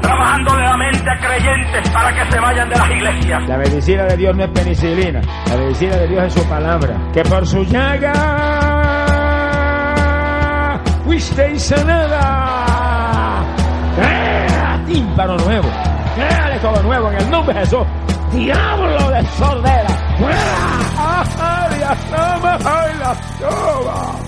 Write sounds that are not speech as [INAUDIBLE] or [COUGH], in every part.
trabajando la mente a creyentes para que se vayan de las iglesias. La medicina de Dios no es penicilina, la medicina de Dios es su palabra. Que por su llaga fuisteis sanada. ¡Eh! Tímpano nuevo. Créale todo nuevo en el nombre de Jesús. Diablo de sordera. ¡Fuera! ¡Ay, la toma! ¡Ay, la toma!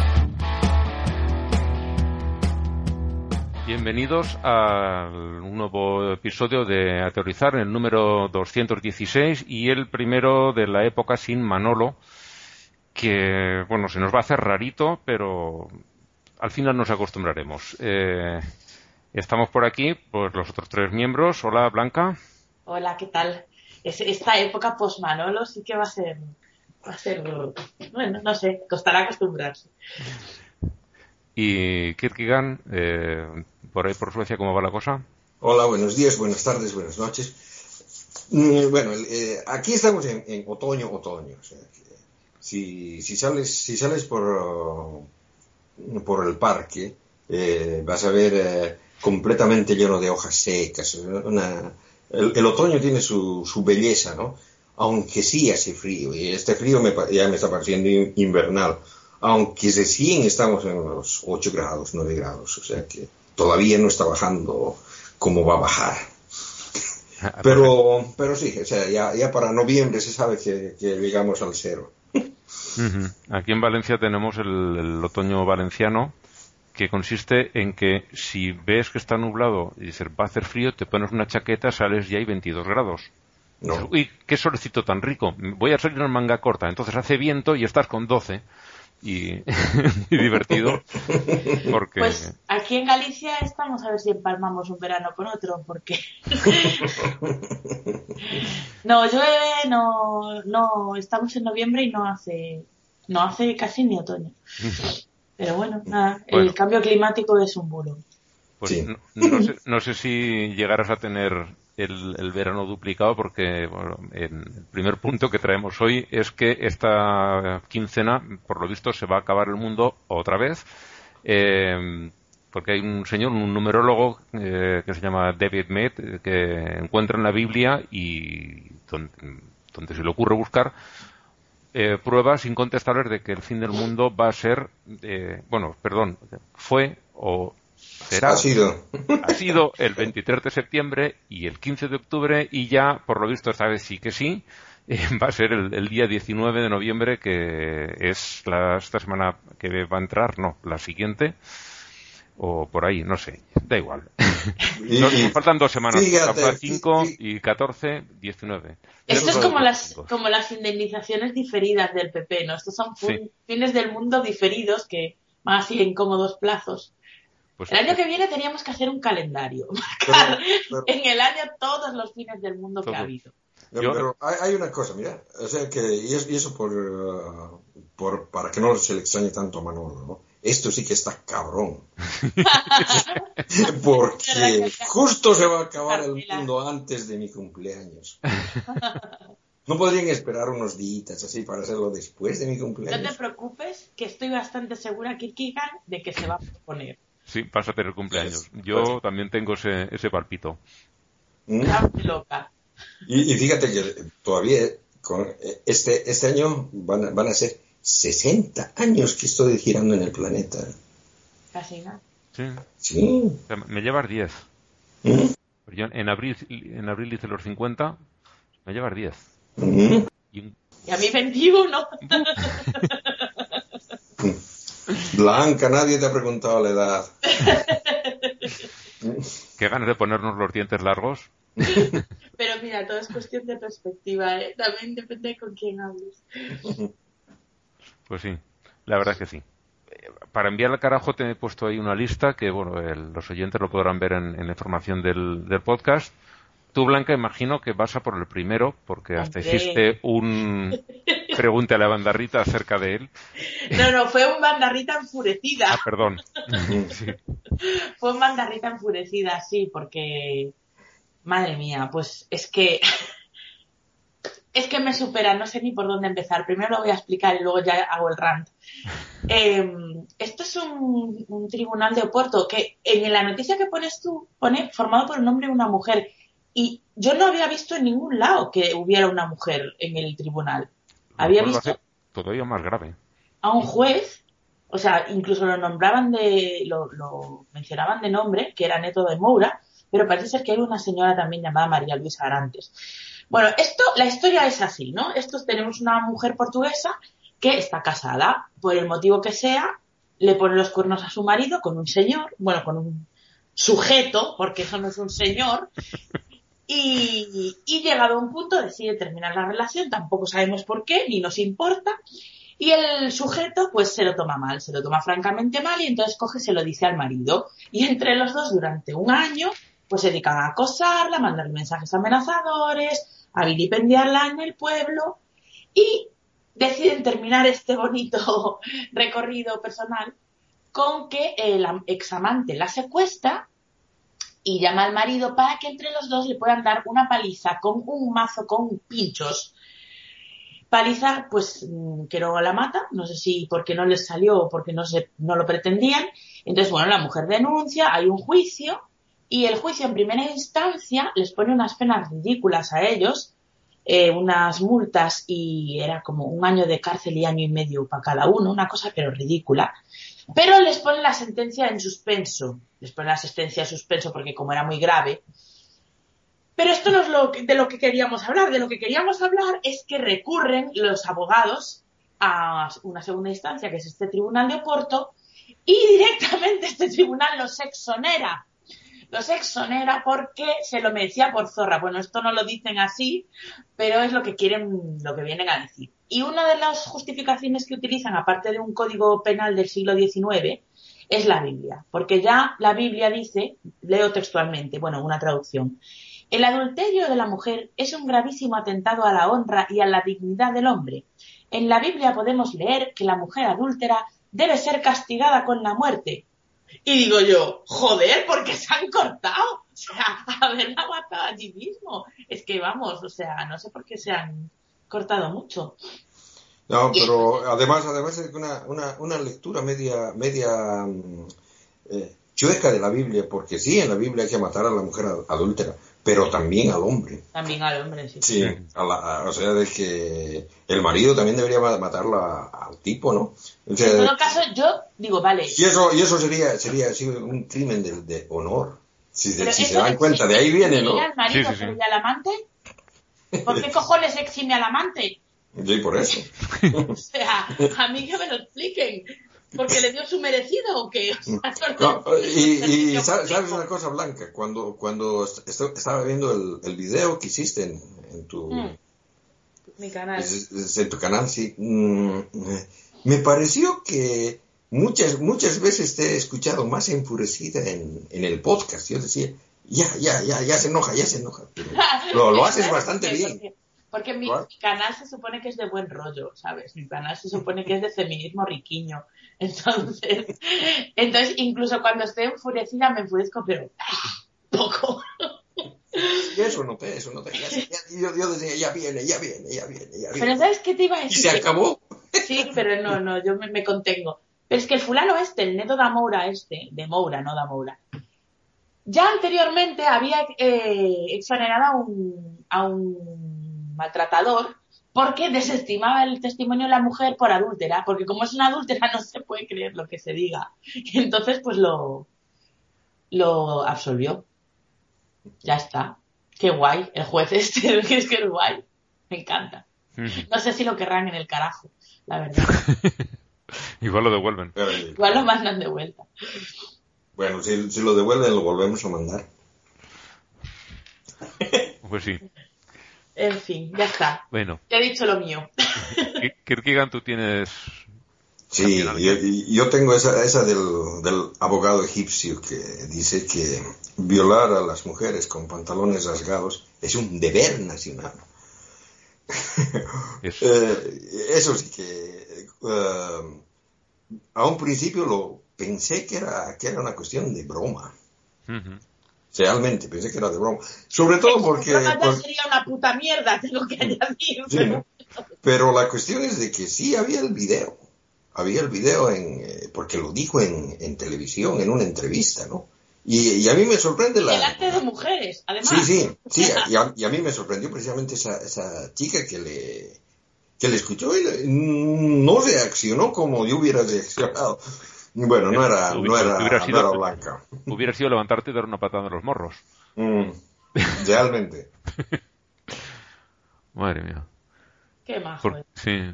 Bienvenidos a un nuevo episodio de Ateorizar, el número 216 y el primero de la época sin Manolo, que, bueno, se nos va a hacer rarito, pero al final nos acostumbraremos. Eh, estamos por aquí, pues los otros tres miembros. Hola, Blanca. Hola, ¿qué tal? Es- esta época post-Manolo sí que va a ser, va a ser, bueno, no sé, costará acostumbrarse. Y Kierkegaard, eh, por ahí por Suecia, ¿cómo va la cosa? Hola, buenos días, buenas tardes, buenas noches. Mm, Bueno, eh, aquí estamos en, en otoño, otoño. o sea, si, si sales, si sales por, por el parque, eh, vas a ver eh, completamente lleno de hojas secas. una- el, el otoño tiene su, su belleza, ¿no? Aunque sí hace frío, y este frío me ya me está pareciendo in- invernal. Aunque recién estamos en los 8 grados, 9 grados, o sea que todavía no está bajando como va a bajar. [LAUGHS] Pero, pero sí, o sea, ya, ya para noviembre se sabe que, que llegamos al cero. Aquí en Valencia tenemos el, el otoño valenciano, que consiste en que si ves que está nublado y dices va a hacer frío, te pones una chaqueta, sales y hay 22 grados. No. Uy, qué solecito tan rico. Voy a salir en manga corta. Entonces hace viento y estás con 12. Y, [LAUGHS] y divertido. Porque. Pues aquí en Galicia estamos a ver si empalmamos un verano con otro, porque [LAUGHS] no llueve, no, no, estamos en noviembre y no hace, no hace casi ni otoño. Pero bueno, nada, Bueno. el cambio climático es un bulo. Pues Sí. no, no sé, no sé si llegarás a tener el, verano duplicado porque bueno, en- el primer punto que traemos hoy es que esta quincena, por lo visto, se va a acabar el mundo otra vez. eh, porque hay un señor, un numerólogo eh, que se llama David Mead, eh, que encuentra en la Biblia y donde, se le ocurre buscar eh, pruebas incontestables de que el fin del mundo va a ser, bueno, perdón, fue o será Ha sido. ha sido el 23 de septiembre y el 15 de octubre y ya, por lo visto, esta vez sí que sí, [LAUGHS] eh, va a ser el, el día 19 de noviembre, que es la, esta semana que va a entrar, no, la siguiente, o por ahí, no sé, da igual. Y- Nos y- faltan dos semanas, fíjate, Fue 5 fí- y 14, 19. Esto es como las, como las indemnizaciones diferidas del PP, ¿no? Estos son Sí. fines del mundo diferidos que van así en cómodos plazos. Pues, El año que viene teníamos que hacer un calendario, [LAUGHS] marcar pero- en el año todos los fines del mundo que ha habido. Pero, hay, hay una cosa, mira, o sea que, y, es- y eso por, uh, por, para que no se le extrañe tanto a Manolo, ¿no? Esto sí que está cabrón. [LAUGHS] Porque justo se va a acabar el mundo antes de mi cumpleaños. ¿No podrían esperar unos días así para hacerlo después de mi No te cumpleaños? preocupes, que estoy bastante segura, Kierkegaard, de que se va a proponer. Sí, vas a tener cumpleaños. Yo también tengo ese, ese palpito. ¿Mm? Está muy loca. Y, y fíjate que todavía con este, este año van a, van a ser 60 años que estoy girando en el planeta. Casi nada. Sí. Sí. O sea, me llevas 10. ¿Mm? Yo en abril, en abril hice los 50, me llevas 10. ¿Mm? Y un- Y a mí 21. Blanca, nadie te ha preguntado la edad. [LAUGHS] Qué ganas de ponernos los dientes largos. [LAUGHS] Pero mira, todo es cuestión de perspectiva, ¿eh? También depende con quién hables. [LAUGHS] Pues sí, la verdad es que sí. Para enviar al carajo te he puesto ahí una lista que, bueno, el- los oyentes lo podrán ver en, en la información del, del podcast. Tú, Blanca, imagino que vas a por el primero, porque hasta Hombre. hiciste un [LAUGHS] pregunta a la bandarrita acerca de él. No, no, fue un bandarrita enfurecida. Ah, perdón. [LAUGHS] Sí. Fue un bandarrita enfurecida, sí, porque. Madre mía, pues es que. [LAUGHS] Es que me supera, no sé ni por dónde empezar. Primero lo voy a explicar y luego ya hago el rant. Eh, esto es un, un tribunal de Oporto que en la noticia que pones tú pone formado por un hombre y una mujer. Y yo no había visto en ningún lado que hubiera una mujer en el tribunal. Había visto todavía más grave. a un juez, o sea, incluso lo nombraban de, lo, lo mencionaban de nombre, que era neto de Moura, pero parece ser que hay una señora también llamada María Luisa Arantes. Bueno, esto, la historia es así, ¿no? Estos tenemos una mujer portuguesa que está casada, por el motivo que sea, le pone los cuernos a su marido con un señor, bueno, con un sujeto, porque eso no es un señor, y, llegado a un punto decide terminar la relación, tampoco sabemos por qué, ni nos importa, y el sujeto pues se lo toma mal, se lo toma francamente mal y entonces coge se lo dice al marido. Y entre los dos durante un año pues se dedican a acosarla, a mandarle mensajes amenazadores, a vilipendiarla en el pueblo y deciden terminar este bonito [LAUGHS] recorrido personal con que el am- examante la secuestra y llama al marido para que entre los dos le puedan dar una paliza con un mazo con pinchos. Paliza, pues, mm, que no la mata, no sé si porque no les salió o porque no, se, no lo pretendían. Entonces, bueno, la mujer denuncia, hay un juicio, y el juicio en primera instancia les pone unas penas ridículas a ellos, eh, unas multas y era como un año de cárcel y año y medio para cada uno, una cosa pero ridícula. Pero les pone la sentencia en suspenso, les pone la sentencia en suspenso porque como era muy grave. Pero esto no es lo que- de lo que queríamos hablar, de lo que queríamos hablar es que recurren los abogados a una segunda instancia, que es este tribunal de Oporto, y directamente este tribunal los exonera. Los exonera porque se lo merecía por zorra. Bueno, esto no lo dicen así, pero es lo que quieren, lo que vienen a decir. Y una de las justificaciones que utilizan, aparte de un código penal del siglo XIX, es la Biblia. Porque ya la Biblia dice, leo textualmente, bueno, una traducción. El adulterio de la mujer es un gravísimo atentado a la honra y a la dignidad del hombre. En la Biblia podemos leer que la mujer adúltera debe ser castigada con la muerte. Y digo yo, joder, porque se han cortado. O sea, [LAUGHS] haberla matado allí mismo. Es que vamos, o sea, no sé por qué se han cortado mucho. No, pero además, además es una, una, una lectura media, media mm, eh, chueca de la Biblia, porque sí, en la Biblia hay que matar a la mujer ad- adúltera, pero también al hombre. También al hombre, sí. Sí, a la- a- o sea, de que el marido también debería ma- matarla al tipo, ¿no? O sea, En todo caso, yo digo, vale. y eso, y eso sería, sería así un crimen de, de honor. Si, pero si se dan cuenta, de ahí viene, ¿no? ¿exime al marido Sí, sí, sí. pero ¿y al amante? ¿Por qué cojones exime al amante? Sí, por eso. O sea, a mí que me lo expliquen. ¿Porque le dio su merecido o qué? No, [LAUGHS] y, y sa- sabes una cosa, Blanca, cuando, cuando est- est- estaba viendo el, el video que hiciste en, en tu, Mm. Mi canal. en tu canal, sí, mm, eh, me pareció que muchas, muchas veces te he escuchado más enfurecida en, en el podcast. Yo decía, ya, ya, ya, ya se enoja, ya se enoja. Pero [LAUGHS] lo, lo haces bastante bien. Porque, mi, canal se supone que es de buen rollo, ¿sabes? Mi canal se supone que es de feminismo riquiño. [LAUGHS] Entonces, entonces incluso cuando estoy enfurecida me enfurezco, pero ¡ah! poco. Y eso noté, eso noté. Ya, se- ya- yo, yo decía, ya viene, ya viene, ya viene, ya Pero viene. ¿sabes qué te iba a Y decir? se acabó. Sí, pero no, no, yo me, me contengo. Pero es que el fulano este, el neto da Moura este, de Moura, no da Moura, ya anteriormente había eh, exonerado a un, a un maltratador porque desestimaba el testimonio de la mujer por adúltera, porque como es una adúltera no se puede creer lo que se diga. Y entonces pues lo, lo absolvió. Ya está. Qué guay, el juez este, [LAUGHS] es que es guay. Me encanta. No sé si lo querrán en el carajo, la verdad. [LAUGHS] Igual lo devuelven. Pero, Igual lo mandan de vuelta. Bueno, si, si lo devuelven, lo volvemos a mandar. Pues sí. En fin, ya está. Bueno, Ya he dicho lo mío. Kir- Kierkegaard, tú tienes... Sí, yo, tengo esa, esa del, del abogado egipcio que dice que violar a las mujeres con pantalones rasgados es un deber nacional. Es- [LAUGHS] Eh, eso sí que eh, a un principio lo pensé que era, que era una cuestión de broma. Ujú. Realmente pensé que era de broma. Sobre todo porque... Por- sería una puta mierda, [LAUGHS] tengo que añadir. Sí, ¿no? Pero la cuestión es de que sí había el video. Había el video en, eh, porque lo dijo en, en televisión, en una entrevista, ¿no? Y, y a mí me sorprende la... Delante de mujeres, además. Sí, sí, sí, y a, y a mí me sorprendió precisamente esa, esa chica que le, que le escuchó y le- no reaccionó como yo hubiera reaccionado. Bueno, no era, no era, Hubiera no sido- era [LAUGHS] blanca. Hubiera sido levantarte y dar una patada en los morros. Mm, [LAUGHS] realmente. Madre mía. Qué majo. Por- sí.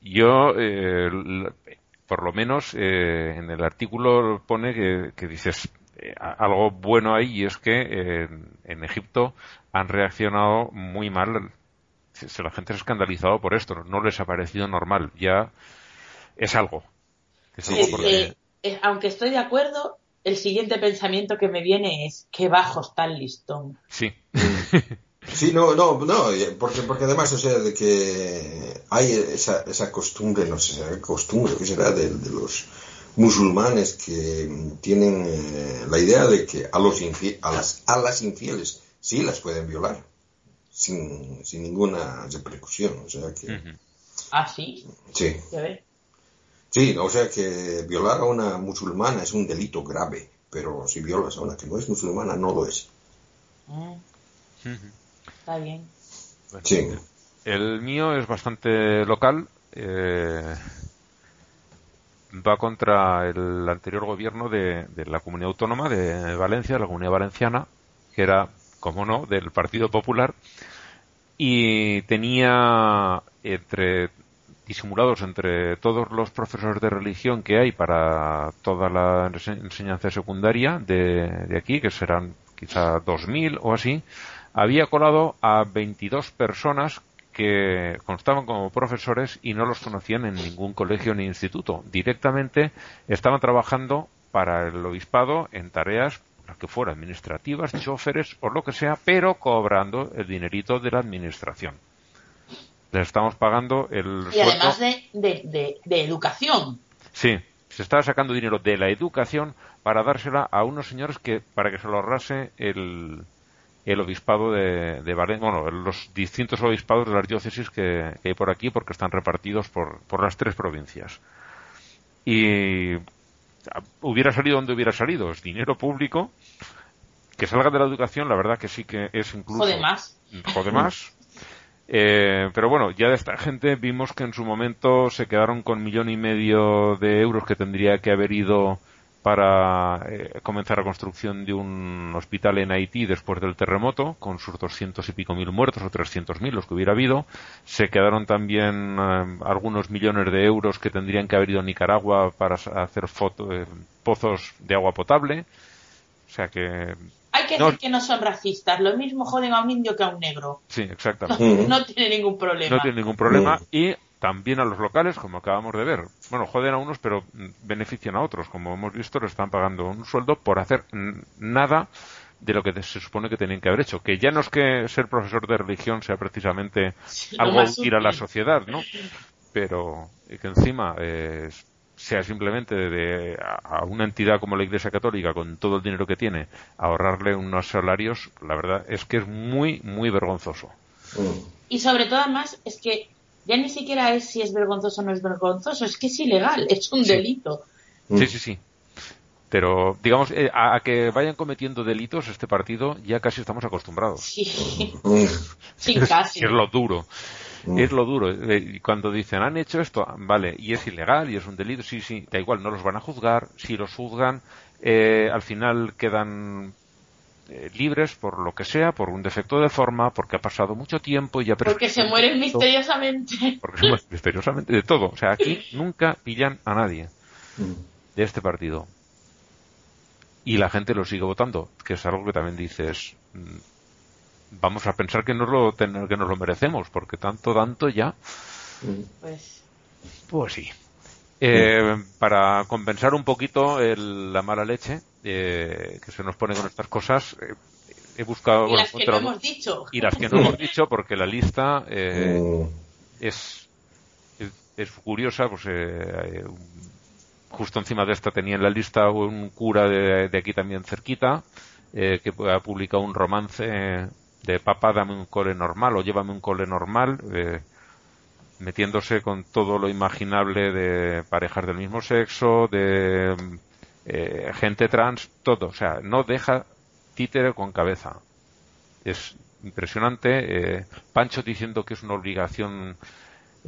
Yo, eh, por lo menos, eh, en el artículo pone que, que dices eh, algo bueno ahí y es que eh, en Egipto han reaccionado muy mal. Se- se- La gente se ha escandalizado por esto. No les ha parecido normal. Ya es algo. Es algo porque- eh, aunque estoy de acuerdo, el siguiente pensamiento que me viene es qué bajo está el listón. Sí. [LAUGHS] Sí, no, no, no, eh, porque, porque además, o sea, de que hay esa, esa costumbre, no sé, esa costumbre que será de, de los musulmanes que tienen eh, la idea de que a, los a, las, a las infieles sí las pueden violar, sin, sin ninguna repercusión, o sea que. Ah, sí, sí, ya ves. Sí, o sea que violar a una musulmana es un delito grave, pero si violas a una que no es musulmana, no lo es. Mm, está bien. Sí. El mío es bastante local. eh, va contra el anterior gobierno de, de la comunidad autónoma de Valencia, la comunidad valenciana, que era, como no, del Partido Popular, y tenía entre disimulados entre todos los profesores de religión que hay para toda la ense- enseñanza secundaria de, de aquí, que serán quizá 2.000 o así, había colado a 22 personas que constaban como profesores y no los conocían en ningún colegio ni instituto. Directamente estaban trabajando para el obispado en tareas las que fueran administrativas, [LAUGHS] choferes o lo que sea, pero cobrando el dinerito de la administración. Les estamos pagando el Y además de, de, de, de educación. Sí, se estaba sacando dinero de la educación para dársela a unos señores que para que se lo ahorrase el, el obispado de, de Valencia, bueno, los distintos obispados de las diócesis que, que hay por aquí porque están repartidos por, por las tres provincias. Y ah, hubiera salido donde hubiera salido, es dinero público. Que salga de la educación, la verdad que sí que es incluso Jode más. jode más. Eh, pero bueno, ya de esta gente vimos que en su momento se quedaron con millón y medio de euros que tendría que haber ido para eh, comenzar la construcción de un hospital en Haití después del terremoto, con sus doscientos y pico mil muertos o trescientos mil, los que hubiera habido. Se quedaron también eh, algunos millones de euros que tendrían que haber ido a Nicaragua para hacer foto- eh, pozos de agua potable. O sea que, Hay que No. decir que no son racistas. Lo mismo joden a un indio que a un negro. sí, exactamente. Mm. No tiene ningún problema. No tiene ningún problema. Mm. Y también a los locales, como acabamos de ver. Bueno, joden a unos, pero benefician a otros. Como hemos visto, le están pagando un sueldo por hacer nada de lo que se supone que tenían que haber hecho. Que ya no es que ser profesor de religión sea precisamente algo útil a la sociedad, ¿no? Pero que encima eh, sea simplemente de, a a una entidad como la Iglesia Católica, con todo el dinero que tiene, ahorrarle unos salarios, la verdad es que es muy, muy vergonzoso. Mm. Y sobre todo, además, es que ya ni siquiera es si es vergonzoso o no es vergonzoso, es que es ilegal, [LAUGHS] es un Sí. delito. Sí, sí, sí. Pero, digamos, eh, a, a que vayan cometiendo delitos este partido ya casi estamos acostumbrados. Sí, Mm. [LAUGHS] sí, casi. [LAUGHS] Es lo duro. Mm. Es lo duro. Y Cuando dicen, han hecho esto, vale, y es ilegal y es un delito, sí, sí, da igual, no los van a juzgar. Si los juzgan, eh, al final quedan eh, libres por lo que sea, por un defecto de forma, porque ha pasado mucho tiempo y ya Porque se mueren [LAUGHS] misteriosamente. Porque se mueren misteriosamente de todo. O sea, aquí nunca pillan a nadie de este partido. Y la gente lo sigue votando, que es algo que también dices, mm, vamos a pensar que nos lo, que nos lo merecemos, porque tanto, tanto ya. Pues, Pues sí. Eh, para compensar un poquito el- la mala leche eh, que se nos pone con estas cosas, eh, he buscado. y bueno, las que no hemos dicho. y las que no hemos [LAUGHS] dicho, porque la lista eh, Mm, es, es, es curiosa, pues eh, justo encima de esta tenía en la lista un cura de, de aquí también cerquita, eh, que ha publicado un romance de papá, dame un cole normal o llévame un cole normal, eh, metiéndose con todo lo imaginable de parejas del mismo sexo, de eh, gente trans, todo, o sea, no deja títere con cabeza. Es impresionante. eh, Pancho diciendo que es una obligación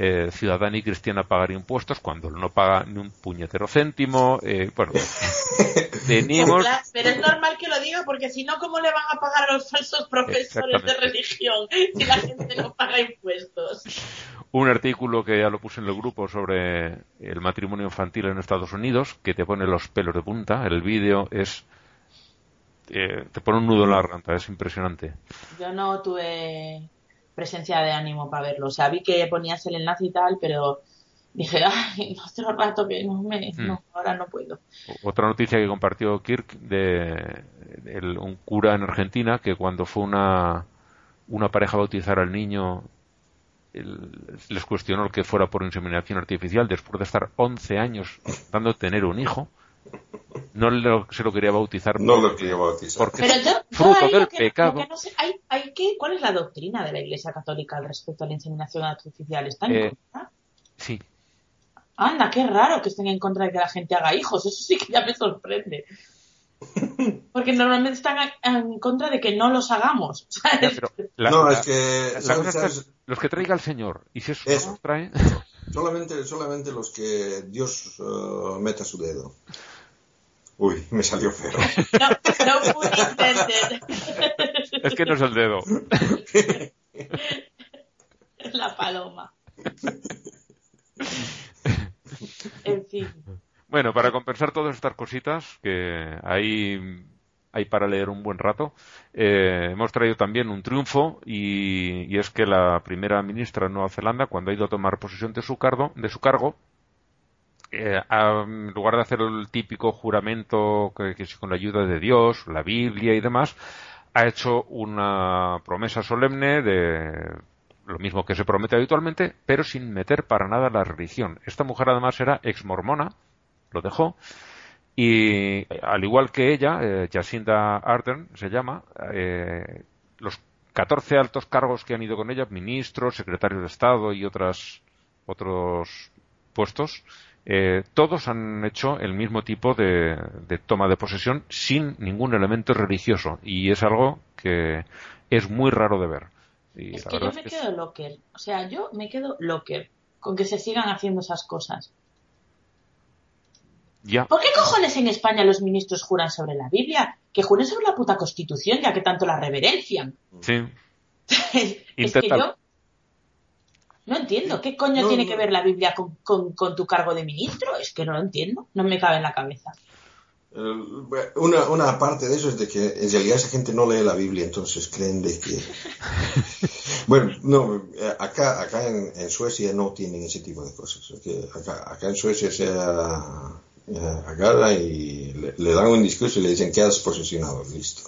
eh, ciudadana y cristiana pagar impuestos cuando no paga ni un puñetero céntimo. eh, bueno, [LAUGHS] tenemos. Pero es normal que lo diga porque si no, ¿cómo le van a pagar a los falsos profesores de religión si la gente no paga impuestos? un artículo que ya lo puse en el grupo sobre el matrimonio infantil en Estados Unidos, que te pone los pelos de punta. El vídeo es. eh, te pone un nudo en la garganta, es impresionante. Yo no tuve presencia de ánimo para verlo. O sea, vi que ponías el enlace y tal, pero dije, [LAUGHS] ay, otro rato que no me. No, ahora no puedo. Otra noticia que compartió Kirk de, el- un cura en Argentina que cuando fue una, una pareja a bautizar al niño el- les cuestionó el que fuera por inseminación artificial después de estar 11 años dando tener un hijo no lo- se lo quería bautizar no porque- lo quería bautizar. porque Pero es yo, yo fruto ahí del lo que, lo pecado que no sé, hay, hay que, ¿cuál es la doctrina de la Iglesia Católica al respecto a la inseminación artificial? ¿Está en Eh, contra? sí Anda, qué raro que estén en contra de que la gente haga hijos. Eso sí que ya me sorprende. Porque normalmente están en contra de que no los hagamos. [LAUGHS] ¿sabes? Ya, pero la- no, la- es que la ¿sabes- cosa es que sabes? los que traiga el Señor y si eso, Eso. no trae solamente, solamente los que Dios eh, meta su dedo. Uy, me salió feo. No, no pude entender. es que no es el dedo Es la paloma. En fin. Bueno, para compensar todas estas cositas, que hay, hay para leer un buen rato, eh, hemos traído también un triunfo y, y es que la primera ministra de Nueva Zelanda, cuando ha ido a tomar posesión de su cargo, de su cargo en lugar de hacer el típico juramento que, que con la ayuda de Dios, la Biblia y demás, ha hecho una promesa solemne de lo mismo que se promete habitualmente, pero sin meter para nada la religión. Esta mujer además era ex mormona, lo dejó, y al igual que ella, eh, Jacinda Ardern se llama, eh, los 14 altos cargos que han ido con ella, ministros, secretarios de Estado y otras, otros puestos, eh, todos han hecho el mismo tipo de, de toma de posesión sin ningún elemento religioso y es algo que es muy raro de ver. Y Es la que yo me es que es- quedo locker. O sea, yo me quedo locker con que se sigan haciendo esas cosas. ya ¿Por qué cojones en España los ministros juran sobre la Biblia? Que juren sobre la puta Constitución, ya que tanto la reverencian. sí [LAUGHS] es que yo no entiendo. ¿Qué coño No, tiene no. que ver la Biblia con, con- con tu cargo de ministro? Es que no lo entiendo. No me cabe en la cabeza. Eh, Una, una parte de eso es de que en realidad esa gente no lee la Biblia, entonces creen de que... [LAUGHS] Bueno, no, eh, acá, acá en, en Suecia no tienen ese tipo de cosas. Es que Acá, acá en Suecia se eh, agarra y le, le dan un discurso y le dicen que has posesionado, listo.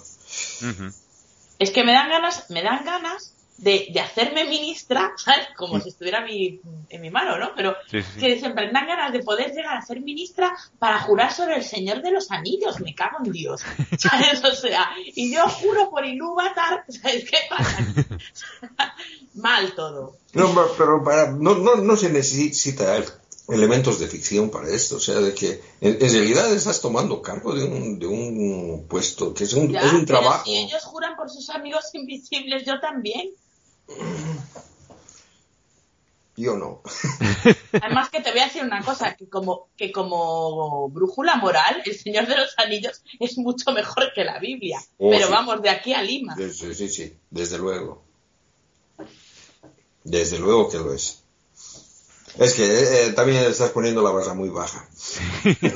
Es que me dan ganas, me dan ganas de, de hacerme ministra, [LAUGHS] ¿sabes? Como si estuviera mi- en mi mano, ¿no? Pero Sí, sí, sí. que siempre me dan ganas de poder llegar a ser ministra para jurar sobre el Señor de los Anillos. Me cago en Dios. [LAUGHS] ¿Sabes? O sea, y yo juro por Ilúvatar, [LAUGHS] ¿sabes qué pasa? Mal todo. No, pero para, no, no, no se necesita elementos de ficción para esto, o sea, de que en, en realidad estás tomando cargo de un, de un puesto, que es un, Ya, es un pero trabajo. si ellos juran por sus amigos invisibles, yo también. Yo no. [LAUGHS] Además que te voy a decir una cosa, que como, que como brújula moral, el Señor de los Anillos es mucho mejor que la Biblia. Oh, Pero sí. vamos, de aquí a Lima. Sí, sí, sí, desde luego. Desde luego que lo es. Es que eh, también estás poniendo la barra muy baja. [LAUGHS]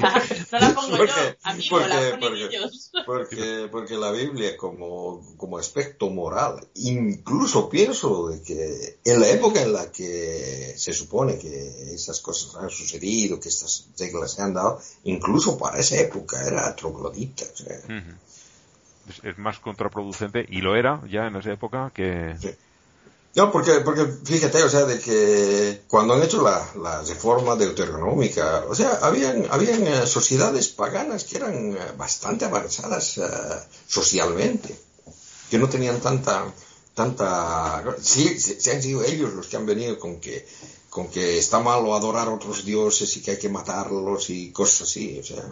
no la pongo Porque- yo, amigo, porque- la ponen porque- ellos. Porque, porque la Biblia como, como aspecto moral, incluso pienso de que en la época en la que se supone que esas cosas han sucedido, que estas reglas se han dado, incluso para esa época era troglodita. o sea, Ujú. es, es más contraproducente y lo era ya en esa época que Sí. No, porque, porque fíjate, o sea, de que cuando han hecho la, la reforma deuteronómica, o sea, habían, habían eh, sociedades paganas que eran eh, bastante avanzadas eh, socialmente, que no tenían tanta, tanta, sí, se, han sido ellos los que han venido con que, con que está malo adorar a otros dioses y que hay que matarlos y cosas así, o sea,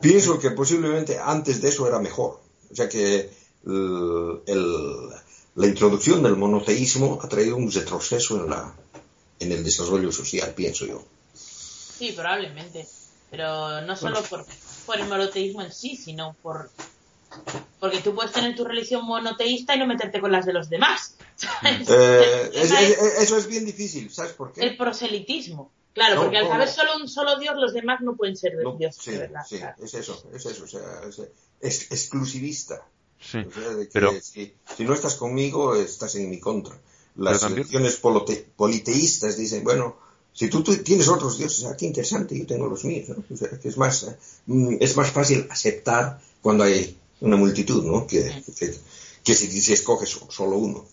pienso que posiblemente antes de eso era mejor, o sea que el- el- la introducción del monoteísmo ha traído un retroceso en la en el desarrollo social, pienso yo. Sí, probablemente. Pero no solo por, por el monoteísmo en sí, sino por... Porque tú puedes tener tu religión monoteísta y no meterte con las de los demás. [LAUGHS] ¿sabes? Eh, es- es eso es bien difícil, ¿sabes por qué? el proselitismo. Claro, No, porque al no, saber no. solo un solo Dios, los demás no pueden ser No, dioses, sí, de verdad. sí, claro. es eso, es eso, o sea, es exclusivista. Sí. O sea, de que Pero- si, si no estás conmigo, estás en mi contra. Las también- religiones politeístas dicen, bueno, si tú, tú tienes otros dioses, ah, qué interesante, yo tengo los míos, ¿no? O sea, que es más, mm, es más fácil aceptar cuando hay una multitud, ¿no? Que, que, que si, si escoges solo uno.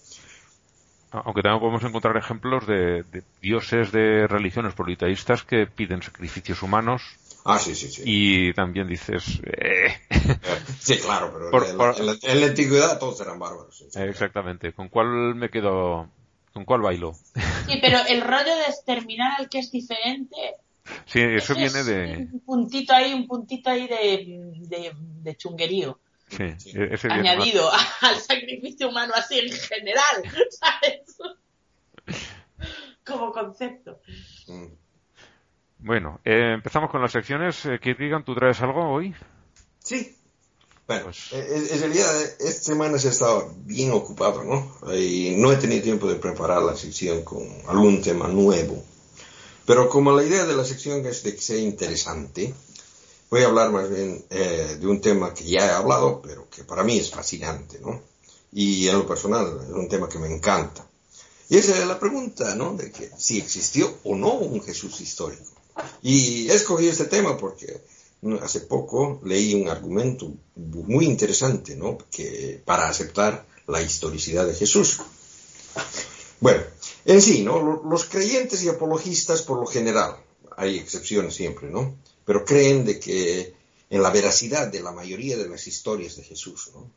Aunque también podemos encontrar ejemplos de, de dioses de religiones politeístas que piden sacrificios humanos Ah, sí, sí, sí. y también dices, eh, [LAUGHS] Sí, claro, pero Por- en, por- en la, en la antigüedad todos eran bárbaros. sí, sí. exactamente, ¿con cuál me quedo? ¿Con cuál bailo? Sí, pero el rollo de exterminar al que es diferente. Sí, eso viene es de... Un puntito ahí, un puntito ahí de, de, de chunguerío. Sí, e-, ese viene añadido [LAUGHS] al sacrificio humano así en general, [LAUGHS] ¿sabes? Como concepto. Bueno, eh, empezamos con las secciones. Eh, Kierkegaard, ¿tú traes algo hoy? Sí. Bueno, Pues- eh, en, en realidad eh, esta semana se estaba bien ocupado, ¿no? Y no he tenido tiempo de preparar la sección con algún tema nuevo. Pero como la idea de la sección es de que sea interesante, voy a hablar más bien eh, de un tema que ya he hablado, pero que para mí es fascinante, ¿no? Y en lo personal es un tema que me encanta. Y esa es la pregunta, ¿no? De que si existió o no un Jesús histórico. Y he escogido este tema porque hace poco leí un argumento muy interesante, ¿no? Que para aceptar la historicidad de Jesús. Bueno, en sí, ¿no? Lo- Los creyentes y apologistas por lo general, hay excepciones siempre, ¿no? Pero creen de que en la veracidad de la mayoría de las historias de Jesús, ¿no?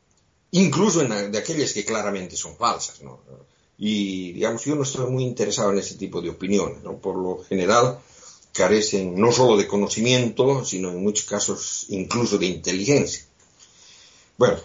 Incluso en de aquellas que claramente son falsas, ¿no? Y, digamos, yo no estoy muy interesado en ese tipo de opiniones, ¿no? Por lo general carecen no solo de conocimiento, sino en muchos casos incluso de inteligencia. Bueno,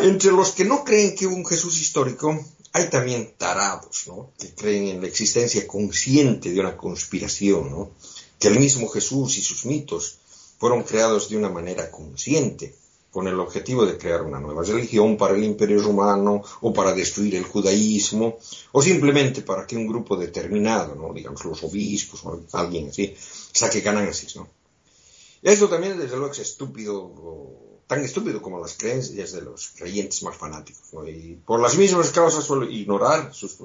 entre los que no creen que hubo un Jesús histórico, hay también tarados, ¿no? Que creen en la existencia consciente de una conspiración, ¿no? Que el mismo Jesús y sus mitos fueron creados de una manera consciente, con el objetivo de crear una nueva religión para el imperio romano o para destruir el judaísmo o simplemente para que un grupo determinado, digamos los obispos o alguien así, saque ganancias. ¿no? Esto también desde luego es estúpido, tan estúpido como las creencias de los creyentes más fanáticos. ¿no? Y por las mismas causas suelo ignorar sus,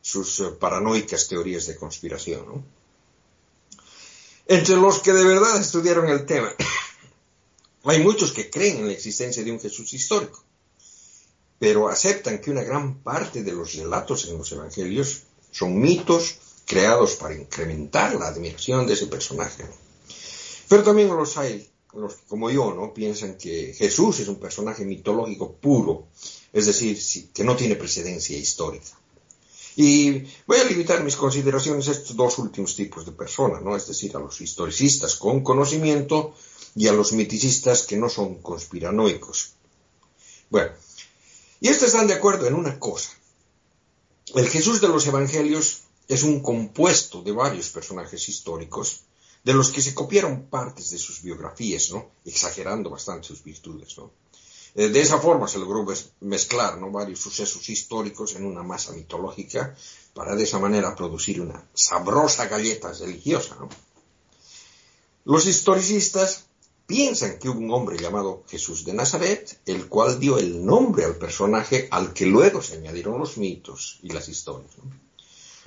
sus eh, paranoicas teorías de conspiración. ¿no? Entre los que de verdad estudiaron el tema, hay muchos que creen en la existencia de un Jesús histórico, pero aceptan que una gran parte de los relatos en los evangelios son mitos creados para incrementar la admiración de ese personaje. Pero también los hay, los que como yo, ¿no? Piensan que Jesús es un personaje mitológico puro, es decir, que no tiene precedencia histórica. Y voy a limitar mis consideraciones a estos dos últimos tipos de personas, ¿no? Es decir, a los historicistas con conocimiento y a los miticistas que no son conspiranoicos. Bueno, y estos están de acuerdo en una cosa. El Jesús de los evangelios es un compuesto de varios personajes históricos de los que se copiaron partes de sus biografías, ¿no? Exagerando bastante sus virtudes, ¿no? Eh, de esa forma se logró mezclar ¿no? varios sucesos históricos en una masa mitológica para de esa manera producir una sabrosa galleta religiosa. ¿no? Los historicistas piensan que hubo un hombre llamado Jesús de Nazaret, el cual dio el nombre al personaje al que luego se añadieron los mitos y las historias.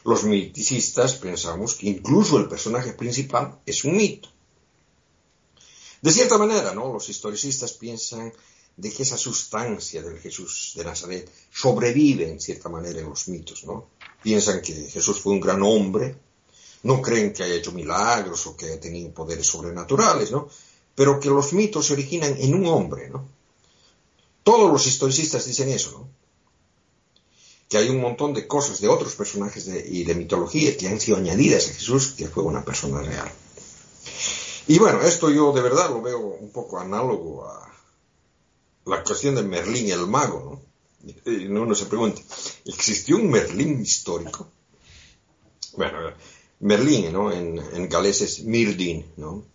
Los miticistas pensamos que incluso el personaje principal es un mito. De cierta manera, ¿no? Los historicistas piensan de que esa sustancia del Jesús de Nazaret sobrevive en cierta manera en los mitos, ¿no? Piensan que Jesús fue un gran hombre, no creen que haya hecho milagros o que haya tenido poderes sobrenaturales, ¿no? Pero que los mitos se originan en un hombre, ¿no? Todos los historicistas dicen eso, ¿no? Que hay un montón de cosas de otros personajes y de mitología que han sido añadidas a Jesús, que fue una persona real. Y bueno, esto yo de verdad lo veo un poco análogo a la cuestión de Merlín el mago, ¿no? Uno se pregunta, ¿existió un Merlín histórico? Bueno, Merlín, ¿no? En, en galés es Mirdin, ¿no?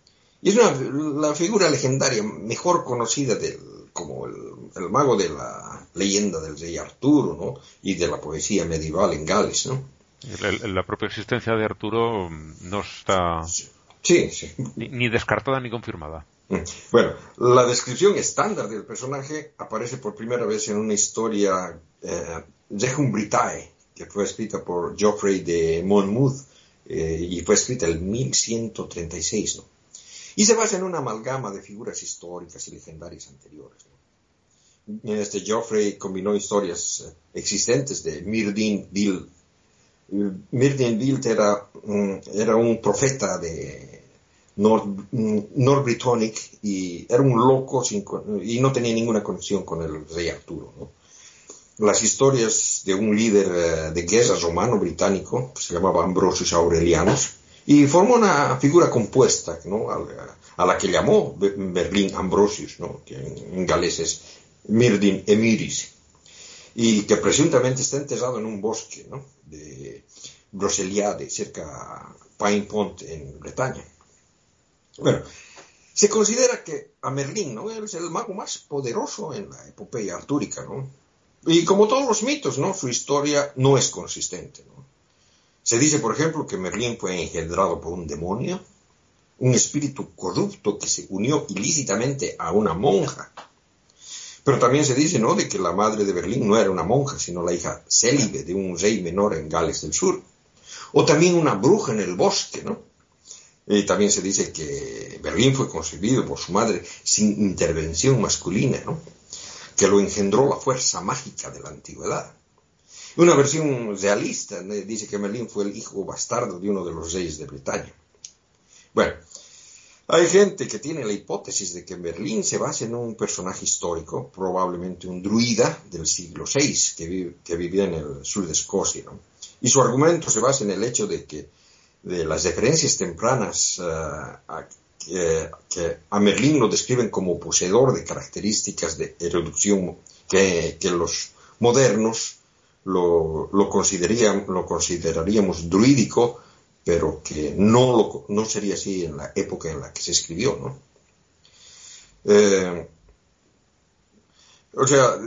Y es una, la figura legendaria mejor conocida del, como el, mago de la leyenda del rey Arturo, ¿no? Y de la poesía medieval en Gales, ¿no? la propia existencia de Arturo no está sí, sí. Ni, descartada ni confirmada. Mm. Bueno, la descripción estándar del personaje aparece por primera vez en una historia eh, Britae, que fue escrita por Geoffrey de Monmouth eh, y fue escrita en 1136, ¿no? Y se basa en una amalgama de figuras históricas y legendarias anteriores. Este Geoffrey combinó historias eh, existentes de Mirdin Bill. Mirdin Bill era, era un profeta de Norbrittonic y era un loco y no tenía ninguna conexión con el rey Arturo. Las historias de un líder eh, de guerra romano británico, se llamaba Ambrosius Aurelianus, y formó una figura compuesta ¿no? a, la que llamó Berlín Ambrosius, ¿no? que en, galés es Emiris, y que presuntamente está enterrado en un bosque ¿no? de Broseliade, cerca Pine Pont, en Bretaña. Bueno, se considera que a Merlín ¿no? es el mago más poderoso en la epopeya artúrica, ¿no? Y como todos los mitos, ¿no? Su historia no es consistente, ¿no? Se dice, por ejemplo, que Merlín fue engendrado por un demonio, un espíritu corrupto que se unió ilícitamente a una monja. Pero también se dice, ¿no?, de que la madre de Berlín no era una monja, sino la hija célibe de un rey menor en Gales del Sur. O también una bruja en el bosque, ¿no? Y también se dice que Berlín fue concebido por su madre sin intervención masculina, ¿no? Que lo engendró la fuerza mágica de la antigüedad. Una versión realista dice que Merlín fue el hijo bastardo de uno de los reyes de Bretaña. Bueno, hay gente que tiene la hipótesis de que Merlín se basa en un personaje histórico, probablemente un druida del siglo VI que, vivía en el sur de Escocia. Y su argumento se basa en el hecho de que las referencias tempranas eh, que, a Merlín lo describen como poseedor de características de erudición que los modernos lo, lo, lo consideraríamos druídico, pero que no, no sería así en la época en la que se escribió, ¿no? Eh, o sea,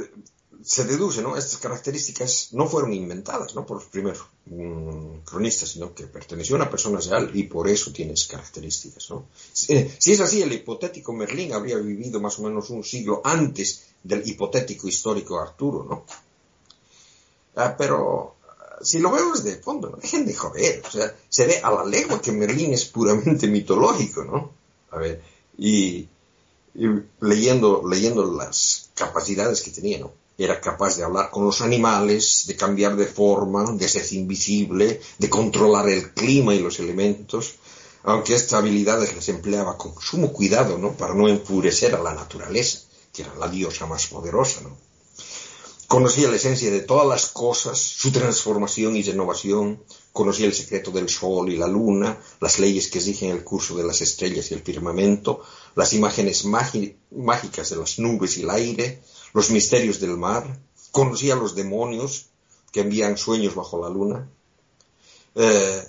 se deduce, ¿no? Estas características no fueron inventadas, ¿no? Por los primeros mm, cronistas, sino que perteneció a una persona real y por eso tiene características, ¿no? Si, si es así, el hipotético Merlín habría vivido más o menos un siglo antes del hipotético histórico Arturo, ¿no? Ah, pero si lo vemos de fondo, no dejen de joder. O sea, se ve a la lengua que Merlín es puramente mitológico, ¿no? A ver, y, leyendo, leyendo las capacidades que tenía, ¿no? Era capaz de hablar con los animales, de cambiar de forma, de ser invisible, de controlar el clima y los elementos, aunque estas habilidades las empleaba con sumo cuidado, ¿no? Para no enfurecer a la naturaleza, que era la diosa más poderosa, ¿no? Conocía la esencia de todas las cosas, su transformación y renovación, conocía el secreto del sol y la luna, las leyes que rigen el curso de las estrellas y el firmamento, las imágenes mágicas de las nubes y el aire, los misterios del mar, conocía los demonios que envían sueños bajo la luna. eh,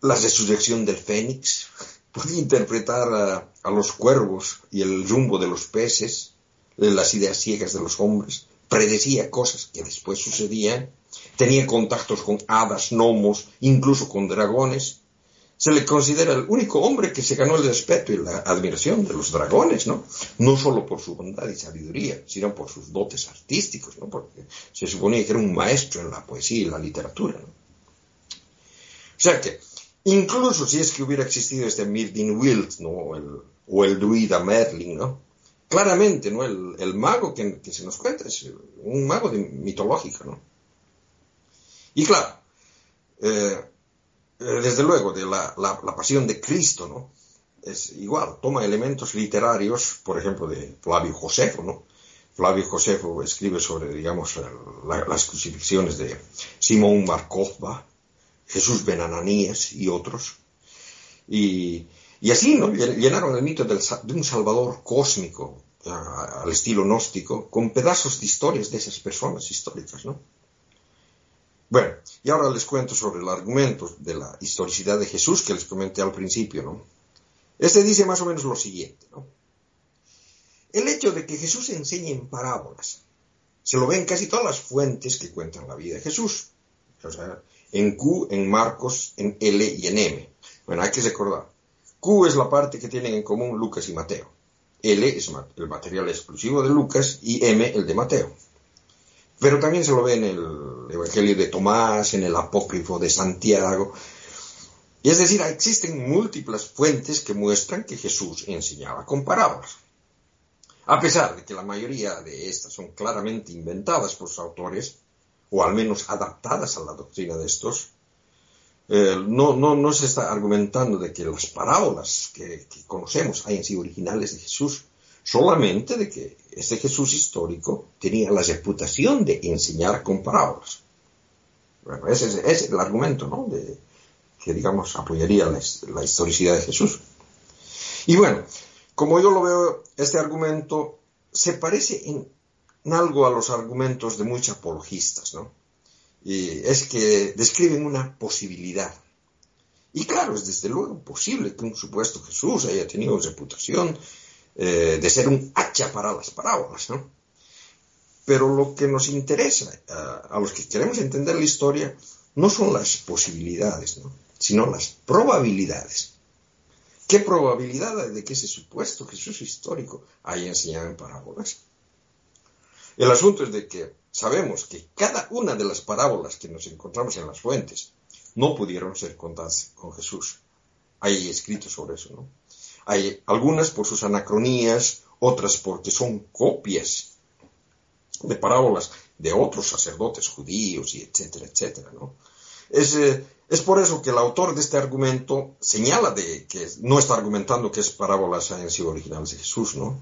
la resurrección del fénix, [LAUGHS] podía interpretar a, a, los cuervos y el rumbo de los peces, las ideas ciegas de los hombres, predecía cosas que después sucedían, tenía contactos con hadas, gnomos, incluso con dragones, se le considera el único hombre que se ganó el respeto y la admiración de los dragones, ¿no? No solo por su bondad y sabiduría, sino por sus dotes artísticos, ¿no? Porque se suponía que era un maestro en la poesía y la literatura, ¿no? O sea que, incluso si es que hubiera existido este Mirdin Wild, ¿no? O el druida Merlin, ¿no? Claramente, ¿no? El, el mago que, que, se nos cuenta es un mago de, mitológico, ¿no? Y claro, eh, eh, desde luego, de la, la, la, pasión de Cristo, ¿no? Es igual, toma elementos literarios, por ejemplo, de Flavio Josefo, ¿no? Flavio Josefo escribe sobre, digamos, la, las crucifixiones de Simón Marcova, Jesús Benananías y otros. Y, y, así, ¿no? Llenaron el mito de un Salvador cósmico, al estilo gnóstico, con pedazos de historias de esas personas históricas, ¿no? Bueno, y ahora les cuento sobre el argumento de la historicidad de Jesús que les comenté al principio, ¿no? Este dice más o menos lo siguiente, ¿no? El hecho de que Jesús enseñe en parábolas, se lo ven casi todas las fuentes que cuentan la vida de Jesús. O sea, en Q, en Marcos, en L y en M. Bueno, hay que recordar. Q es la parte que tienen en común Lucas y Mateo. L es el material exclusivo de Lucas y M el de Mateo. Pero también se lo ve en el Evangelio de Tomás, en el Apócrifo de Santiago. Y es decir, existen múltiples fuentes que muestran que Jesús enseñaba con parábolas. A pesar de que la mayoría de estas son claramente inventadas por sus autores, o al menos adaptadas a la doctrina de estos, eh, no, no, no, se está argumentando de que las parábolas que, conocemos hayan sido originales de Jesús, solamente de que este Jesús histórico tenía la reputación de enseñar con parábolas. Bueno, ese, es el argumento, ¿no? De, que, digamos, apoyaría la, la, historicidad de Jesús. Y bueno, como yo lo veo, este argumento se parece en, en algo a los argumentos de muchos apologistas, ¿no? Y es que describen una posibilidad. Y claro, es desde luego posible que un supuesto Jesús haya tenido reputación eh, de ser un hacha para las parábolas, ¿no? Pero lo que nos interesa a, los que queremos entender la historia no son las posibilidades, ¿no? sino las probabilidades. ¿Qué probabilidad hay de que ese supuesto Jesús histórico haya enseñado en parábolas? El asunto es de que sabemos que cada una de las parábolas que nos encontramos en las fuentes no pudieron ser contadas con Jesús. Hay escrito sobre eso, ¿no? Hay algunas por sus anacronías, otras porque son copias de parábolas de otros sacerdotes judíos y etcétera, etcétera, ¿no? Es, eh, es, por eso que el autor de este argumento señala de que no está argumentando que es parábolas hayan sido originales de Jesús, ¿no?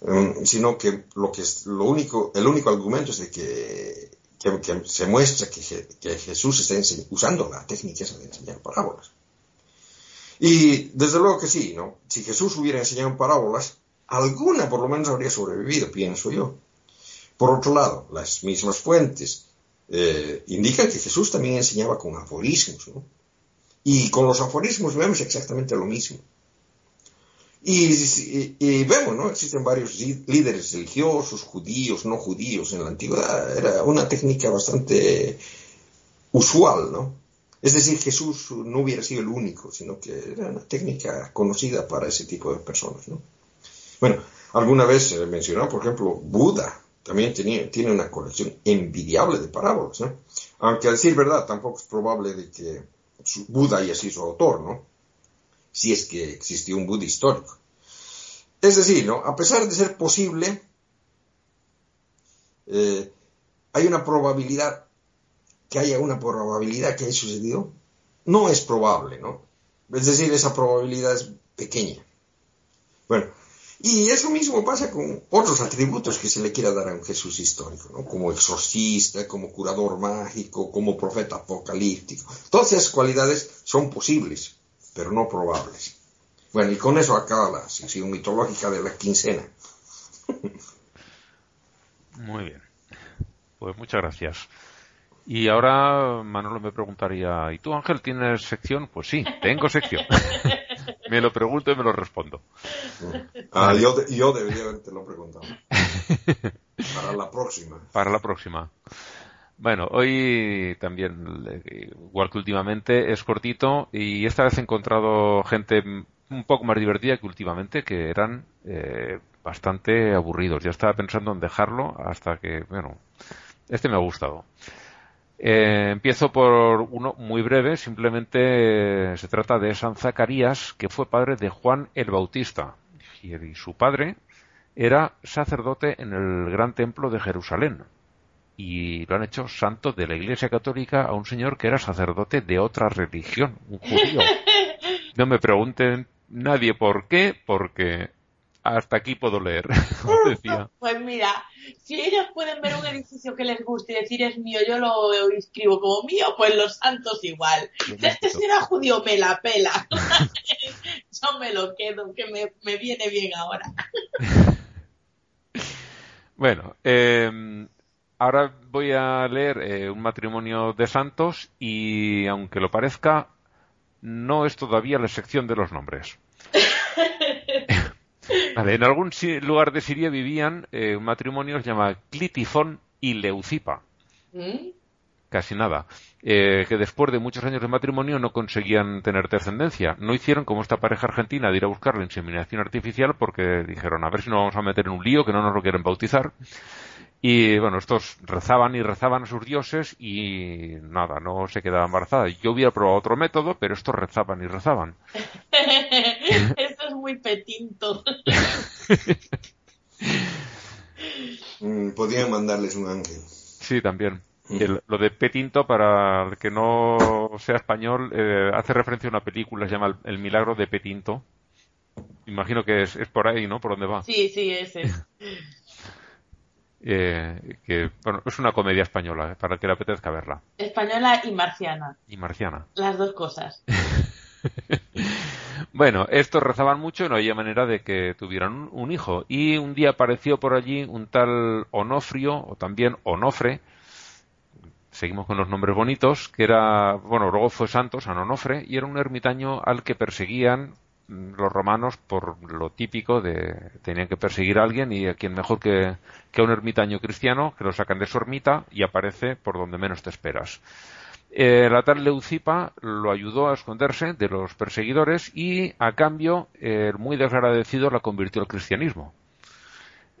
Um, sino que lo que es lo único, el único argumento es de que, que, se muestra que, que Jesús está usando la técnica esa de enseñar parábolas. Y desde luego que sí, ¿no? Si Jesús hubiera enseñado en parábolas, alguna por lo menos habría sobrevivido, pienso yo. Por otro lado, las mismas fuentes eh, indican que Jesús también enseñaba con aforismos, ¿no? Y con los aforismos vemos exactamente lo mismo. Y, y, vemos, ¿no? Existen varios líderes religiosos, judíos, no judíos en la antigüedad. Era una técnica bastante usual, ¿no? Es decir, Jesús no hubiera sido el único, sino que era una técnica conocida para ese tipo de personas. ¿no? Bueno, alguna vez se mencionó, por ejemplo, Buda también tenía, tiene una colección envidiable de parábolas. ¿no? Aunque a decir verdad, tampoco es probable de que Buda haya sido su autor, ¿no? Si es que existió un Buda histórico. Es decir, ¿no? A pesar de ser posible, eh, hay una probabilidad que haya una probabilidad que haya sucedido, no es probable, ¿no? Es decir, esa probabilidad es pequeña. Bueno, y eso mismo pasa con otros atributos que se le quiera dar a un Jesús histórico, ¿no? Como exorcista, como curador mágico, como profeta apocalíptico. Todas esas cualidades son posibles, pero no probables. Bueno, y con eso acaba la sección mitológica de la quincena. Muy bien. Pues muchas gracias. Y ahora Manolo me preguntaría, ¿y tú Ángel tienes sección? Pues sí, tengo sección. [LAUGHS] me lo pregunto y me lo respondo. Ah, yo, de- yo debería haberte lo preguntado. Para la próxima. Para la próxima. Bueno, hoy también, igual que últimamente, es cortito y esta vez he encontrado gente un poco más divertida que últimamente, que eran eh, bastante aburridos. Ya estaba pensando en dejarlo hasta que, bueno, este me ha gustado. Eh, empiezo por uno muy breve, simplemente eh, se trata de San Zacarías, que fue padre de Juan el Bautista. Y su padre era sacerdote en el gran templo de Jerusalén. Y lo han hecho santo de la Iglesia Católica a un señor que era sacerdote de otra religión, un judío. No me pregunten nadie por qué, porque hasta aquí puedo leer, [LAUGHS] decía. Pues mira, si ellos pueden ver un edificio que les guste y decir es mío, yo lo inscribo como mío, pues los santos igual. Si este será judío, me la pela. [LAUGHS] yo me lo quedo, que me, me viene bien ahora. [LAUGHS] Bueno, eh, ahora voy a leer eh, un matrimonio de santos y, aunque lo parezca, no es todavía la sección de los nombres. [LAUGHS] Vale, en algún lugar de Siria vivían eh, un matrimonio que se llama Clitifón y Leucipa. ¿Mm? Casi nada. Eh, que después de muchos años de matrimonio no conseguían tener descendencia. No hicieron como esta pareja argentina de ir a buscar la inseminación artificial porque dijeron a ver si nos vamos a meter en un lío que no nos lo quieren bautizar. Y bueno, estos rezaban y rezaban a sus dioses y nada, no se quedaba embarazada. Yo hubiera probado otro método, pero estos rezaban y rezaban. [LAUGHS] Esto es muy petinto. Mm, podrían mandarles un ángel. Sí, también. El- lo de Petinto, para el que no sea español, eh, hace referencia a una película, se llama El, El milagro de Petinto. Imagino que es, es por ahí, ¿no? Por donde va. Sí, sí, ese. Eh, que, bueno, es una comedia española, eh, para el que le apetezca verla. Española y marciana. Y marciana. Las dos cosas. [LAUGHS] Bueno, estos rezaban mucho y no había manera de que tuvieran un, un hijo. Y un día apareció por allí un tal Onofrio, o también Onofre, seguimos con los nombres bonitos, que era, bueno, luego fue santo, San Onofre, y era un ermitaño al que perseguían los romanos por lo típico de tenían que perseguir a alguien y a quien mejor que, que a un ermitaño cristiano, que lo sacan de su ermita y aparece por donde menos te esperas. Eh, la tal Leucipa lo ayudó a esconderse de los perseguidores y, a cambio, eh, muy desagradecido la convirtió al cristianismo.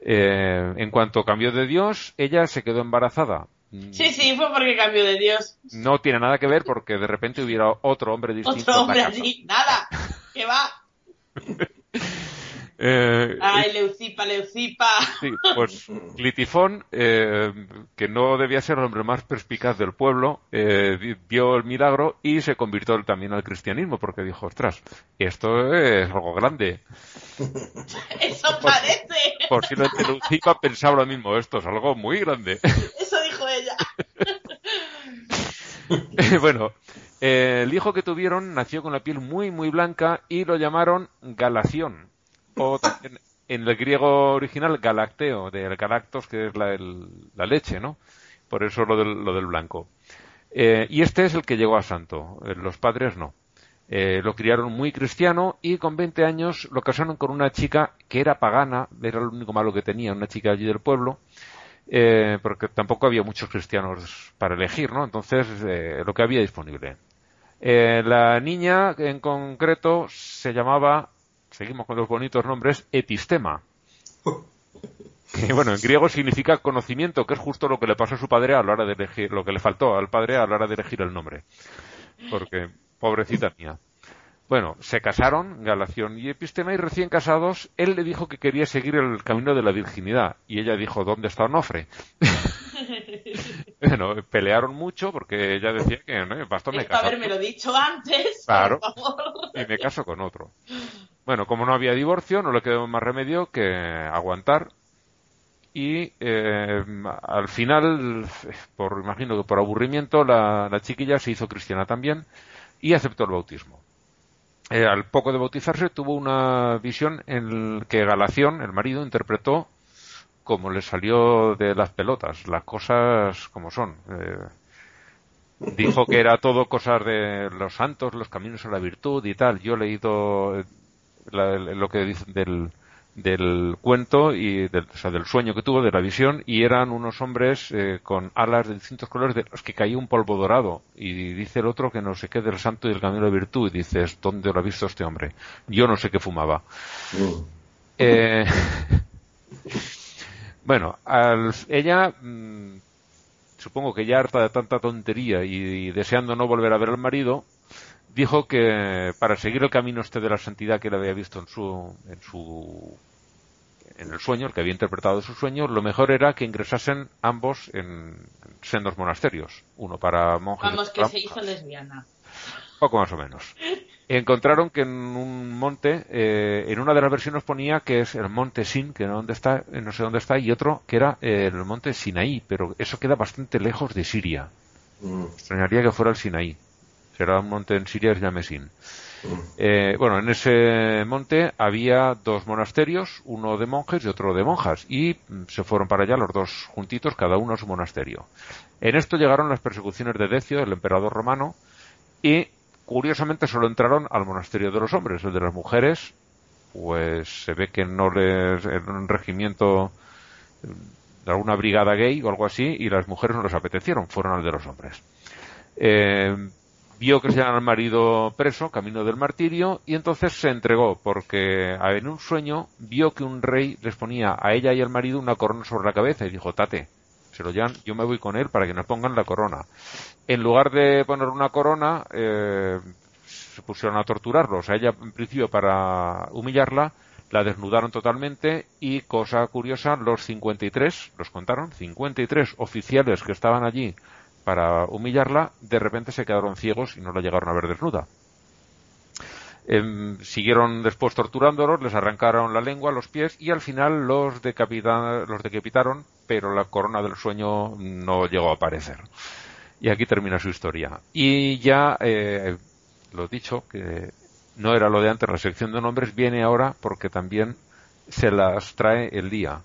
Eh, en cuanto cambió de Dios, ella se quedó embarazada. Sí, sí, fue porque cambió de Dios. No tiene nada que ver porque de repente hubiera otro hombre distinto. Otro en la hombre casa. allí. Nada. [LAUGHS] Que va. [LAUGHS] Eh, Ay, Leucipa, Leucipa. Sí, pues Clitifón, eh, que no debía ser el hombre más perspicaz del pueblo, eh, vi- vio el milagro y se convirtió también al cristianismo, porque dijo, ostras, esto es algo grande. [LAUGHS] Eso parece. Posiblemente Lucipa pensaba lo mismo, esto es algo muy grande. Eso dijo ella. [LAUGHS] bueno, eh, el hijo que tuvieron nació con la piel muy, muy blanca y lo llamaron Galación, o [LAUGHS] también en el griego original Galacteo, del Galactos, que es la, el- la leche, ¿no? Por eso lo del, lo del blanco. Eh, y este es el que llegó a santo, eh, los padres no. Eh, lo criaron muy cristiano y con 20 años lo casaron con una chica que era pagana, era lo único malo que tenía, una chica allí del pueblo, eh, porque tampoco había muchos cristianos para elegir, ¿no? Entonces, eh, lo que había disponible. Eh, la niña en concreto se llamaba, seguimos con los bonitos nombres, Epistema. [LAUGHS] Que, bueno, en griego significa conocimiento, que es justo lo que le pasó a su padre a la hora de elegir, lo que le faltó al padre a la hora de elegir el nombre. Porque, pobrecita mía. Bueno, se casaron, Galación y Epistema, y recién casados, él le dijo que quería seguir el camino de la virginidad. Y ella dijo, ¿dónde está Onofre? [LAUGHS] [LAUGHS] bueno, pelearon mucho porque ella decía que, no, basta me Eh, haberme lo dicho antes. Claro. Por favor. y me caso con otro. Bueno, como no había divorcio, no le quedó más remedio que aguantar. Y eh, al final, por imagino que por aburrimiento, la, la chiquilla se hizo cristiana también y aceptó el bautismo. Eh, al poco de bautizarse tuvo una visión en que Galación, el marido, interpretó como le salió de las pelotas, las cosas como son. Eh, Dijo que era todo cosas de los santos, los caminos a la virtud y tal. Yo he leído eh, la- lo que dicen del, del cuento y del, o sea, del sueño que tuvo, de la visión, y eran unos hombres eh, con alas de distintos colores de los que caía un polvo dorado. Y dice el otro que no sé qué del santo y del camino de la virtud. Y dices, ¿dónde lo ha visto este hombre? Yo no sé qué fumaba. Mm. Eh, [LAUGHS] bueno, al- ella, mm, supongo que ya harta de tanta tontería y, y deseando no volver a ver al marido, dijo que para seguir el camino este de la santidad que él había visto en su, en su, en el sueño, el que había interpretado su sueño, lo mejor era que ingresasen ambos en sendos monasterios, uno para monjes y Vamos, que para se hizo lesbiana. Poco más o menos. Encontraron que en un monte, eh, en una de las versiones ponía que es el monte Sin, que no, dónde está, eh, no sé dónde está, y otro que era eh, el monte Sinaí, pero eso queda bastante lejos de Siria. Mm. Extrañaría que fuera el Sinaí. Será un monte en Siria que se llame Sin. Mm. Eh, bueno, en ese monte había dos monasterios, uno de monjes y otro de monjas, y mm, se fueron para allá los dos juntitos, cada uno a su monasterio. En esto llegaron las persecuciones de Decio, el emperador romano, y curiosamente solo entraron al monasterio de los hombres, el de las mujeres, pues se ve que no les, en un regimiento de alguna brigada gay o algo así, y las mujeres no les apetecieron, fueron al de los hombres. Eh, vio que se al marido preso, camino del martirio, y entonces se entregó, porque en un sueño vio que un rey les ponía a ella y al marido una corona sobre la cabeza y dijo, tate, se lo llevan, yo me voy con él para que nos pongan la corona. En lugar de poner una corona, eh, se pusieron a torturarlos. A ella, en principio, para humillarla, la desnudaron totalmente y, cosa curiosa, los 53, los contaron, 53 oficiales que estaban allí para humillarla, de repente se quedaron ciegos y no la llegaron a ver desnuda. Em, siguieron después torturándolos, les arrancaron la lengua, los pies y al final los, los decapitaron, pero la corona del sueño no llegó a aparecer. Y aquí termina su historia. Y ya, eh, lo dicho, que no era lo de antes, la sección de nombres viene ahora porque también se las trae el día.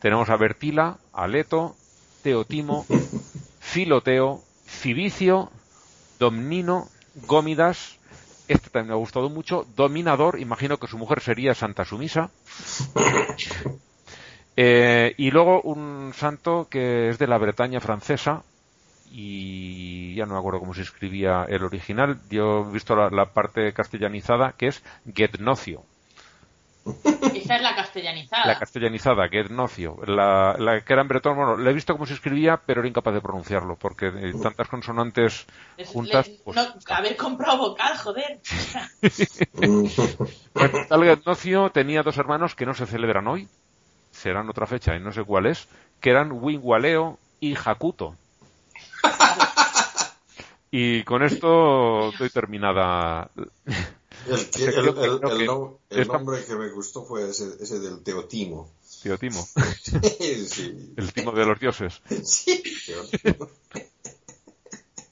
Tenemos a Bertila, a Leto, Teotimo, Filoteo, Cibicio, Domnino, Gómidas, este también me ha gustado mucho, Dominador, imagino que su mujer sería Santa Sumisa. Eh, y luego un santo que es de la Bretaña francesa, y ya no me acuerdo cómo se escribía el original, yo he visto la, la parte castellanizada, que es Getnocio. Esa es la castellanizada. La castellanizada, Getnocio. La, la que era en bretón, bueno, la he visto cómo se escribía, pero era incapaz de pronunciarlo, porque eh, tantas consonantes Es- juntas... le- pues, no, haber comprado vocal, joder. Bueno, tal Getnocio tenía dos hermanos que no se celebran hoy, serán otra fecha y no sé cuál es, que eran Wingualeo y Jacuto. Y con esto doy terminada. El, [LAUGHS] que- el- el- el Creo que nom- el esta- nombre que me gustó fue ese, ese del Teotimo. Tío Timo, [LAUGHS] sí. el timo de los dioses. Sí, Teotimo.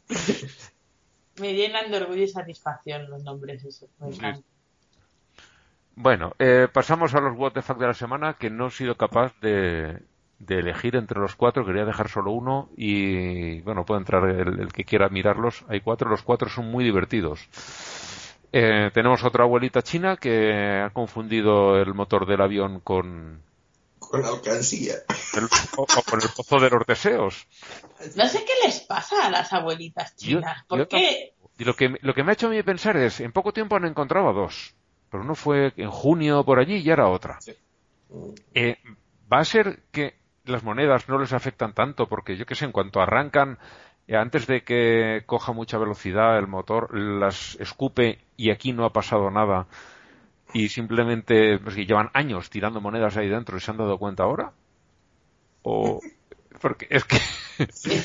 [LAUGHS] Me llenan de orgullo y satisfacción los nombres esos. Sí. Bueno, eh, pasamos a los What the Fuck de la semana, que no he sido capaz de, de elegir entre los cuatro, quería dejar solo uno y, bueno, puede entrar el, el que quiera mirarlos. Hay cuatro, los cuatro son muy divertidos. Eh, tenemos otra abuelita china que ha confundido el motor del avión con Con alcancía. el, o- o con el pozo de los deseos. No sé qué les pasa a las abuelitas Yo- chinas. ¿Por yo qué? Y lo que, lo que me ha hecho a mí pensar es, en poco tiempo han encontrado a dos, pero uno fue en junio por allí y ahora otra. Eh, ¿Va a ser que las monedas no les afectan tanto? Porque yo que sé, en cuanto arrancan, eh, antes de que coja mucha velocidad el motor, las escupe y aquí no ha pasado nada y simplemente pues, llevan años tirando monedas ahí dentro y se han dado cuenta ahora? ¿O [LAUGHS] porque es que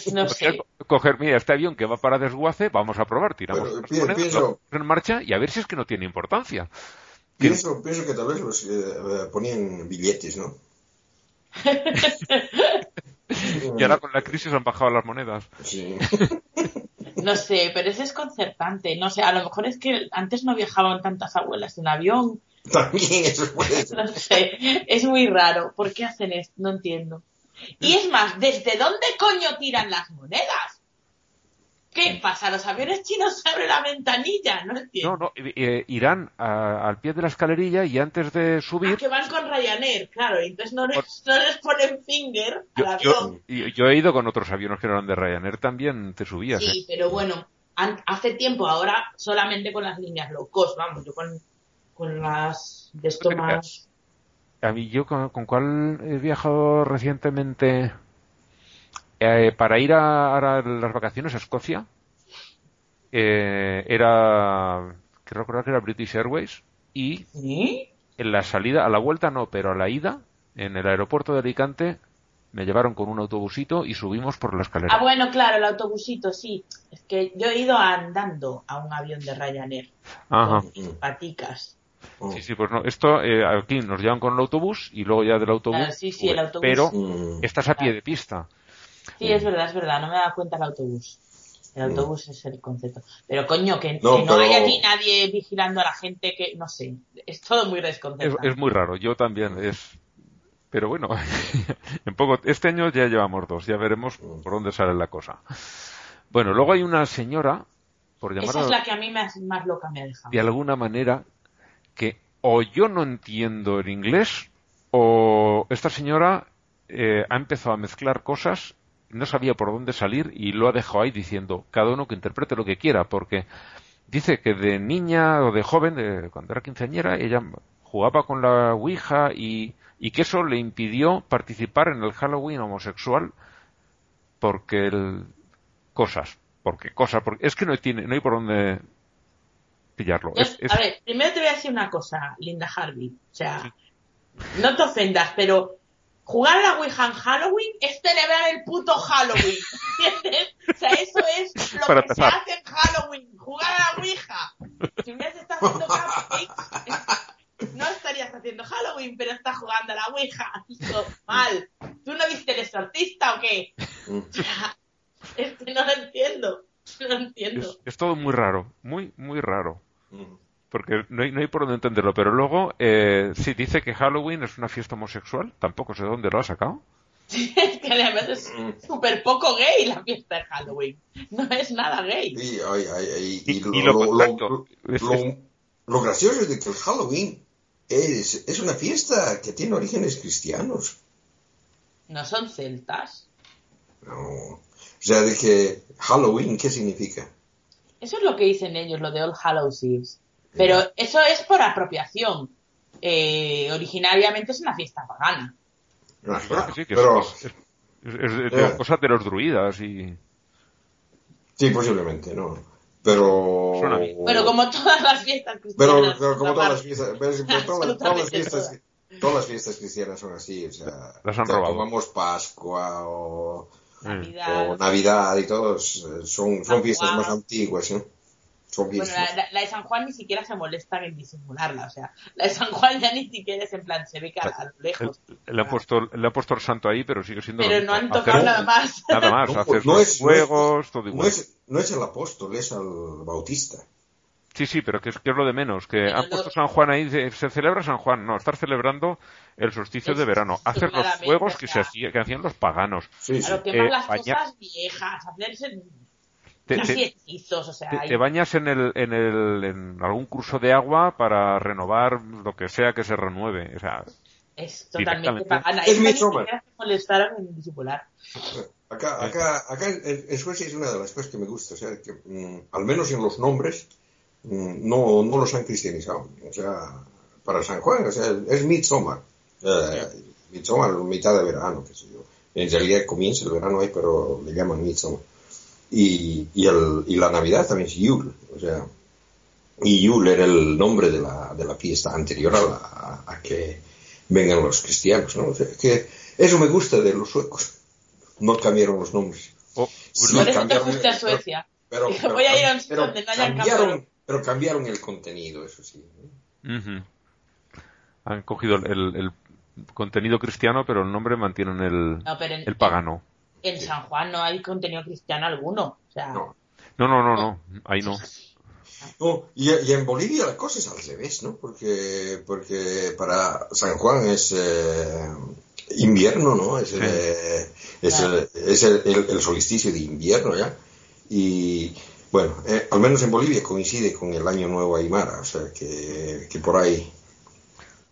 no sé. coger, mira, este avión que va para desguace, vamos a probar, tiramos pi- monedas, pienso- en marcha y a ver si es que no tiene importancia. Pienso, pienso que tal vez los eh, eh, ponían billetes, ¿no? [LAUGHS] Y ahora con la crisis han bajado las monedas. Sí. [LAUGHS] No sé, pero es desconcertante. No sé, a lo mejor es que antes no viajaban tantas abuelas en avión. También eso [LAUGHS] puede ser. No sé, es muy raro. ¿Por qué hacen esto? No entiendo. Y es más, ¿desde dónde coño tiran las monedas? ¿Qué pasa? ¿Los aviones chinos se [LAUGHS] abren la ventanilla? No entiendo. No, no, eh, irán a- al pie de la escalerilla y antes de Ah, subir, que van con Ryanair, claro, entonces no les, no les ponen finger yo, al yo- avión. y- yo he ido con otros aviones que no eran de Ryanair, también te subías. Sí, ¿eh? pero bueno, hace tiempo, ahora solamente con las líneas low cost, vamos, yo con, con las de esto más... A mí, yo con, con cuál he viajado recientemente eh, para ir a, a las vacaciones a Escocia, eh, era, creo recordar que era British Airways, y ¿Sí? en la salida, a la vuelta no, pero a la ida, en el aeropuerto de Alicante, me llevaron con un autobusito y subimos por la escalera. Ah, bueno, claro, el autobusito, sí. Es que yo he ido andando a un avión de Ryanair Ajá. con paticas. Oh. Sí, sí, pues no. Esto eh, aquí nos llevan con el autobús y luego ya del autobús. Claro, sí, sí, el autobús. Pero Mm. estás a pie de pista. Sí, es verdad, es verdad, no me da cuenta el autobús. El autobús es el concepto. Pero coño, que, No, que no pero- hay aquí nadie vigilando a la gente que, no sé, es todo muy Es, desconcertante. es muy raro. Yo también. Es. Pero bueno, [LAUGHS] en poco. Este año ya llevamos dos. Ya veremos por dónde sale la cosa. Bueno, luego hay una señora, por Esa es llamarla la que a mí más, más loca me ha dejado. de alguna manera, que o yo no entiendo el inglés o esta señora eh, ha empezado a mezclar cosas, no sabía por dónde salir y lo ha dejado ahí diciendo cada uno que interprete lo que quiera, porque dice que de niña o de joven, de- cuando era quinceañera, ella jugaba con la Ouija y, y que eso le impidió participar en el Halloween homosexual porque el, cosas, porque cosas, porque es que no tiene, no hay por dónde pillarlo. Yo- Es- es- A ver, primero te voy a decir una cosa, Linda Harvey. O sea, no te ofendas, pero jugar a la Ouija en Halloween es celebrar el puto Halloween. [LAUGHS] ¿Entiendes? O sea, eso es lo Para que se hace en Halloween, jugar a la Ouija. Si me estás haciendo cupcakes, no estarías haciendo Halloween, pero estás jugando a la Ouija. Hijo, mal. ¿Tú no viste el exorcista o qué? O [LAUGHS] sea, es que no lo entiendo. No lo entiendo. es, es todo muy raro, muy, muy raro. Mm. Porque no hay, no hay por dónde entenderlo. Pero luego, eh, sí, dice que Halloween es una fiesta homosexual. Tampoco sé dónde lo ha sacado. Es que además es súper poco gay la fiesta de Halloween. No es nada gay. Y, ay, ay, ay, y Y- lo, y lo lo- lo- contrario. Es- lo- es- lo gracioso es de que el Halloween es, es una fiesta que tiene orígenes cristianos. No son celtas. No. O sea, de que Halloween, ¿qué significa? Eso es lo que dicen ellos, lo de All Hallows Eve. Pero eso es por apropiación. Eh, originariamente es una fiesta pagana. Que sí, que pero, es, es- es- es Eh. cosas de los druidas y... sí, posiblemente, no. Pero... Pero como todas las fiestas cristianas. pero como todas las fiestas, pero- pero todas, todas las fiestas, todas las fiestas cristianas son así, o sea, Las han o sea, robado. tomamos Pascua o, Navidad. o Navidad y todos, eh, son, fiestas más antiguas, ¿no? Bueno, la, la- la de San Juan ni siquiera se molestan en disimularla. O sea, la de San Juan ya ni siquiera es en plan, se ve que a, a lo El- lejos. le, han puesto, le han puesto el santo ahí, pero sigue siendo... Pero no han tocado nada más. Nada más, No, haces no los es- no es- juegos, todo No igual. es, no es el apóstol, es el bautista. Sí, sí, pero que es, que es lo de menos, que han lo- puesto San Juan ahí, se, se celebra San Juan, no, estar celebrando el solsticio Es de verano, hacer los juegos o que, se hacía- que hacían los paganos, Sí, sí. Claro, quemar Eh, las baña- cosas viejas, hacerse te, casi te- hechizos, o sea, te- hay- te bañas en, el, en, el, en algún curso de agua para renovar lo que sea que se renueve, o sea, es totalmente pagana. Es molestaron en disimular. Acá, acá, acá en, en Suecia es una de las cosas que me gusta, o sea, que mm, al menos en los nombres mm, no, no los han cristianizado. O sea, para San Juan, o sea, es Midsommar. Eh, Midsommar, mitad de verano, qué sé yo. En realidad comienza el verano ahí, pero le llaman Midsommar. Y, y, el, y la Navidad también es Yule, o sea, y Yule era el nombre de la, de la fiesta anterior a, la- a que vengan los cristianos, ¿no? O sea, que eso me gusta de los suecos. No cambiaron los nombres. oh, Sí, Por eso te Suecia. Pero, Dije, pero- [LAUGHS] voy a ir a un sitio pero donde no hayan cambiaron, pero cambiaron el contenido, eso sí. han cogido el, el- el contenido cristiano, pero el nombre mantienen el, No, el pagano. En San Juan no hay contenido cristiano alguno. O sea, No. No, no, no, no, ahí no. No, y, y en Bolivia la cosa es al revés, ¿no? Porque, porque para San Juan es eh, invierno, ¿no? Es, Sí. eh, es, Claro. el, es el, el- el solsticio de invierno ya. Y bueno, eh, al menos en Bolivia coincide con el Año Nuevo Aymara, o sea que, que por ahí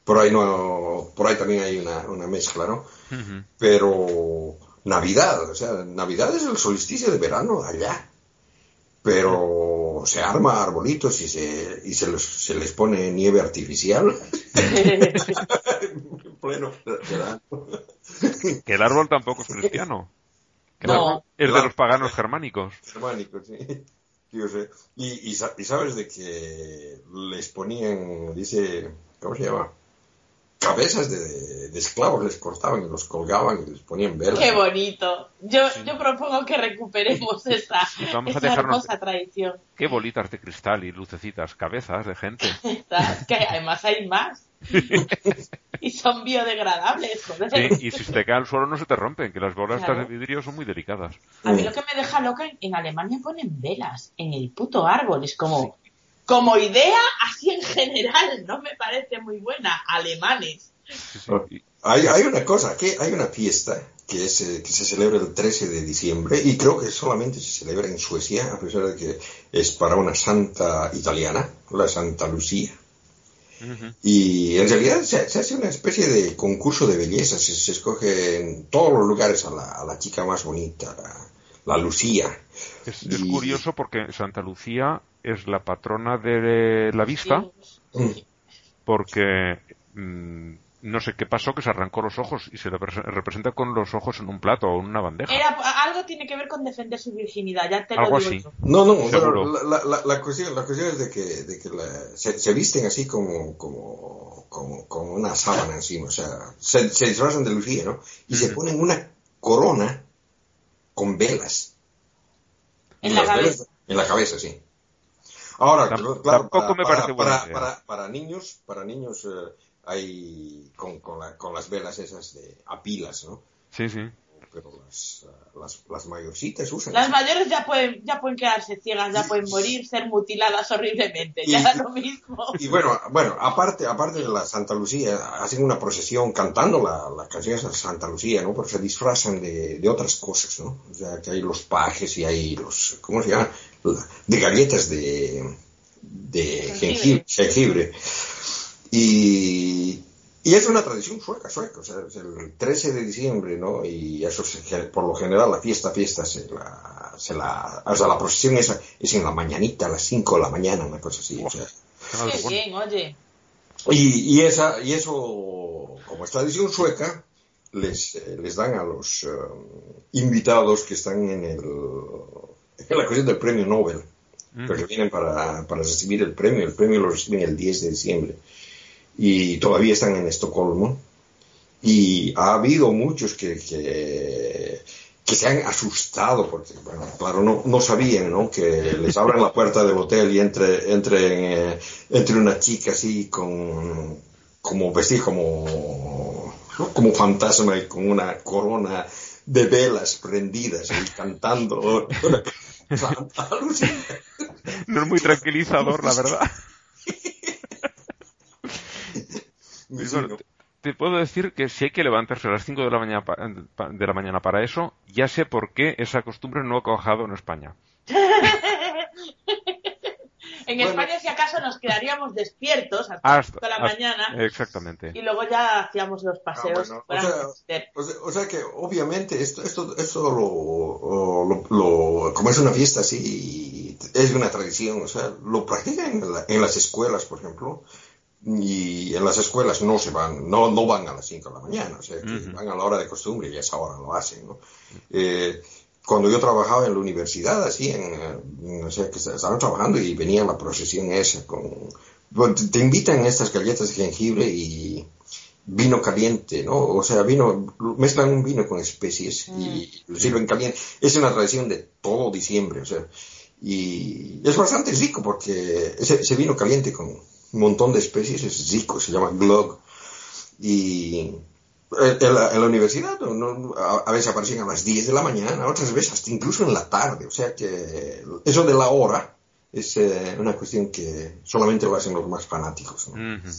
por ahí no por ahí también hay una, una mezcla, ¿no? Ujú. Pero Navidad, o sea, Navidad es el solsticio de verano allá. Pero se arma arbolitos y se, y se, los- se les pone nieve artificial. en pleno verano. Que el árbol tampoco es cristiano. Que No. es de los paganos germánicos. Germánico, sí. Sí, yo sé. Y, y, y sabes de que les ponían, dice, ¿cómo se llama? Cabezas de, de esclavos, les cortaban y los colgaban y les ponían velas. Qué bonito. Yo, yo propongo que recuperemos esa, Vamos a dejarnos- hermosa tradición. Qué bolitas de cristal y lucecitas, cabezas de gente. [LAUGHS] Que además hay más. [LAUGHS] y son biodegradables, joder. Sí, y si se te cae al suelo no se te rompen, que las bolas Claro. de vidrio son muy delicadas. A mí lo que me deja loca, en, en Alemania ponen velas en el puto árbol. Es como, como idea, así en general, no me parece muy buena. Alemanes. Sí, sí. Y- Hay, hay una cosa, que hay una fiesta que, es, eh, que se celebra el 13 de diciembre y creo que solamente se celebra en Suecia, a pesar de que es para una santa italiana, la Santa Lucía. Y en realidad se, se hace una especie de concurso de belleza, se, se escoge en todos los lugares a la, a la chica más bonita, la, Lucía. Es, es Y- curioso porque Santa Lucía es la patrona de la vista, Mm. porque mm, no sé qué pasó, que se arrancó los ojos y se le representa con los ojos en un plato o en una bandeja. Era, algo tiene que ver con defender su virginidad, ya te lo Algo digo así. yo. No, no, pero la, la, la cuestión, la cuestión es de que, de que la- se, se visten así como, como, como, como una sábana encima, o sea, se, se disfrazan de Lucía, ¿no? Y se Ujú. ponen una corona con velas. En Y la las cabeza. velas En la cabeza, sí. Ahora, claro, para, me para- para, idea. para, para niños, para niños eh, hay con, con, la- con las velas esas de a pilas, ¿no? Sí, sí. Pero las, eh, las, las mayorcitas usan. Las mayores ya pueden, ya pueden quedarse ciegas, ya pueden morir, ser mutiladas horriblemente, Y- ya da [LAUGHS] lo mismo. Y bueno, bueno, aparte, aparte de la Santa Lucía, hacen una procesión cantando la, la canción de Santa Lucía, ¿no? Pero se disfrazan de, de otras cosas, ¿no? O sea, que hay los pajes y hay los, ¿cómo se llama? La- De galletas de, de jengibre. jengibre. Y, y es una tradición sueca, sueca, o sea, es el 13 de diciembre, ¿no? Y eso, se- por lo general, la fiesta, fiesta, se la, se la, o sea, la procesión esa es en la mañanita, a las 5 de la mañana, una cosa así, o sea. Canal de Qué Bueno. bien, oye. Y, y, esa, y eso, como es tradición sueca, les, eh, les dan a los eh, invitados que están en, el, en la cuestión del premio Nobel, Ujú. porque vienen para, para recibir el premio. El premio lo reciben el 10 de diciembre. Y todavía están en Estocolmo. Y ha habido muchos que, que, que se han asustado porque, bueno, claro, no, no sabían, ¿no? Que les abran la puerta del hotel y entre, entre, eh, entre una chica así con, como vestida como, como fantasma y con una corona de velas prendidas y cantando. [LAUGHS] [LAUGHS] No es muy tranquilizador, la verdad. Y Sí, te, te puedo decir que si hay que levantarse a las 5 de la mañana pa- de la mañana para eso, ya sé por qué esa costumbre no ha cuajado en España. [LAUGHS] En Bueno. España, si acaso, nos quedaríamos despiertos hasta, Hasta, toda la hasta- mañana Exactamente. y luego ya hacíamos los paseos. Ah, bueno, sea. O sea, o sea que obviamente esto, esto, esto lo, lo- lo- como es una fiesta así, es una tradición, o sea, lo practican en, la- en las escuelas, por ejemplo, y en las escuelas no se van, no, no van a las 5 de la mañana, o sea, que Ujú. van a la hora de costumbre y a esa hora lo hacen, ¿no? Eh, cuando yo trabajaba en la universidad, así, en, o sea, que estaban trabajando y venía la procesión esa con... bueno, te, invitan estas galletas de jengibre y vino caliente, ¿no? O sea, vino, mezclan un vino con especies y lo sirven caliente. Es una tradición de todo diciembre, o sea, y es bastante rico porque ese, ese vino caliente con un montón de especies es rico, se llama glog. Y en la, en la universidad no- no- a, veces aparecen a las 10 de la mañana, otras veces hasta incluso en la tarde, o sea que eso de la hora es eh, una cuestión que solamente lo hacen los más fanáticos, ¿no? Ujú.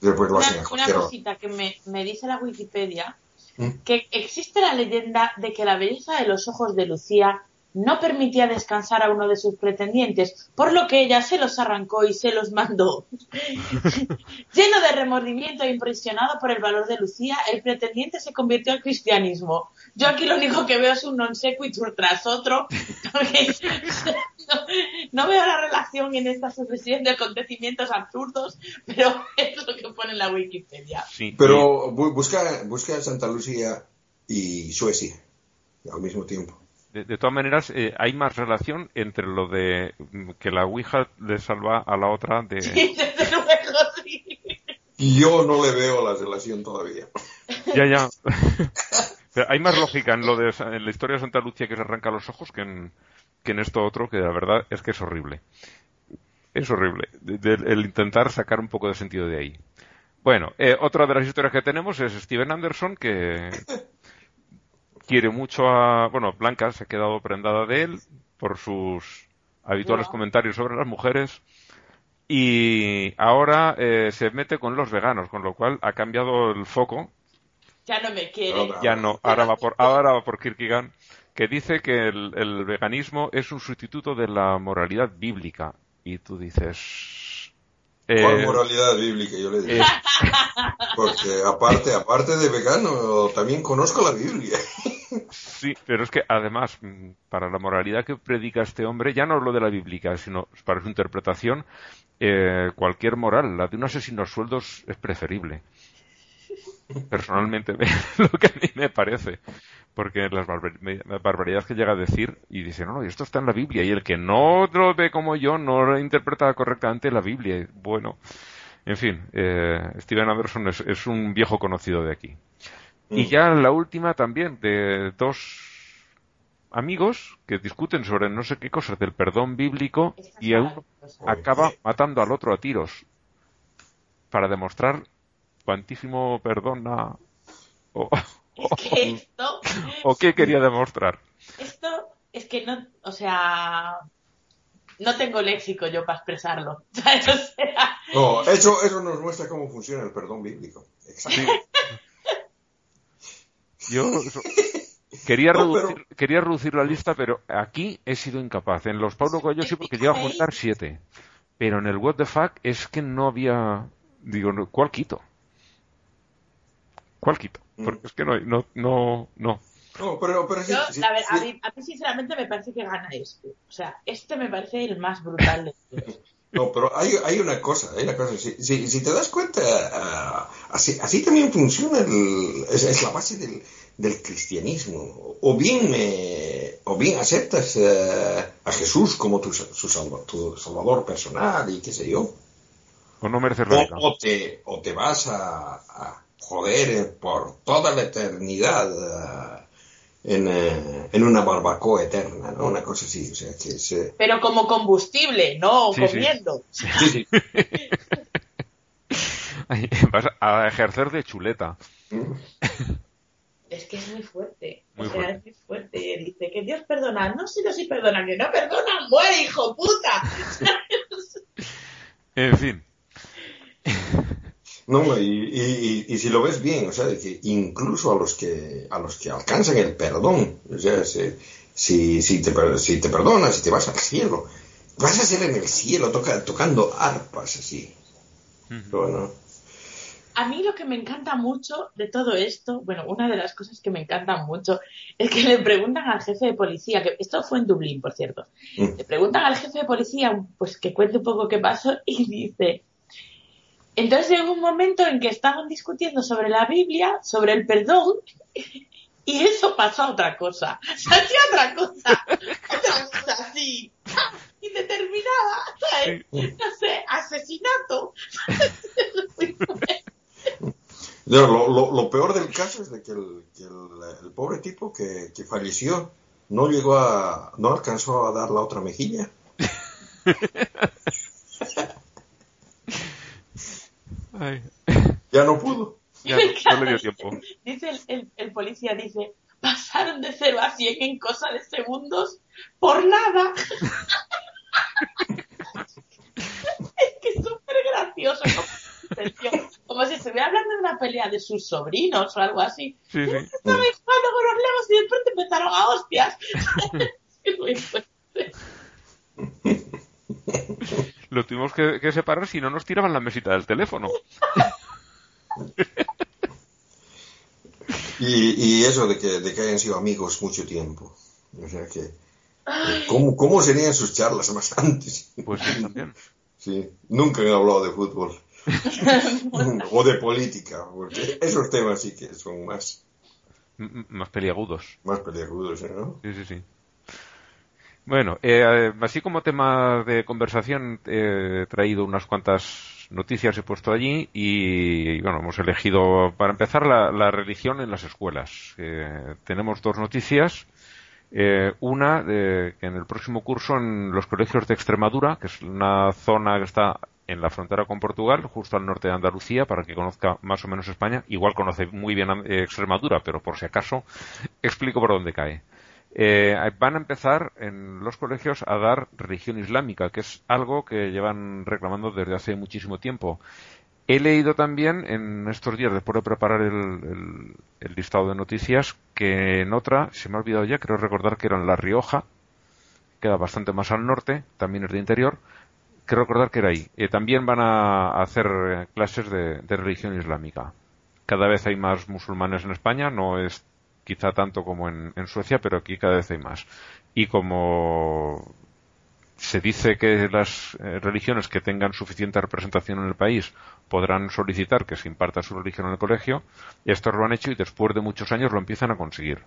Después lo hacen a Una, una cualquier hora. cosita que me, me dice la Wikipedia, ¿Mm? que existe la leyenda de que la belleza de los ojos de Lucía no permitía descansar a uno de sus pretendientes, por lo que ella se los arrancó y se los mandó. [LAUGHS] Lleno de remordimiento e impresionado por el valor de Lucía, el pretendiente se convirtió al cristianismo. Yo aquí lo único que veo es un non sequitur tras otro. [LAUGHS] no, veo la relación en esta sucesión de acontecimientos absurdos, pero es lo que pone en la Wikipedia. pero busca, busca Santa Lucía y Suecia al mismo tiempo. De, todas maneras, eh, hay más relación entre lo de mm, que la Ouija le salva a la otra de... Sí, [LAUGHS] desde luego, sí. Yo no le veo la relación todavía. [LAUGHS] Ya, ya. hay más lógica en lo de en la historia de Santa Lucia que se arranca los ojos que en, que en esto otro, que la verdad es que es horrible. Es horrible. el intentar sacar un poco de sentido de ahí. Bueno, eh, otra de las historias que tenemos es Steven Anderson, que [LAUGHS] quiere mucho a, bueno, Blanca se ha quedado prendada de él por sus habituales comentarios sobre las mujeres y ahora eh, se mete con los veganos, con lo cual ha cambiado el foco. Ya no me quiere. Ya no, ahora va por, ahora va por Kierkegaard, que dice que el veganismo es un sustituto de la moralidad bíblica. Y tú dices, ¿Cuál eh, moralidad bíblica? Yo le digo. Eh, Porque aparte, aparte de vegano, también conozco la Biblia. Sí, pero es que además, mm, para la moralidad que predica este hombre, ya no hablo de la bíblica, sino para su interpretación, eh, cualquier moral, la de un asesino a sueldos es preferible. Personalmente, [LAUGHS] lo que a mí me parece porque las barbaridades que llega a decir y dice, no, no, esto está en la Biblia y el que no lo ve como yo no interpreta correctamente la Biblia. Bueno, en fin, eh, Steven Anderson es, un viejo conocido de aquí. Y mm. ya la última también de dos amigos que discuten sobre no sé qué cosas del perdón bíblico y uno acaba matando al otro a tiros para demostrar cuantísimo perdón a... ¿O qué quería demostrar? Esto es que no, o sea, no tengo léxico yo para expresarlo. [LAUGHS] No, eso, eso nos muestra cómo funciona el perdón bíblico. Exacto. Yo quería, reducir, quería reducir la lista, pero aquí he sido incapaz. En los Pablo Coelho sí porque llego a juntar siete. Pero en el What the Fuck es que no había... Digo, ¿cuál quito? ¿Cuál quito? Mm. Porque es que no, no, no, no. pero, a, mí, sinceramente me parece que gana este. O sea, este me parece el más brutal de todos. [LAUGHS] No, pero hay, hay una cosa, hay una cosa. Si, si, te das cuenta, ah, así, así también funciona, el, es, la base del, del, cristianismo. O bien, o bien aceptas eh, a Jesús como tu, su tu salvador personal y qué sé yo. O no mereces o, te, o te vas a joder por toda la eternidad eh, en, eh, en, una barbacoa eterna, ¿no? Una cosa así, o sea, que se... Pero como combustible, no comiendo. Sí, sí. [LAUGHS] Vas a ejercer de chuleta. Es que es muy fuerte. o sea, es muy fuerte. Dice que Dios perdona. No sé si perdona, que no perdona, muere, hijo puta. [LAUGHS] en fin. No, y, y, si lo ves bien, o sea, de que incluso a los que a los que alcanzan el perdón, o sea, si, si, te, si te perdonas, si te vas al cielo, vas a ser en el cielo toca, tocando arpas así. Bueno. A mí lo que me encanta mucho de todo esto, bueno, una de las cosas que me encantan mucho es que le preguntan al jefe de policía, que esto fue en Dublín, por cierto, mm. le preguntan al jefe de policía, pues que cuente un poco qué pasó y dice, entonces llegó un momento en que estaban discutiendo sobre la Biblia, sobre el perdón, y eso pasó a otra cosa. [LAUGHS] Hacía otra cosa, otra cosa así, indeterminada, ¿sabes? No sé, asesinato. [LAUGHS] lo, peor del caso es de que el, pobre tipo que, que, falleció no llegó a, no alcanzó a dar la otra mejilla. [LAUGHS] Ya no pudo. Ya no, le dio [LAUGHS] tiempo. Dice el, el, policía, dice, pasaron de 0 a 100 en cosa de segundos por nada. [LAUGHS] es que es súper gracioso. Como, si estuviera hablando de una pelea de sus sobrinos o algo así. Sí, sí. Estaban jugando con los legos y de pronto empezaron a hostias. [LAUGHS] es muy fuerte. Lo tuvimos que, que separar si no nos tiraban la mesita del teléfono. Y, eso de que, de que hayan sido amigos mucho tiempo. O sea que. ¿Cómo, cómo serían sus charlas más [LAUGHS] antes? Pues sí, también. Sí, nunca han hablado de fútbol. [LAUGHS] o de política, porque esos temas sí que son más, M- Más peliagudos. más peliagudos, ¿eh, ¿no? Sí, sí, sí. Bueno, eh, así como tema de conversación, eh, he traído unas cuantas noticias, he puesto allí y, bueno, hemos elegido para empezar la, la religión en las escuelas. Eh, tenemos dos noticias. Eh, una, de que en el próximo curso en los colegios de Extremadura, que es una zona que está en la frontera con Portugal, justo al norte de Andalucía, para que conozca más o menos España. Igual conoce muy bien eh, Extremadura, pero por si acaso [LAUGHS] explico por dónde cae. Eh, van a empezar en los colegios a dar religión islámica, que es algo que llevan reclamando desde hace muchísimo tiempo. He leído también en estos días, después de preparar el, listado de noticias, que en otra, se me ha olvidado ya, creo recordar que era en La Rioja, queda bastante más al norte, también es de interior, creo recordar que era ahí. Eh, también van a hacer eh, clases de religión islámica. Cada vez hay más musulmanes en España, no es quizá tanto como en, Suecia, pero aquí cada vez hay más. Y como se dice que las eh, religiones que tengan suficiente representación en el país podrán solicitar que se imparta su religión en el colegio, estos lo han hecho y después de muchos años lo empiezan a conseguir.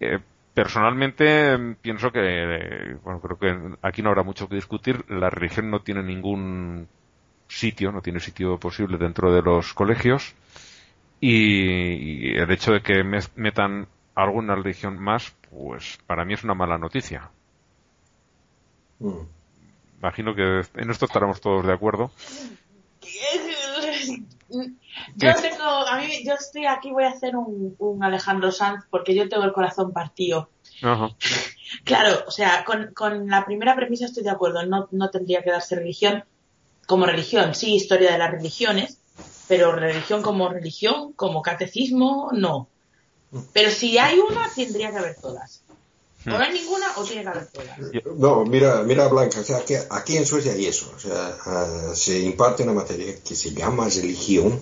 Eh, personalmente mm, pienso que, eh, bueno, creo que aquí no habrá mucho que discutir. La religión no tiene ningún sitio, no tiene sitio posible dentro de los colegios y, y el hecho de que me- metan alguna religión más, pues para mí es una mala noticia. Mm. Imagino que en esto estaremos todos de acuerdo. [LAUGHS] Yo tengo, a mí, yo estoy aquí, voy a hacer un, un Alejandro Sanz porque yo tengo el corazón partido. Ajá. Claro, o sea, con, con la primera premisa estoy de acuerdo, no, no tendría que darse religión como religión, sí, historia de las religiones, pero religión como religión, como catecismo, no. Pero si hay una, tendría que haber todas. O no hay ninguna o tiene que haber todas. No, mira, mira Blanca, o sea, que aquí en Suecia hay eso, o sea, ah, se imparte una materia que se llama religión,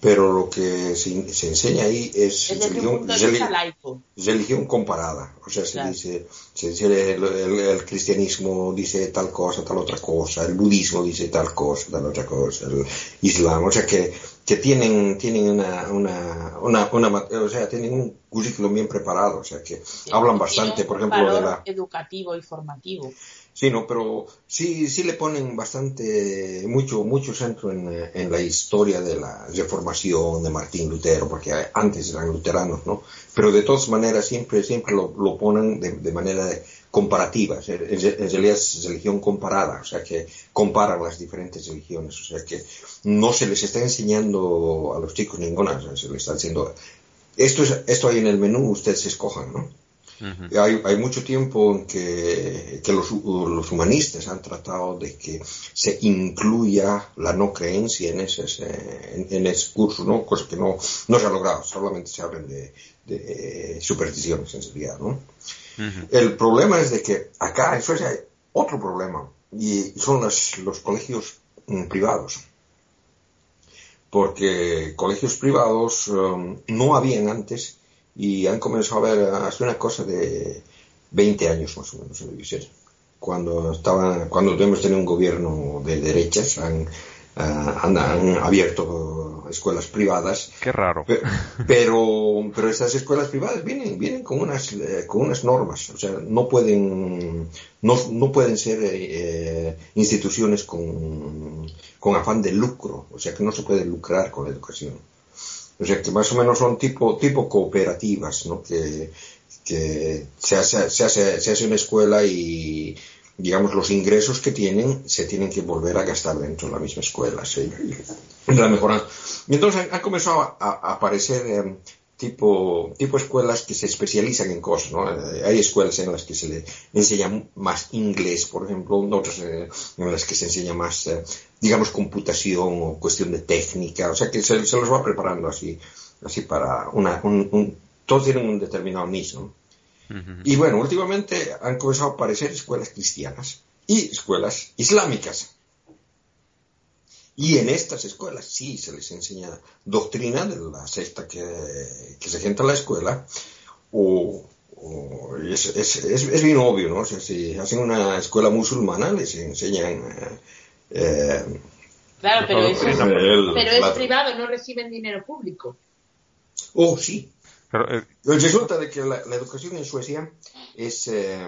pero lo que se, se enseña ahí es Desde religión, comparada, o sea, se Claro. dice, se dice el, el- el cristianismo dice tal cosa, tal otra cosa, el budismo dice tal cosa, tal otra cosa, el islam, o sea que, que tienen, tienen una, una, una, una o sea, tienen un currículum bien preparado, o sea que hablan bastante, por ejemplo, de la... educativo y formativo. Sí, no, pero sí, sí le ponen bastante, mucho, mucho centro en, en la historia de la reformación de Martín Lutero, porque antes eran luteranos, ¿no? Pero de todas maneras siempre, siempre lo, lo ponen de, de manera de- comparativa, o sea, en, realidad es religión comparada, o sea que comparan las diferentes religiones, o sea que no se les está enseñando a los chicos ninguna, o sea, se les está diciendo, esto, es, esto hay en el menú, ustedes escojan, ¿no? Ujú. Hay, hay mucho tiempo en que, que los, los humanistas han tratado de que se incluya la no creencia en ese, en, en ese curso, ¿no? Cosa que no, no se ha logrado, solamente se hablan de, de supersticiones en realidad, ¿no? El problema es de que acá en Suecia hay otro problema y son los, los colegios mm, privados. Porque colegios privados um, no habían antes y han comenzado a ver hace una cosa de 20 años más o menos ser. Cuando estaba, cuando hemos tenido un gobierno de derechas han, han, han abierto escuelas privadas Qué raro. Pe- Pero, pero estas escuelas privadas vienen, vienen con unas, eh, con unas normas, o sea, no pueden, no, no pueden ser eh, instituciones con, con afán de lucro, o sea, que no se puede lucrar con la educación. O sea, que más o menos son tipo, tipo cooperativas, ¿no? Que, que se hace, se hace, se hace una escuela y, digamos, los ingresos que tienen se tienen que volver a gastar dentro de la misma escuela, ¿sí? la mejora. Y entonces han, comenzado a, aparecer eh, tipo, tipo escuelas que se especializan en cosas, ¿no? Eh, hay escuelas en las que se le enseña más inglés, por ejemplo, otras eh, en las que se enseña más, eh, digamos, computación o cuestión de técnica, o sea que se, se los va preparando así, así para una, un, un- todos tienen un determinado nicho, Y bueno, últimamente han comenzado a aparecer escuelas cristianas y escuelas islámicas. Y en estas escuelas sí se les enseña doctrina de la secta que, que se entra en la escuela, o, o es, es, es, bien obvio, ¿no? O sea, si hacen una escuela musulmana, les enseñan... Eh, claro, pero, eso, el- pero es privado, no reciben dinero público. Oh, sí. Pero, eh, Resulta de que la, la educación en Suecia es, eh,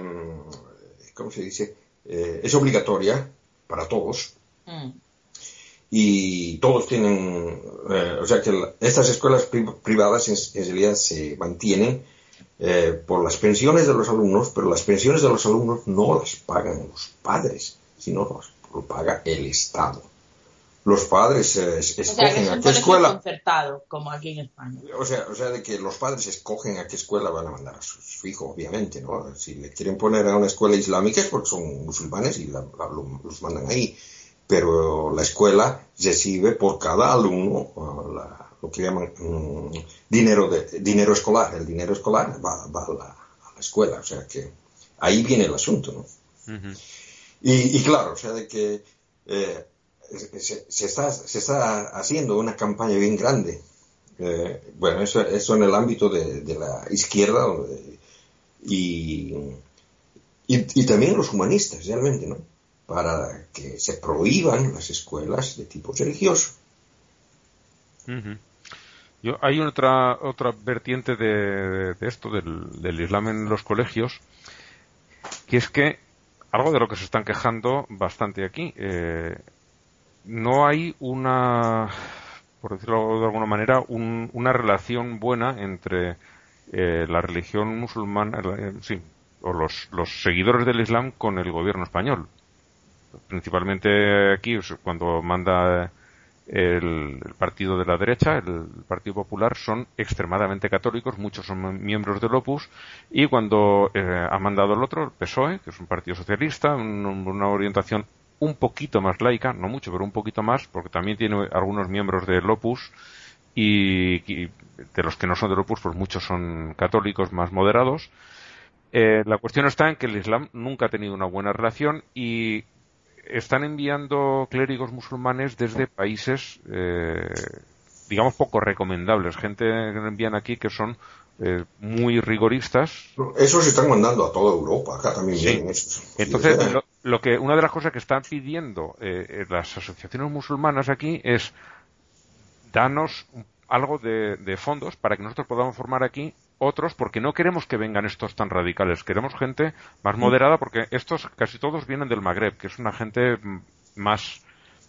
¿cómo se dice? Eh, es obligatoria para todos Mm. y todos tienen, eh, o sea que la- estas escuelas pri- privadas en, en realidad se mantienen eh, por las pensiones de los alumnos, pero las pensiones de los alumnos no las pagan los padres, sino los, lo paga el Estado. Los padres eh, es- O sea, que escogen es a qué escuela. concertado, como aquí en España. O sea, o sea, de que los padres escogen a qué escuela van a mandar a su, su hijo, obviamente, ¿no? Si le quieren poner a una escuela islámica es porque son musulmanes y la- la- lo- los mandan ahí. Pero la escuela recibe por cada alumno uh, la- lo que llaman mm, dinero, de, dinero escolar. El dinero escolar va, va a, la, a la escuela. O sea que ahí viene el asunto, ¿no? Y, y claro, o sea, de que eh, se, se está, se está haciendo una campaña bien grande. Eh, bueno, eso, eso en el ámbito de, de la izquierda y, y, y también los humanistas, realmente, ¿no? Para que se prohíban las escuelas de tipo religioso. Yo, hay otra otra vertiente de, de esto del, del Islam en los colegios que es que algo de lo que se están quejando bastante aquí eh, no hay una por decirlo de alguna manera un- una relación buena entre eh, la religión musulmana eh, sí o los, los seguidores del Islam con el gobierno español. Principalmente aquí cuando manda el, el partido de la derecha, el Partido Popular, son extremadamente católicos, muchos son miembros del Opus, y cuando eh, ha mandado el otro, el PSOE, que es un partido socialista, un- una orientación un poquito más laica, no mucho, pero un poquito más, porque también tiene algunos miembros del Opus, y, y de los que no son del Opus, pues muchos son católicos más moderados. Eh, la cuestión está en que el Islam nunca ha tenido una buena relación y están enviando clérigos musulmanes desde países, eh, digamos, poco recomendables. Gente que envían aquí que son eh, muy rigoristas. Eso se están mandando a toda Europa, acá también Sí. vienen esos. Entonces, lo, lo que una de las cosas que están pidiendo eh, eh, las asociaciones musulmanas aquí es danos algo de, de fondos para que nosotros podamos formar aquí otros, porque no queremos que vengan estos tan radicales, queremos gente más moderada, porque estos casi todos vienen del Magreb, que es una gente mm, más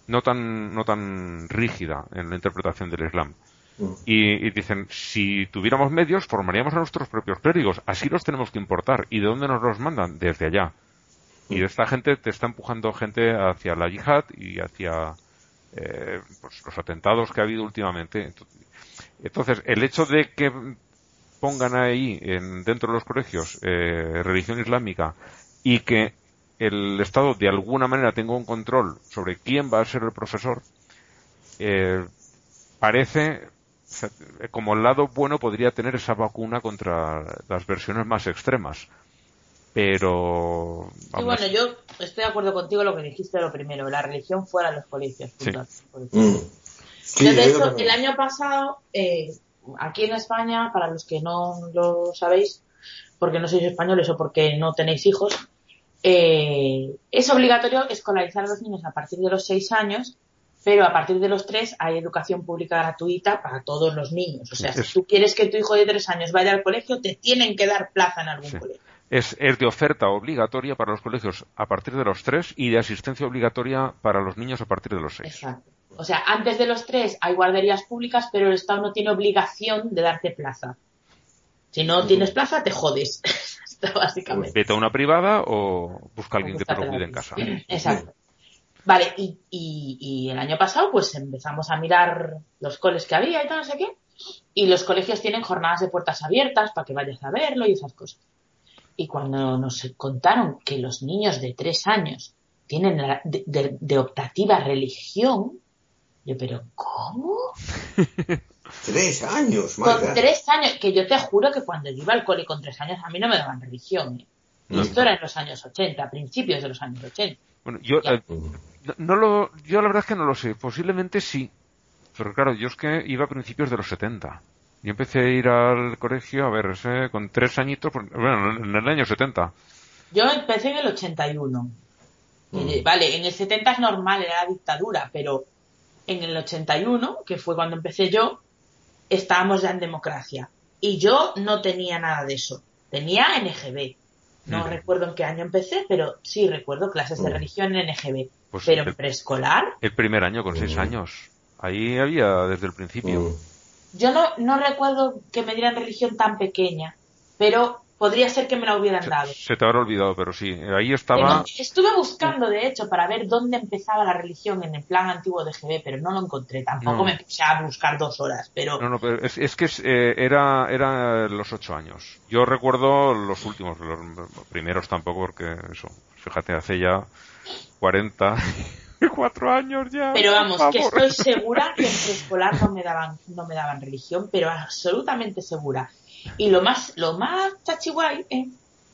no tan no tan rígida en la interpretación del Islam. Y, y dicen, si tuviéramos medios, formaríamos a nuestros propios clérigos. Así los tenemos que importar. ¿Y de dónde nos los mandan? Desde allá. Y esta gente te está empujando gente hacia la yihad y hacia eh, pues, los atentados que ha habido últimamente. Entonces, el hecho de que pongan ahí en, dentro de los colegios eh, religión islámica y que el Estado de alguna manera tenga un control sobre quién va a ser el profesor, eh, parece o sea, como el lado bueno podría tener esa vacuna contra las versiones más extremas. Pero Y bueno, yo estoy de acuerdo contigo en lo que dijiste lo primero, la religión fuera de los colegios. Sí. mm. Sí, de hecho, el año pasado, eh, aquí en España, para los que no lo sabéis, porque no sois españoles o porque no tenéis hijos, eh, es obligatorio escolarizar a los niños a partir de los seis años, pero a partir de los tres hay educación pública gratuita para todos los niños. O sea, si tú quieres que tu hijo de tres años vaya al colegio, te tienen que dar plaza en algún Sí. colegio. Es, es de oferta obligatoria para los colegios a partir de los tres y de asistencia obligatoria para los niños a partir de los seis. Exacto. O sea, antes de los tres hay guarderías públicas, pero el Estado no tiene obligación de darte plaza. Si no tienes plaza, te jodes. [LAUGHS] Básicamente. Vete a una privada o busca a alguien que te lo cuide en casa. Exacto. Vale, y, y, y el año pasado pues empezamos a mirar los coles que había y tal, no sé qué. Y los colegios tienen jornadas de puertas abiertas para que vayas a verlo y esas cosas. Y cuando nos contaron que los niños de tres años tienen la- de, de- de optativa religión, yo, pero ¿cómo? [LAUGHS] Tres años, Con madre. tres años, que yo te juro que cuando yo iba al cole con tres años a mí no me daban religión. ¿eh? No. esto era en los años 80, principios de los años 80. Bueno, yo, eh, no, no lo, yo la verdad es que no lo sé. Posiblemente sí. Pero claro, yo es que iba a principios de los 70. Yo empecé a ir al colegio, a ver, con tres añitos, bueno, en el año 70. Yo empecé en el 81. Mm. Vale, en el 70 es normal, era dictadura, pero en el 81, que fue cuando empecé yo, estábamos ya en democracia. Y yo no tenía nada de eso. Tenía NGB. No Ujú. recuerdo en qué año empecé, pero sí recuerdo clases de Mm. religión en NGB. Pues pero en preescolar, El primer año con seis Mm. años. Ahí había desde el principio. Mm. yo no, no recuerdo que me dieran religión tan pequeña, pero podría ser que me la hubieran dado. Se, se te habrá olvidado, pero sí. Ahí estaba. estuve buscando, de hecho, para ver dónde empezaba la religión en el plan antiguo de GB, pero no lo encontré. Tampoco No. me puse a buscar dos horas, pero No, no, pero es, es que eh, era, era los ocho años. Yo recuerdo los últimos, los primeros tampoco, porque eso, fíjate, hace ya 44 años ya. pero vamos, que estoy segura que en preescolar no me daban, no me daban religión, pero absolutamente segura. Y lo más, lo más chachiguay ¿eh?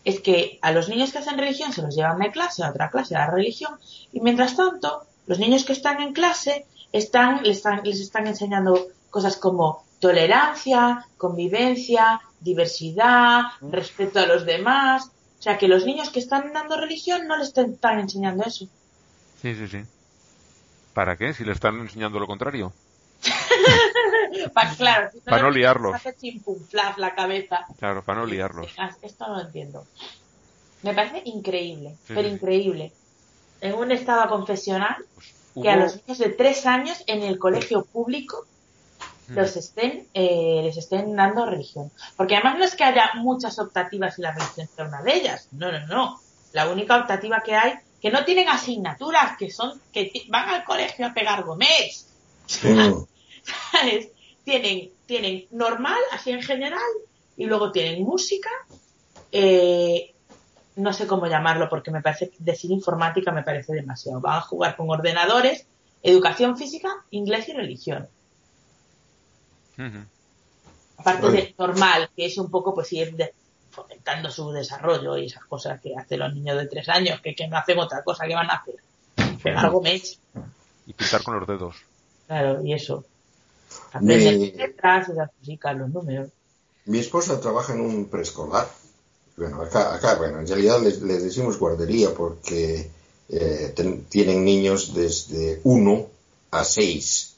es que a los niños que hacen religión se los llevan de clase a otra clase a la religión, y mientras tanto, los niños que están en clase están, les están, les están enseñando cosas como tolerancia, convivencia, diversidad, respeto a los demás. O sea, que los niños que están dando religión no les están enseñando eso. Sí, sí, sí. ¿Para qué? Si le están enseñando lo contrario. [LAUGHS] Pa- claro, si Pa' no les liarlos. hace chimpumflas la cabeza. Claro, para no liarlos. Ah, Esto no lo entiendo. Me parece increíble, Sí, pero sí. increíble. En un estado confesional, que Hubo- a los niños de tres años en el colegio público Mm. los estén, eh, les estén dando religión. Porque además no es que haya muchas optativas y la religión sea una de ellas. No, no, no. La única optativa que hay, que no tienen asignaturas, que son, que van al colegio a pegar gomés. [LAUGHS] ¿sabes? Tienen, tienen normal, así en general, y luego tienen música, eh, no sé cómo llamarlo porque me parece, decir informática me parece demasiado. Van a jugar con ordenadores, educación física, inglés y religión. Aparte de normal, que es un poco pues ir de- fomentando su desarrollo y esas cosas que hacen los niños de tres años, que, que no hacen otra cosa que van a hacer. Pegar gomés, Y pintar con los dedos. claro, y eso. Aprender Mi- letras, esas cositas, los números. Mi esposa trabaja en un preescolar. Bueno, acá, acá bueno, en realidad les, les decimos guardería porque eh, ten- tienen niños desde 1 a 6.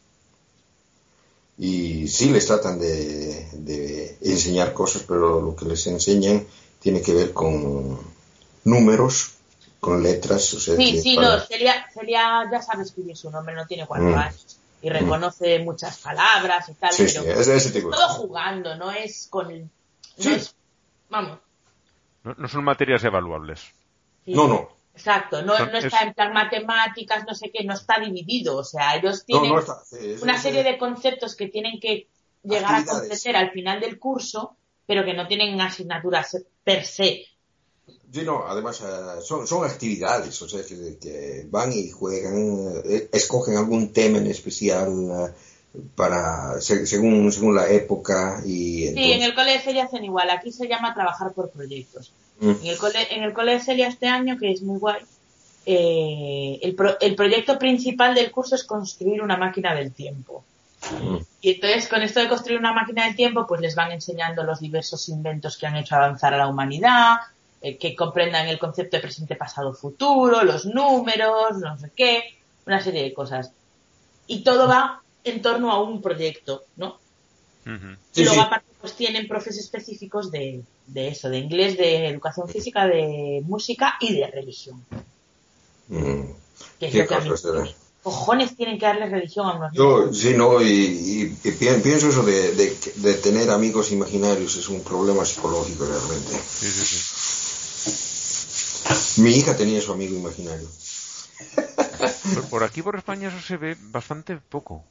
Y sí les tratan de, de enseñar cosas, pero lo que les enseñan tiene que ver con números, con letras. O sea, Sí, sí, para- no, Celia, Celia ya sabe escribir su nombre, no tiene cuatro Mm. años. Y reconoce muchas palabras y tal, Sí, sí, pero ese, ese tipo todo jugando, no es con el... No Sí. es, vamos. No, no son materias evaluables. sí. No, no. Exacto, no, está es- en plan matemáticas, no sé qué, no está dividido. O sea, ellos tienen no está. sí, es- una serie de conceptos que tienen que llegar a comprender al final del curso, pero que no tienen asignaturas per se. Sí, no, además eh, son, son actividades, o sea, que, que van y juegan, eh, escogen algún tema en especial eh, para se- según, según la época y Sí, entonces- en el cole de Celia hacen igual. Aquí se llama trabajar por proyectos. Mm. En el cole, en el cole de Celia este año, que es muy guay, eh, el, pro- el proyecto principal del curso es construir una máquina del tiempo. Mm. Y entonces, con esto de construir una máquina del tiempo, pues les van enseñando los diversos inventos que han hecho avanzar a la humanidad, eh, que comprendan el concepto de presente, pasado, futuro, los números, no sé qué, una serie de cosas. Y todo va en torno a un proyecto, ¿no? Ujú. Sí, y luego sí. aparte pues tienen profes específicos de, de eso, de inglés, de educación física, de música y de religión. Mm. Que es Qué lo que cojones tienen que darle religión a unos Yo, niños? sí, no, y, y- y pi- pienso eso de, de, de tener amigos imaginarios es un problema psicológico realmente. Sí, sí, sí. Mi hija tenía su amigo imaginario. Por, por aquí, por España, eso se ve bastante poco.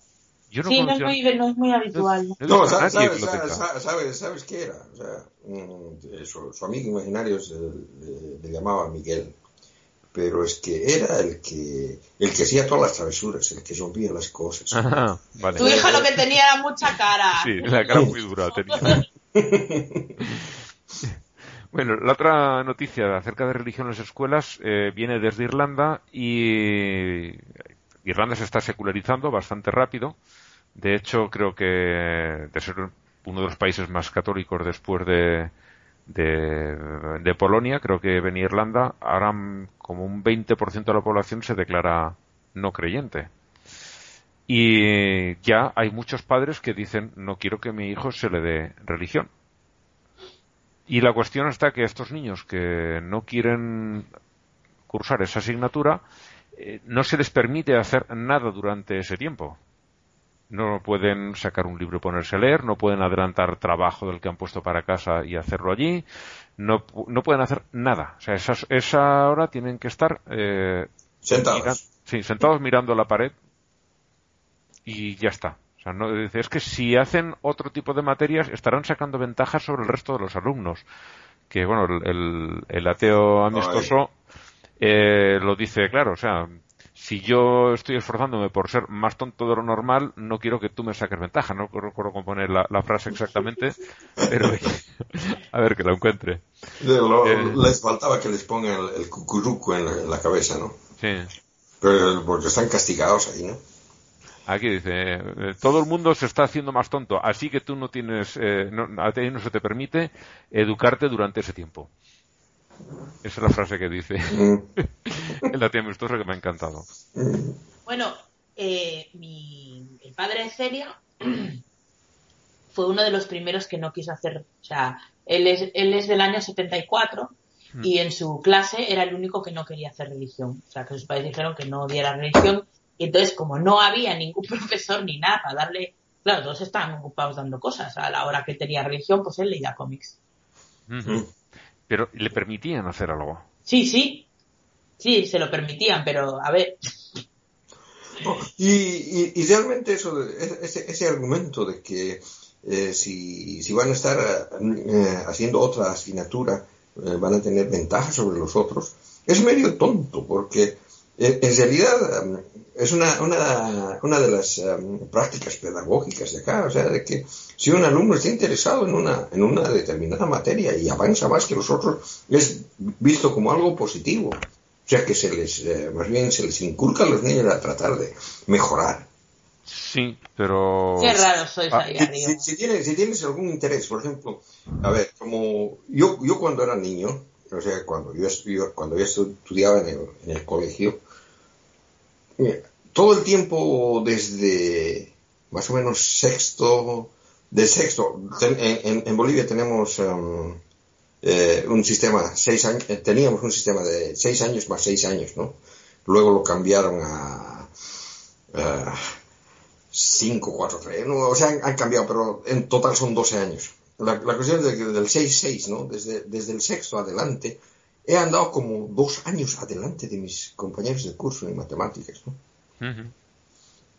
Yo no sí, no es, muy, no es muy habitual. no No, sabes, nadie sabes, sabes, sabes, sabes qué era. O sea, mm, su, su amigo imaginario se- le, le llamaba Miguel. pero es que era el que el que hacía todas las travesuras, el que rompía las cosas. Ajá, vale. Tu hija lo que tenía era mucha cara. Sí, la cara muy dura [LAUGHS] tenía. Bueno, la otra noticia acerca de religión en las escuelas eh, viene desde Irlanda y Irlanda se está secularizando bastante rápido. De hecho, creo que de ser uno de los países más católicos después de, de, Polonia, creo que en Irlanda ahora como un 20% de la población se declara no creyente. Y ya hay muchos padres que dicen no quiero que mi hijo se le dé religión. Y la cuestión está que estos niños que no quieren cursar esa asignatura, eh, no se les permite hacer nada durante ese tiempo. No pueden sacar un libro y ponerse a leer, no pueden adelantar trabajo del que han puesto para casa y hacerlo allí, no, no pueden hacer nada. O sea, esas- esa hora tienen que estar eh, Sentados. mira- sí, sentados mirando la pared y ya está. O sea, no, es que si hacen otro tipo de materias estarán sacando ventajas sobre el resto de los alumnos. Que bueno, el, el- el ateo amistoso eh, lo dice claro, o sea, si yo estoy esforzándome por ser más tonto de lo normal, no quiero que tú me saques ventaja. No recuerdo cómo poner la, la frase exactamente, [LAUGHS] pero [LAUGHS] a ver que la encuentre. Lo- Eh. Les faltaba que les pongan el, el cucuruco en la, en la cabeza, ¿no? Sí. Pero porque están castigados ahí, ¿no? Aquí dice, eh, todo el mundo se está haciendo más tonto, así que tú no tienes, eh, no, a ti no se te permite educarte durante ese tiempo. Esa es la frase que dice Mm. el ateo amistoso que me ha encantado. Bueno, eh, mi, el padre de Celia [CLEARS THROAT] fue uno de los primeros que no quiso hacer, o sea, él es, él es del año 74 y en su clase era el único que no quería hacer religión. O sea, que sus padres dijeron que no diera religión y entonces como no había ningún [LAUGHS] profesor ni nada para darle, claro, todos estaban ocupados dando cosas. A la hora que tenía religión, pues él leía cómics. Ujú. Pero le permitían hacer algo. Sí, sí, sí, se lo permitían, pero a ver, Y, y, y realmente eso, de- ese, ese argumento de que eh, si, si van a estar eh, haciendo otra asignatura, eh, van a tener ventaja sobre los otros, es medio tonto, porque eh, en realidad um, es una, una, una de las um, prácticas pedagógicas de acá, o sea, de que si un alumno está interesado en una, en una determinada materia y avanza más que los otros, es visto como algo positivo. O sea que se les, eh, más bien se les inculca a los niños a tratar de mejorar. Sí, pero... qué raro sois Ah, ahí Si, arriba. si- si tienes, si tienes algún interés, por ejemplo, a ver, como yo, yo cuando era niño, o sea, cuando yo, cuando yo estudiaba en el, en el colegio, mira, todo el tiempo desde más o menos sexto, de sexto, en, en- Bolivia tenemos um, eh, un sistema, seis años, eh, teníamos un sistema de seis años más seis años, ¿no? Luego lo cambiaron a, a 5, 4, 3, no, o sea, han, cambiado, pero en total son 12 años. La, la cuestión es de del 6, 6, ¿no? Desde, desde el sexto adelante, he andado como dos años adelante de mis compañeros de curso en matemáticas, ¿no?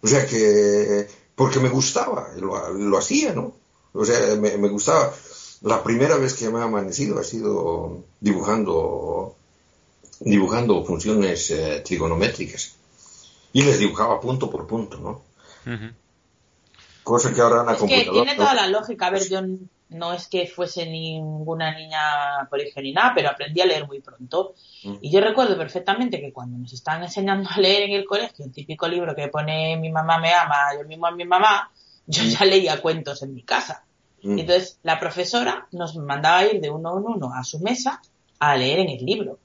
O sea que, porque me gustaba, lo, lo hacía, ¿no? O sea, me, me gustaba. La primera vez que me he amanecido ha sido dibujando, dibujando funciones eh, trigonométricas. Y les dibujaba punto por punto, ¿no? Cosa que ahora en la Es que computadora... tiene toda la lógica. A ver, yo no es que fuese ninguna niña colegio ni nada, pero aprendí a leer muy pronto. Mm. Y yo recuerdo perfectamente que cuando nos estaban enseñando a leer en el colegio, el típico libro que pone mi mamá me ama, yo mismo a mi mamá, yo ya leía cuentos en mi casa. Mm. Y entonces la profesora nos mandaba ir de uno en uno a su mesa a leer en el libro,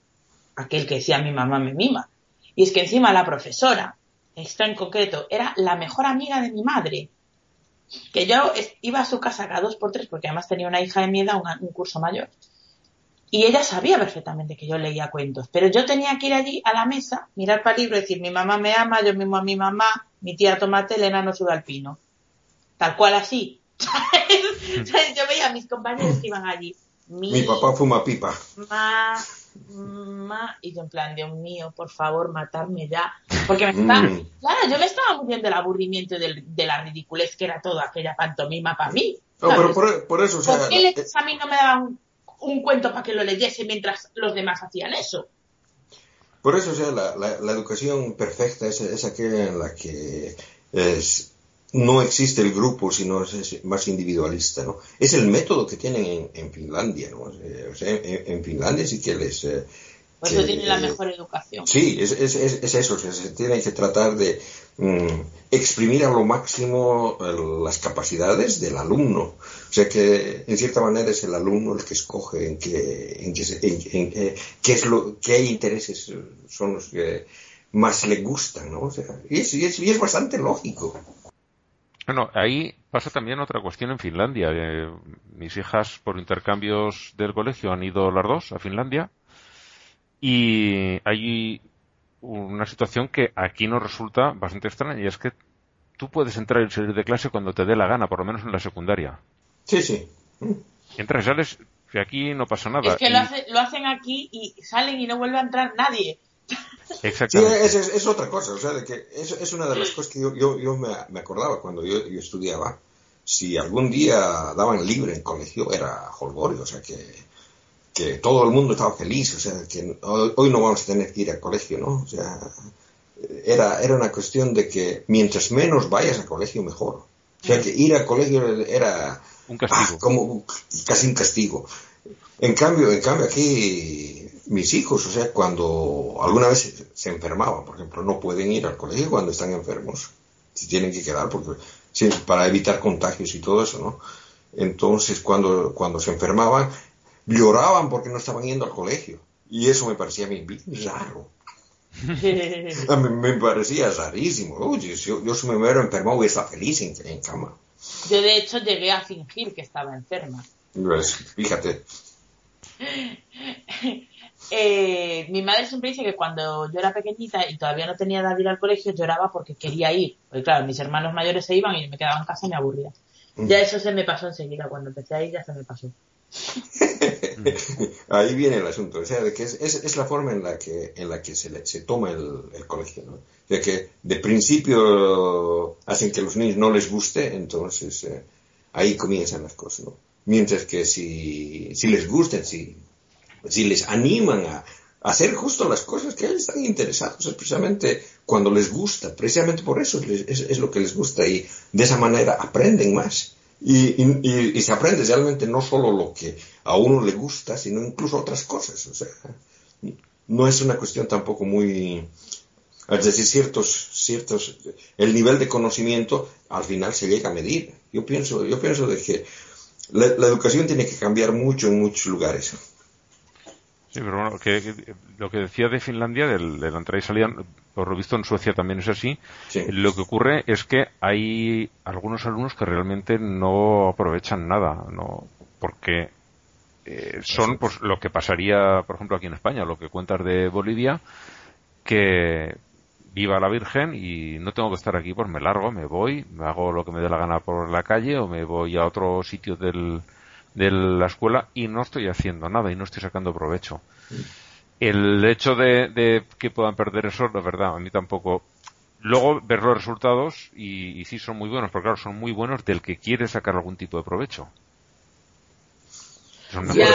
aquel que decía mi mamá me mima. Y es que encima la profesora, esta en concreto, era la mejor amiga de mi madre. Que yo iba a su casa cada dos por tres, porque además tenía una hija de mi edad, un curso mayor. Y ella sabía perfectamente que yo leía cuentos, pero yo tenía que ir allí a la mesa, mirar para el libro y decir, mi mamá me ama, yo mismo a mi mamá, mi tía toma té, Elena no sube al pino. Tal cual así. [LAUGHS] ¿Sabes? ¿Sabes? Yo veía a mis compañeros que iban allí. Mi papá fuma pipa. Ma, ma, y yo en plan, Dios mío, por favor, matarme ya. Porque me está, Mm. claro, yo me estaba muriendo del aburrimiento y del- de la ridiculez que era toda aquella pantomima para mí. No, ¿sabes? pero por, por eso, o sea, ¿Por qué eh, a mí no me daban un, un cuento para que lo leyese mientras los demás hacían eso? Por eso, o sea, la, la, la educación perfecta es, es, aquella en la que es, no existe el grupo, sino es, más individualista, ¿no? Es el método que tienen en, en Finlandia, ¿no? O sea, en, en, Finlandia sí que les... Eh, por eso tiene la mejor educación. Sí, es, es, es eso, se tiene que tratar de mm, exprimir a lo máximo las capacidades del alumno. O sea que, en cierta manera, es el alumno el que escoge en qué, en qué, en, en, qué es lo, qué intereses son los que más le gustan, ¿no? O sea, y, es, y, es, y es bastante lógico. Bueno, ahí pasa también otra cuestión en Finlandia. Eh, mis hijas, por intercambios del colegio, han ido las dos a Finlandia y hay una situación que aquí nos resulta bastante extraña y es que tú puedes entrar y salir de clase cuando te dé la gana, por lo menos en la secundaria. Sí, sí. Entras y sales, que aquí no pasa nada. Es que y... lo, hace, lo, hacen aquí y salen y no vuelve a entrar nadie. Exactamente. Sí, es, es, es, otra cosa, o sea, de que es, es una de las cosas que yo, yo, yo me, me, acordaba cuando yo, yo, estudiaba. Si algún día daban libre en colegio, era holgorio, o sea que que todo el mundo estaba feliz, o sea, que hoy no vamos a tener que ir al colegio, ¿no? O sea, era, era una cuestión de que mientras menos vayas al colegio, mejor. O sea, que ir al colegio era un castigo. Ah, como casi un castigo. En cambio, en cambio aquí mis hijos, o sea, cuando alguna vez se enfermaban, por ejemplo, no pueden ir al colegio cuando están enfermos, se tienen que quedar porque sí, para evitar contagios y todo eso, ¿no? Entonces, cuando, cuando se enfermaban, lloraban porque no estaban yendo al colegio. Y eso me parecía a mí raro. [LAUGHS] a mí me parecía rarísimo. Oye, yo, yo si me hubiera enfermado hubiera estado feliz en, en, cama. Yo de hecho llegué a fingir que estaba enferma. Pues, fíjate. [LAUGHS] eh, mi madre siempre dice que cuando yo era pequeñita y todavía no tenía edad de ir al colegio, lloraba porque quería ir. Porque claro, mis hermanos mayores se iban y me quedaba en casa y me aburría. Mm. Ya eso se me pasó enseguida. Cuando empecé a ir ya se me pasó. [LAUGHS] Ahí viene el asunto, o sea, que es, es, es, la forma en la que, en la que se, le, se toma el, el, colegio, ¿no? De que de principio hacen que a los niños no les guste, entonces eh, ahí comienzan las cosas, ¿no? Mientras que si, si les gustan, si, si les animan a, hacer justo las cosas que ellos están interesados, es precisamente cuando les gusta, precisamente por eso es, es, lo que les gusta y de esa manera aprenden más. Y, y, se aprende realmente no solo lo que a uno le gusta, sino incluso otras cosas. O sea, no es una cuestión tampoco muy, es decir, ciertos, ciertos, el nivel de conocimiento al final se llega a medir. Yo pienso, yo pienso de que la educación tiene que cambiar mucho en muchos lugares. Sí, pero bueno, que, que, lo que decía de Finlandia, del, de la entrada y salida, por lo visto en Suecia también es así. Sí. Lo que ocurre es que hay algunos alumnos que realmente no aprovechan nada, no, porque eh, son pues lo que pasaría, por ejemplo, aquí en España, lo que cuentas de Bolivia, que viva la Virgen y no tengo que estar aquí, pues me largo, me voy, me hago lo que me dé la gana por la calle o me voy a otro sitio del, de la escuela y no estoy haciendo nada y no estoy sacando provecho. El hecho de, de que puedan perder eso, la verdad, a mí tampoco. Luego ver los resultados y, y sí son muy buenos, porque claro, son muy buenos del que quiere sacar algún tipo de provecho. Son ya,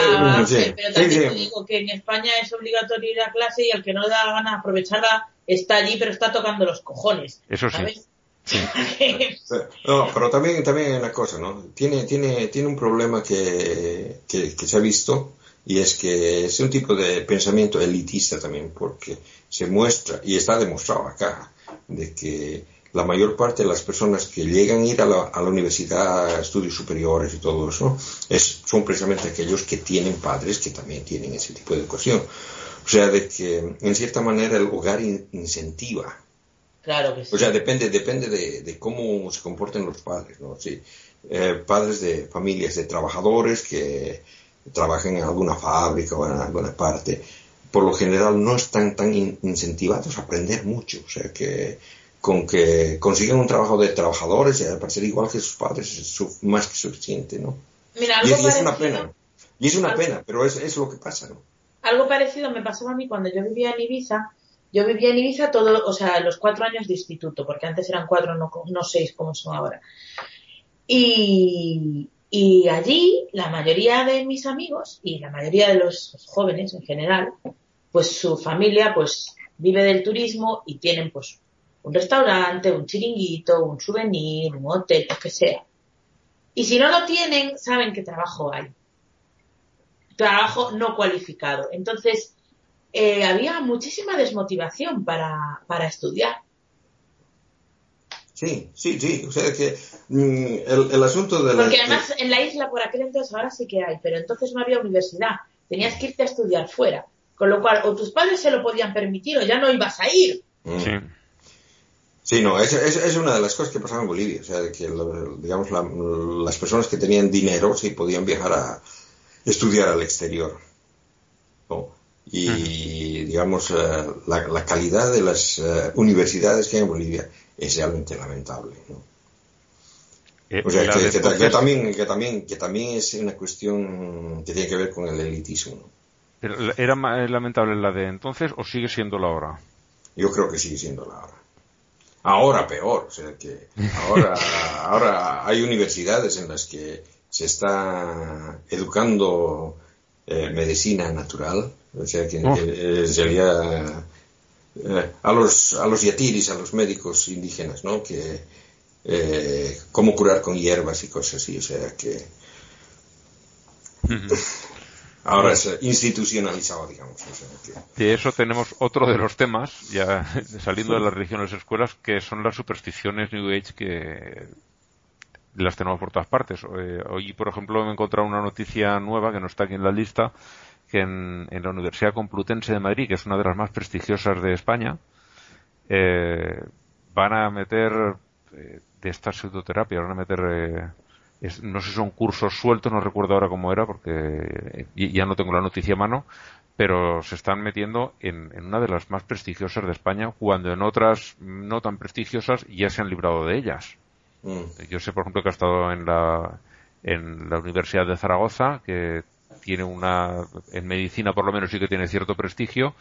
sí, pero también sí, te digo que en España es obligatorio ir a clase y al que no le da la gana aprovecharla está allí, pero está tocando los cojones. Eso sí. ¿sabes? Sí. [LAUGHS] No, pero también, también hay una cosa, ¿no? Tiene, tiene, tiene un problema que, que, que, se ha visto y es que es un tipo de pensamiento elitista también, porque se muestra, y está demostrado acá, de que la mayor parte de las personas que llegan a ir a la, a la universidad, a estudios superiores y todo eso, es, son precisamente aquellos que tienen padres que también tienen ese tipo de educación. O sea, de que en cierta manera el hogar in, incentiva Claro que sí. O sea, depende, depende de, de cómo se comporten los padres, ¿no? Sí. Eh, padres de familias de trabajadores que trabajan en alguna fábrica o en alguna parte, por lo general no están tan in incentivados a aprender mucho. O sea, que con que consigan un trabajo de trabajadores, eh, para ser igual que sus padres, es más que suficiente, ¿no? Mira, y, algo y es una parecido- pena. Y es una algo- pena, pero es, es lo que pasa, ¿no? Algo parecido me pasaba a mí cuando yo vivía en Ibiza. Yo vivía en Ibiza todo, o sea, los cuatro años de instituto, porque antes eran cuatro, no, no seis como son ahora. Y, y allí la mayoría de mis amigos y la mayoría de los jóvenes en general, pues su familia, pues vive del turismo y tienen pues un restaurante, un chiringuito, un souvenir, un hotel, lo que sea. Y si no lo tienen, saben qué trabajo hay. Trabajo no cualificado. Entonces, eh, había muchísima desmotivación para, para estudiar. Sí, sí, sí. O sea que mm, el, el asunto de la... Porque además en la isla por aquel entonces ahora sí que hay, pero entonces no había universidad. Tenías que irte a estudiar fuera. Con lo cual, o tus padres se lo podían permitir o ya no ibas a ir. Mm. Sí. Sí, no, es, es, es una de las cosas que pasaba en Bolivia. O sea, que digamos, la- las personas que tenían dinero sí podían viajar a estudiar al exterior. ¿no? Y, digamos, eh, la, la calidad de las eh, universidades que hay en Bolivia es realmente lamentable. ¿no? Eh, O sea, que, también, que, también, que también es una cuestión que tiene que ver con el elitismo. ¿no? Pero, ¿Era lamentable la de entonces o sigue siendo la ahora? Yo creo que sigue siendo la hora. Ahora peor, o sea que ahora, [LAUGHS] ahora hay universidades en las que se está educando eh, medicina natural, o sea que Oh. eh, sería eh, a los a los yatiris, a los médicos indígenas, ¿no? Que eh, cómo curar con hierbas y cosas así, o sea que ahora es institucionalizado, digamos. o sea que- De eso tenemos otro de los temas, ya [LAUGHS] saliendo de las religiones escuelas, que son las supersticiones New Age que las tenemos por todas partes. Eh, hoy, por ejemplo, me he encontrado una noticia nueva que no está aquí en la lista, que en, en la Universidad Complutense de Madrid, que es una de las más prestigiosas de España, eh, van a meter eh, de esta pseudoterapia, van a meter, eh, es- no sé si son cursos sueltos, no recuerdo ahora cómo era, porque eh, ya no tengo la noticia a mano, pero se están metiendo en, en una de las más prestigiosas de España, cuando en otras no tan prestigiosas ya se han librado de ellas. Mm. Yo sé, por ejemplo, que ha estado en la, en la Universidad de Zaragoza, que tiene una, en medicina por lo menos sí que tiene cierto prestigio.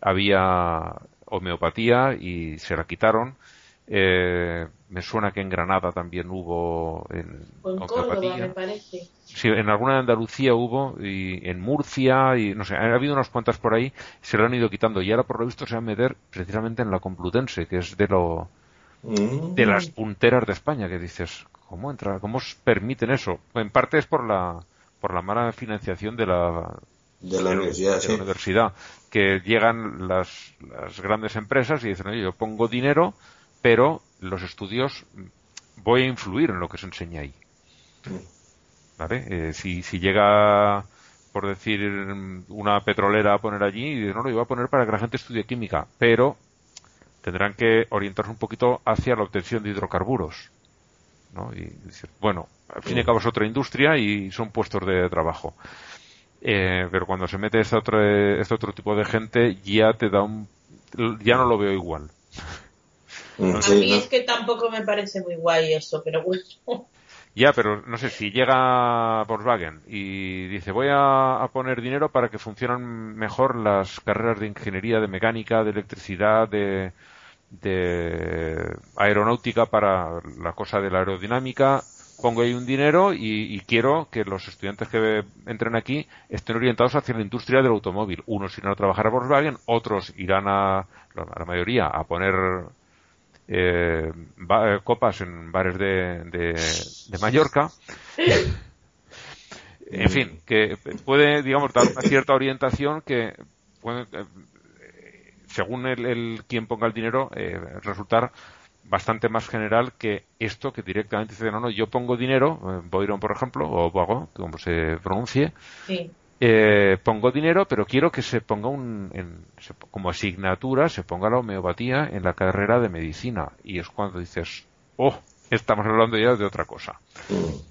Había homeopatía y se la quitaron. Eh, me suena que en Granada también hubo en O en Córdoba, homeopatía. me parece. Sí, en alguna de Andalucía hubo, y en Murcia, y no sé, ha habido unas cuantas por ahí, se lo han ido quitando, y ahora por lo visto se van a meter precisamente en la Complutense, que es de lo, Mm. de las punteras de España, que dices, ¿cómo entra, cómo os permiten eso? En parte es por la, por la mala financiación de la, De la universidad, de sí. la universidad, que llegan las, las grandes empresas y dicen, oye, yo pongo dinero, pero los estudios mm, voy a influir en lo que se enseña ahí. ¿Vale? Eh, si, si llega, por decir, una petrolera a poner allí, y no, lo iba a poner para que la gente estudie química, pero tendrán que orientarse un poquito hacia la obtención de hidrocarburos. ¿No? Y dices, bueno, al fin y al cabo es otra industria y son puestos de trabajo. Eh, pero cuando se mete este otro, este otro tipo de gente ya te da un ya no lo veo igual Mm, A mí ¿no? es que tampoco me parece muy guay eso, pero bueno. ya pero no sé si llega Volkswagen y dice voy a, a poner dinero para que funcionen mejor las carreras de ingeniería de mecánica de electricidad de de aeronáutica para la cosa de la aerodinámica pongo ahí un dinero y, y quiero que los estudiantes que entren aquí estén orientados hacia la industria del automóvil. Unos irán a trabajar a Volkswagen, otros irán a, la mayoría, a poner eh, ba- eh, copas en bares de, de, de Mallorca. En fin, que puede, digamos, dar una cierta orientación que puede, eh, según el, el quien ponga el dinero, eh, resultar bastante más general que esto que directamente dice, no, no, yo pongo dinero, eh, Boiron, por ejemplo, o Boago, como se pronuncie, Sí. eh, pongo dinero, pero quiero que se ponga un, en- se- como asignatura, se ponga la homeopatía en la carrera de medicina. Y es cuando dices, oh, estamos hablando ya de otra cosa. Mm.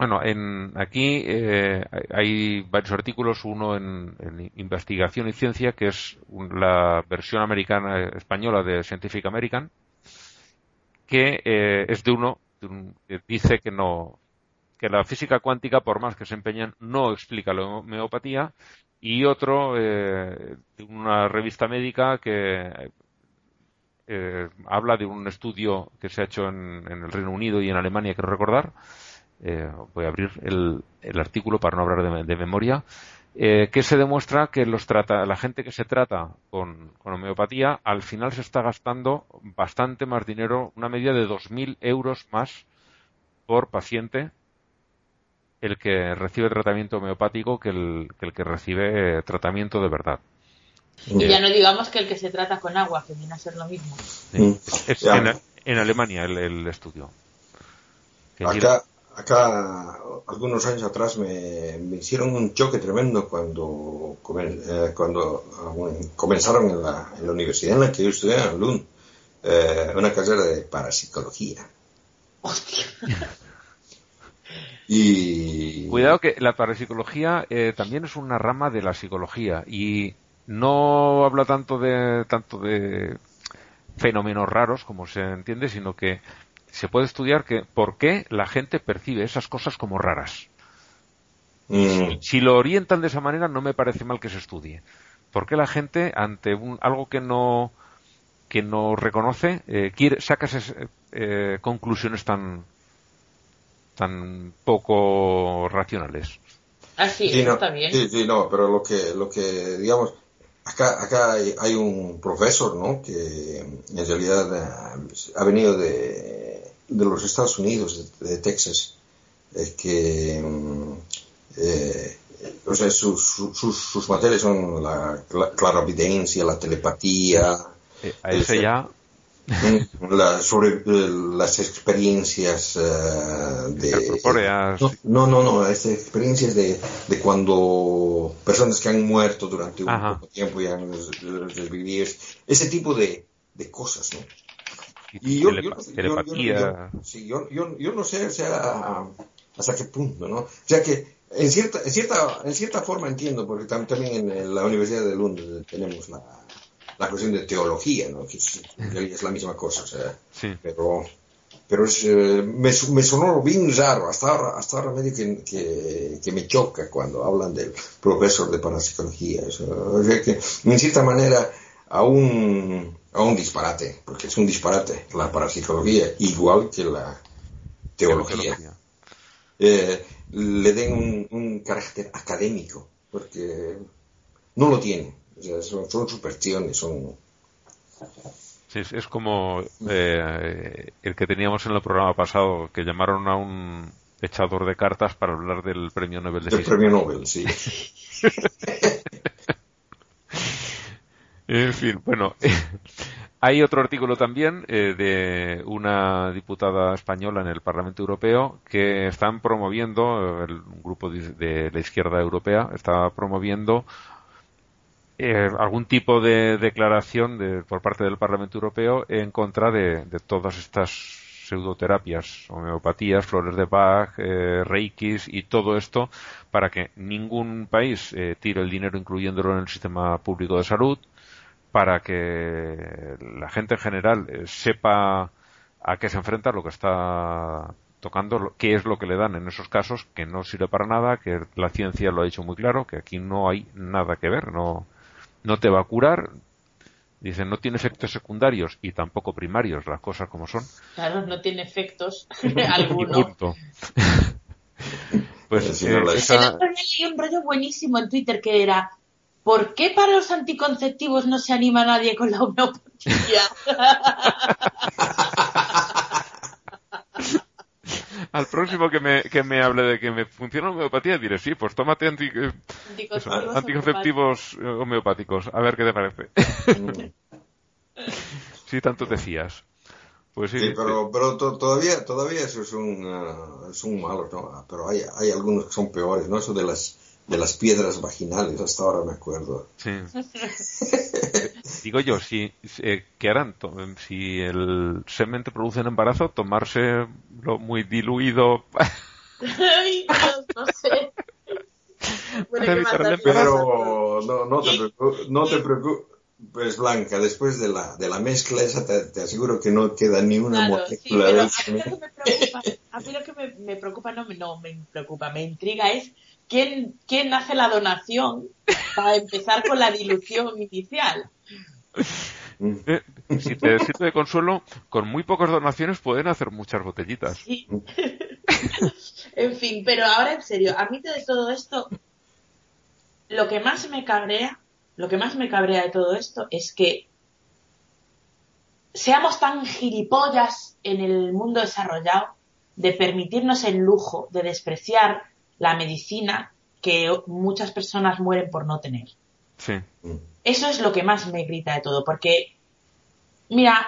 Bueno, en, aquí eh, hay- varios artículos, uno en, en investigación y ciencia, que es un- la versión americana española de Scientific American, que eh, es de uno de un- que dice que no que la física cuántica, por más que se empeñan, no explica la homeopatía, y otro eh, de una revista médica que eh, habla de un estudio que se ha hecho en, en el Reino Unido y en Alemania, quiero recordar. Eh, voy a abrir el, el artículo para no hablar de, de memoria. eh, que se demuestra que los trata, la gente que se trata con, con, homeopatía al final se está gastando bastante más dinero, una media de 2.000 euros más por paciente el que recibe tratamiento homeopático que el que, el que recibe tratamiento de verdad. Y ya no digamos que el que se trata con agua, que viene a ser lo mismo. Sí. Es en, en, Alemania el, el estudio. Que acá, acá, algunos años atrás me, me, hicieron un choque tremendo cuando, eh, cuando comenzaron en la, en la, universidad en la que yo estudié, en Lund, eh, una carrera de parapsicología. Hostia. Y... Cuidado que la parapsicología eh, también es una rama de la psicología y no habla tanto de tanto de fenómenos raros como se entiende, sino que se puede estudiar que por qué la gente percibe esas cosas como raras. Mm. Si, si, lo orientan de esa manera, no me parece mal que se estudie. ¿Por qué la gente ante un, algo que no que no reconoce eh, quiere saca esas eh, conclusiones tan tan poco racionales? Ah, sí, sí, eso no, bien. Sí, sí, no, pero lo que, lo que digamos, acá, acá hay, hay, un profesor, ¿no? Que en realidad ha venido de, de los Estados Unidos, de, de Texas, eh, que, eh, o sea, sus, sus, sus materias son la, la clarividencia, la telepatía. Eh, a ese el, ya. La, sobre las experiencias uh, de no no no las experiencias de, de, cuando personas que han muerto durante un Ajá. poco tiempo y han revivido ese tipo de, de cosas no y yo, yo, yo, yo, no sé o sea, hasta qué punto no o sea que en cierta en cierta en cierta forma entiendo porque también en la Universidad de Londres tenemos la la cuestión de teología, ¿no? que es, es la misma cosa, o sea, sí. pero, pero es, eh, me, me, sonó bien raro, hasta ahora, hasta ahora medio que, que, que, me choca cuando hablan del profesor de parapsicología, o sea, o sea que en cierta manera a un, a un disparate, porque es un disparate la parapsicología, igual que la teología, eh, le den un, un carácter académico, porque no lo tiene. O sea, son, son, supersticiones, son... Sí, es como eh, el que teníamos en el programa pasado, que llamaron a un echador de cartas para hablar del premio Nobel de Del Física. premio Nobel, sí. [LAUGHS] en fin, bueno, [LAUGHS] hay otro artículo también eh, de una diputada española en el Parlamento Europeo que están promoviendo, el grupo de, de la izquierda europea está promoviendo eh, algún tipo de declaración de, por parte del Parlamento Europeo en contra de, todas estas pseudoterapias, homeopatías, flores de Bach, eh, reikis y todo esto para que ningún país eh, tire el dinero incluyéndolo en el sistema público de salud, para que la gente en general eh, sepa a qué se enfrenta, lo que está tocando, qué es lo que le dan en esos casos, que no sirve para nada, que la ciencia lo ha dicho muy claro, que aquí no hay nada que ver, no, no te va a curar. Dicen, no tiene efectos secundarios y tampoco primarios, las cosas como son. Claro, no tiene efectos [LAUGHS] [LAUGHS] alguno. Pues Sí, eh, no la- esa- un rollo buenísimo en Twitter que era ¿Por qué para los anticonceptivos no se anima nadie con la homeopatía? [LAUGHS] al próximo que me, que me hable de que me funciona la homeopatía diré, sí, pues tómate anti- eh, eso, Anticonceptivos eh, homeopáticos, a ver qué te parece. si tanto te fías. Pues sí, Sí, pero, pero to- todavía, todavía eso es un, ah, es un malo, ¿no? Pero hay, hay algunos que son peores, ¿no? Eso de las, de las piedras vaginales, hasta ahora me acuerdo. Sí. [LAUGHS] Digo yo, si, eh, ¿qué harán? To- Si el semen te produce un embarazo, tomarse lo muy diluido. Ay, Dios, no sé. [LAUGHS] Pero no, no te preocupes, no te preocupes, pues Blanca, después de la, de la mezcla esa te, te aseguro que no queda ni una Claro, molécula de a mí lo que me preocupa, a mí lo que me, me preocupa, no, me- no me preocupa, me intriga es quién, quién hace la donación para empezar con la dilución inicial. Eh, Si te sirve de consuelo, con muy pocas donaciones pueden hacer muchas botellitas. Sí. en fin, pero ahora en serio, a mí de todo esto, lo que más me cabrea, lo que más me cabrea de todo esto es que seamos tan gilipollas en el mundo desarrollado de permitirnos el lujo de despreciar la medicina que muchas personas mueren por no tener. Sí. Eso es lo que más me grita de todo, porque, mira,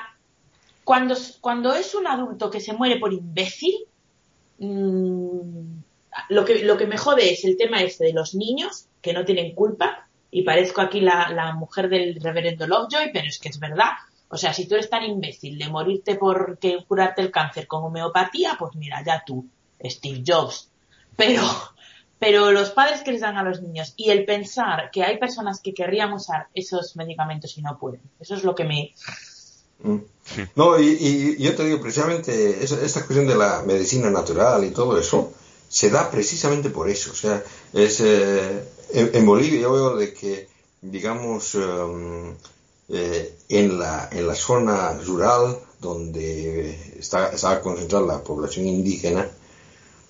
cuando, cuando es un adulto que se muere por imbécil, mm, lo, que, lo que me jode es el tema este de los niños que no tienen culpa, y parezco aquí la, la mujer del reverendo Lovejoy, pero es que es verdad. O sea, si tú eres tan imbécil de morirte por curarte el cáncer con homeopatía, pues mira, ya tú, Steve Jobs. Pero, pero los padres que les dan a los niños y el pensar que hay personas que querrían usar esos medicamentos y no pueden, eso es lo que me... Mm. No, y, yo te digo, precisamente, esta cuestión de la medicina natural y todo eso, se da precisamente por eso. O sea, es, eh, en, Bolivia yo veo de que, digamos, em, eh, en, la, en la zona rural donde está, estaba concentrada la población indígena,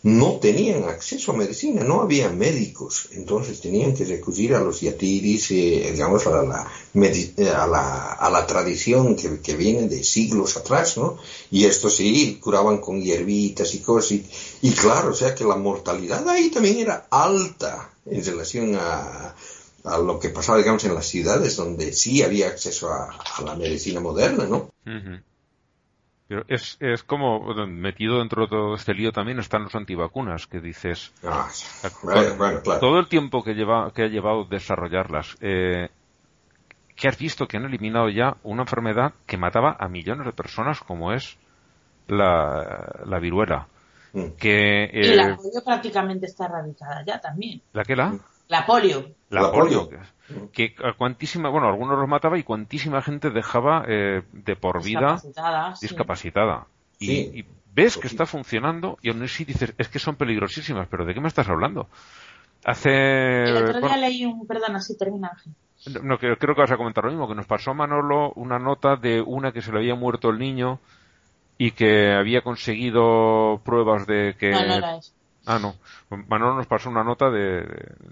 no tenían acceso a medicina, no había médicos, entonces tenían que recurrir a los yatiris, eh, digamos, a la, eh, a la, a la tradición que, que, viene de siglos atrás, ¿no? Y esto sí, curaban con hierbitas y cosas, y, claro, o sea que la mortalidad ahí también era alta en relación a, a lo que pasaba, digamos, en las ciudades donde sí había acceso a, la medicina moderna, ¿no? Pero es, es como, metido dentro de todo este lío también están los antivacunas, que dices, ah, todo el tiempo que, lleva, que ha llevado desarrollarlas, eh, que has visto que han eliminado ya una enfermedad que mataba a millones de personas como es la, la viruela. Mm. Que, y la eh, polio prácticamente está erradicada ya también. ¿La que la? La polio. La, polio. Que, cuantísima, bueno, algunos los mataba y cuantísima gente dejaba eh, de por vida discapacitada. Y, ves que está funcionando y aún así dices, es que son peligrosísimas, pero ¿de qué me estás hablando? Hace... El otro día leí un... Perdón, así termina. No, creo, que vas a comentar lo mismo, que nos pasó a Manolo una nota de una que se le había muerto el niño y que había conseguido pruebas de que... No, no era eso. Ah, no. Manolo nos pasó una nota de,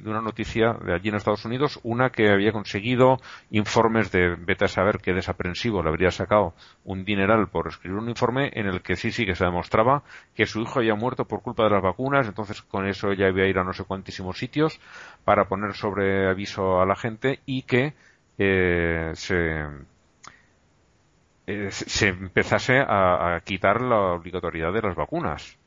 una noticia de allí en Estados Unidos, una que había conseguido informes de beta a saber que desaprensivo le habría sacado un dineral por escribir un informe en el que sí, sí que se demostraba que su hijo había muerto por culpa de las vacunas, entonces con eso ella iba a ir a no sé cuantísimos sitios para poner sobre aviso a la gente y que eh, se, eh, se empezase a quitar la obligatoriedad de las vacunas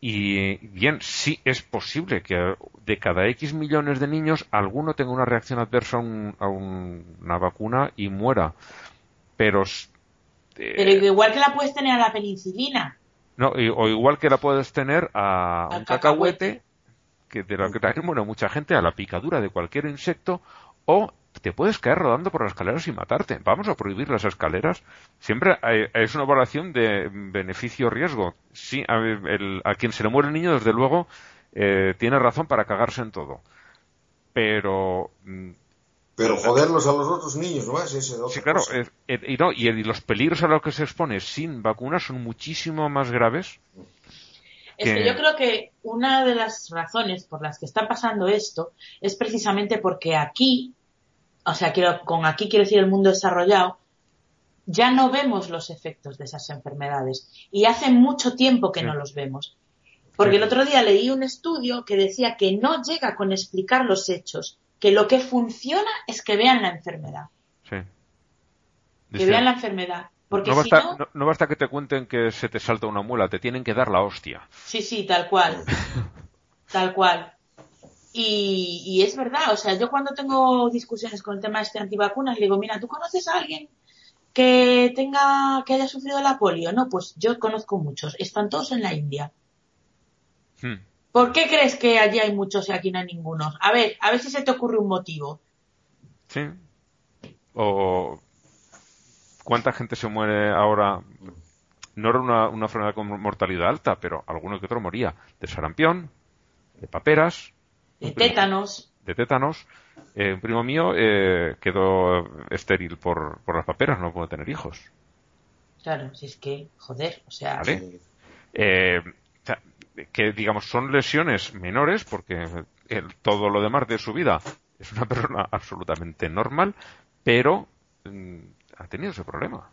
y bien, sí es posible que de cada X millones de niños alguno tenga una reacción adversa a, una vacuna y muera. Pero. Eh, Pero igual que la puedes tener a la penicilina. No, o igual que la puedes tener a un cacahuete, que de la que también muere mucha gente, a la picadura de cualquier insecto, o te puedes caer rodando por las escaleras y matarte. Vamos a prohibir las escaleras. Siempre es una evaluación de beneficio-riesgo. Sí, a, quien se le muere el niño, desde luego, eh, tiene razón para cagarse en todo. Pero. Mm, Pero joderlos a los otros niños, ¿no? Es sí, claro. y, no, y, los peligros a los que se expone sin vacunas son muchísimo más graves. Es que yo creo que una de las razones por las que está pasando esto es precisamente porque aquí o sea, quiero, con aquí quiero decir el mundo desarrollado, ya no vemos los efectos de esas enfermedades. Y hace mucho tiempo que no los vemos. Porque el otro día leí un estudio que decía que no llega con explicar los hechos, que lo que funciona es que vean la enfermedad. Sí. Que vean la enfermedad. Porque no, basta, no, basta que te cuenten que se te salta una muela, te tienen que dar la hostia. Sí, sí, tal cual. [LAUGHS] tal cual. Y, es verdad, o sea, yo cuando tengo discusiones con el tema de este antivacunas, le digo, mira, ¿tú conoces a alguien que tenga, que haya sufrido la polio? No, pues yo conozco muchos, están todos en la India. Hmm. ¿Por qué crees que allí hay muchos y aquí no hay ninguno? A ver, a ver si se te ocurre un motivo. Sí. O cuánta gente se muere ahora. No era una, una enfermedad con mortalidad alta, pero alguno que otro moría de sarampión, de paperas, de tétanos. De tétanos. Eh, un primo mío eh, quedó estéril por, por las paperas, no pudo tener hijos. Claro, si es que, joder, o sea. Eh, que digamos son lesiones menores porque el- todo lo demás de su vida es una [LAUGHS] persona absolutamente normal, pero mm, ha tenido ese problema.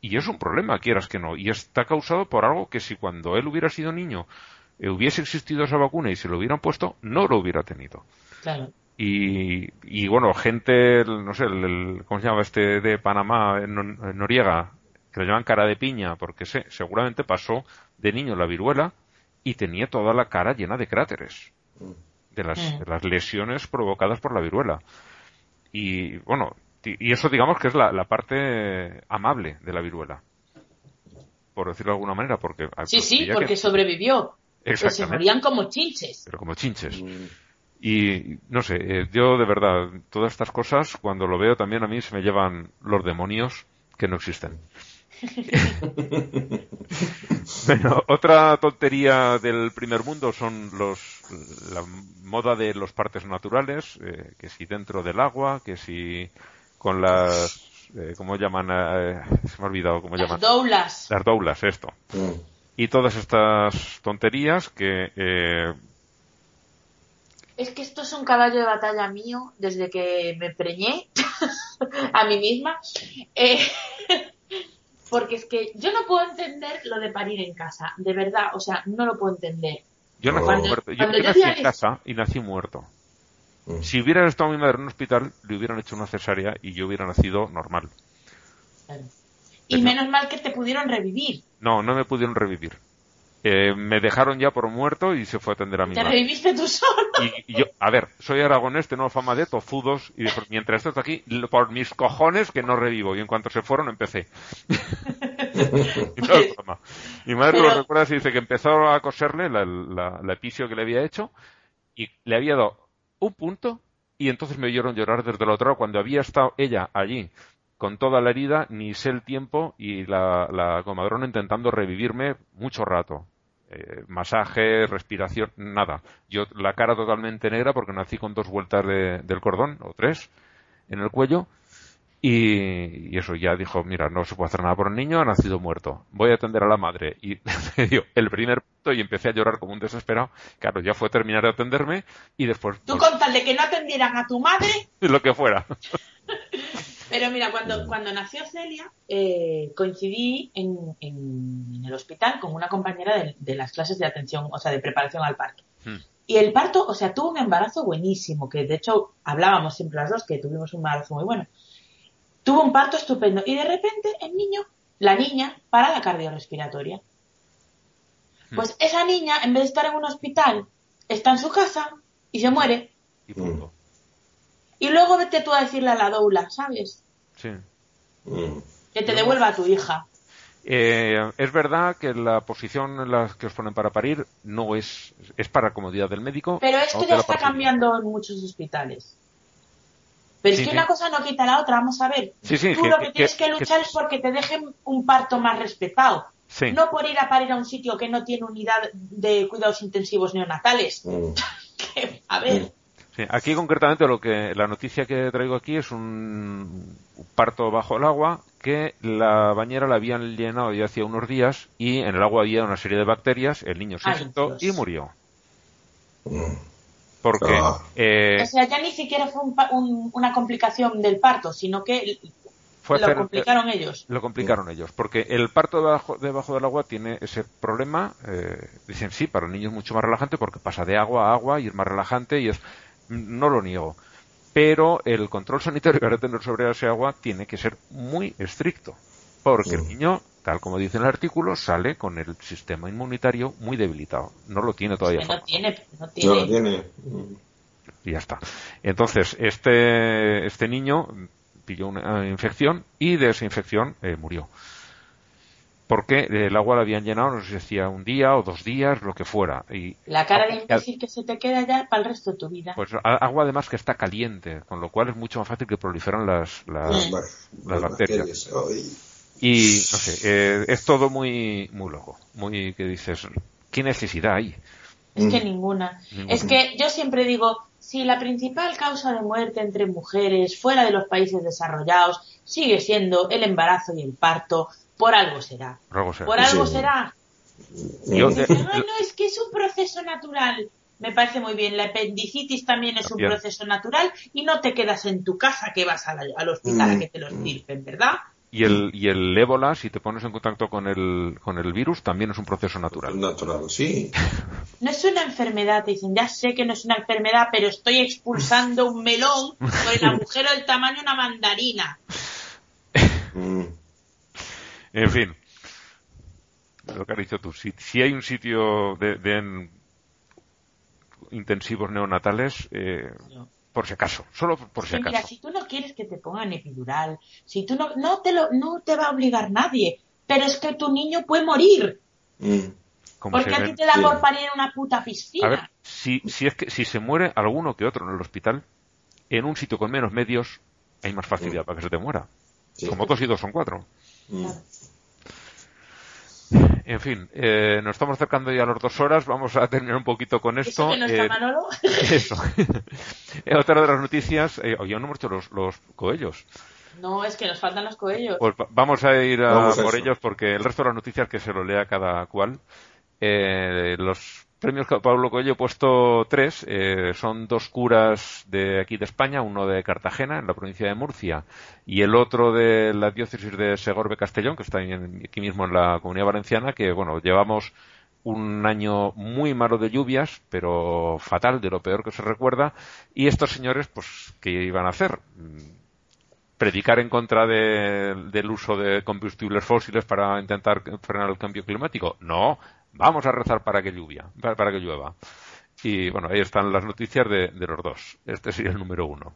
Y es un problema, quieras que no. Y está causado por algo que si cuando él hubiera sido niño hubiese existido esa vacuna y se lo hubieran puesto, no lo hubiera tenido. Claro. Y, y bueno, gente, no sé, el, el- ¿cómo se llama este de Panamá, en Nor- en Noriega, que lo llaman cara de piña, porque sé, seguramente pasó de niño la viruela y tenía toda la cara llena de cráteres de las, Mm. de las lesiones provocadas por la viruela. Y bueno, y eso digamos que es la, la parte amable de la viruela. Por decirlo de alguna manera, porque... Sí, sí, ya porque que- sobrevivió. Pero se morían como chinches. pero como chinches. Y no sé, eh, yo de verdad, todas estas cosas, cuando lo veo también a mí se me llevan los demonios que no existen. [LAUGHS] bueno, otra tontería del primer mundo son los la moda de los partes naturales, eh, que si dentro del agua, que si con las eh, ¿cómo llaman? Eh, se me ha olvidado cómo llaman. Las doulas. Las doulas, esto. Mm. Y todas estas tonterías que eh, Es que esto es un caballo de batalla mío desde que me preñé [LAUGHS] a mí misma. Eh, [LAUGHS] porque es que yo no puedo entender lo de parir en casa. De verdad, o sea, no lo puedo entender. Yo nací Cuando- muerto. Yo, cuando yo yo nací en es- casa y nací muerto. Mm. Si hubiera estado mi madre en un hospital, le hubieran hecho una cesárea y yo hubiera nacido normal. Y menos mal que te pudieron revivir. No, no me pudieron revivir. Eh, me dejaron ya por muerto y se fue a atender a mi Te madre. reviviste tú solo. Y, y yo, a ver, soy aragonés, tengo fama de tozudos y dijo, mientras estés aquí, por mis cojones que no revivo. Y en cuanto se fueron, empecé. [LAUGHS] Y no es broma. Mi madre Pero- lo recuerda y dice que empezó a coserle la, la, la episio que le había hecho y le había dado un punto y entonces me oyeron llorar desde el otro lado cuando había estado ella allí con toda la herida, ni sé el tiempo y la, la comadrona intentando revivirme mucho rato. Eh, masaje, respiración, nada. Yo la cara totalmente negra porque nací con dos vueltas de- del cordón, o tres, en el cuello. Y, y eso ya dijo, mira, no se puede hacer nada por el niño, ha nacido muerto. Voy a atender a la madre. Y [LAUGHS] me dio el primer punto y empecé a llorar como un desesperado. Claro, ya fue terminar de atenderme y después Tú pues, que no atendieran a tu madre. [LAUGHS] lo que fuera. [LAUGHS] Pero mira, cuando, cuando nació Celia, eh, coincidí en, en- en el hospital con una compañera de, de las clases de atención, o sea, de preparación al parto. Hmm. Y el parto, o sea, tuvo un embarazo buenísimo, que de hecho hablábamos siempre las dos, que tuvimos un embarazo muy bueno. Tuvo un parto estupendo. Y de repente el niño, la niña, para la cardiorrespiratoria. Pues esa niña, en vez de estar en un hospital, está en su casa y se muere. Y punto. Y luego vete tú a decirle a la doula, ¿sabes? Sí. Mm. Que te devuelva a tu hija. Eh, es verdad que la posición en la que os ponen para parir no es, es para comodidad del médico. Pero esto ya está cambiando en muchos hospitales. Pero Sí, es que sí. una cosa no quita la otra, vamos a ver. Sí, sí, Tú que- lo que, que- tienes que, que- luchar es porque te dejen un parto más respetado. Sí. No por ir a parir a un sitio que no tiene unidad de cuidados intensivos neonatales. Mm. [LAUGHS] Que, a ver, Sí, aquí concretamente lo que la noticia que traigo aquí es un parto bajo el agua que la bañera la habían llenado ya hacía unos días y en el agua había una serie de bacterias, el niño se infectó Dios. y murió. Mm. Porque Ah. eh, o sea, ya ni siquiera fue un pa- un- una complicación del parto, sino que fue lo hacer- complicaron ellos. Lo complicaron ellos, porque el parto debajo, debajo del agua tiene ese problema, eh, dicen sí, para el niño es mucho más relajante porque pasa de agua a agua y es más relajante y es, no lo niego, pero el control sanitario que va a tener sobre ese agua tiene que ser muy estricto, porque el niño, tal como dice el artículo, sale con el sistema inmunitario muy debilitado, no lo tiene todavía. Que no formado. tiene, no No tiene. lo tiene. Y ya está. Entonces, este, este niño pilló una infección y de esa infección eh, murió. Porque el agua la habían llenado, no sé si decía un día o dos días, lo que fuera. Y La cara de imbécil que se te queda ya para el resto de tu vida. Pues agua además que está caliente, con lo cual es mucho más fácil que proliferan las, las- Sí. Las, Las bacterias. Y no sé, eh, es todo muy, muy loco, muy que dices, ¿qué necesidad hay? Es que Mm. ninguna. Ninguna. Es que yo siempre digo, si la principal causa de muerte entre mujeres fuera de los países desarrollados sigue siendo el embarazo y el parto, por algo será. Por algo será. Por algo Sí. será. Yo, no, no, es que es un proceso natural. Me parece muy bien. La apendicitis también es un proceso natural y no te quedas en tu casa que vas la- al hospital a que te lo estirpen, ¿verdad? y el, y el ébola, si te pones en contacto con el, con el virus, también es un proceso natural. Natural, sí. [LAUGHS] No es una enfermedad, te dicen, ya sé que no es una enfermedad, pero estoy expulsando un melón por el agujero del tamaño de una mandarina. [LAUGHS] Mm. En fin, lo que has dicho tú, si, si hay un sitio de, de en- intensivos neonatales, eh, por si acaso, solo por si Sí, mira, acaso. si tú no quieres que te pongan epidural, si tú no, no te lo, no te va a obligar nadie, pero es que tu niño puede morir, Mm. Como porque a ti te da sí. por parir en una puta piscina. A ver, si, si es que si se muere alguno que otro en el hospital, en un sitio con menos medios, hay más facilidad para que se te muera. Sí. Como dos y dos son cuatro. En fin, eh, nos estamos acercando ya a las dos horas. Vamos a terminar un poquito con Eso esto. que no está Eh, Manolo. [LAUGHS] eso. [LAUGHS] Otra de las noticias, eh, no hemos hecho los, los coellos. No, es que nos faltan los coellos. Pues va- vamos a ir a Vamos a por eso. ellos porque el resto de las noticias que se lo lea cada cual. Eh, los premios Pablo Coelho he puesto tres. eh, son dos curas de aquí de España, uno de Cartagena, en la provincia de Murcia, y el otro de la diócesis de Segorbe Castellón, que está aquí mismo en la comunidad valenciana, que bueno, llevamos un año muy malo de lluvias, pero fatal, de lo peor que se recuerda, y estos señores, pues, ¿qué iban a hacer? Predicar en contra de- del uso de combustibles fósiles para intentar frenar el cambio climático. No, vamos a rezar para que lluvia, para, que llueva. Y bueno, ahí están las noticias de, los dos. Este sería el número uno.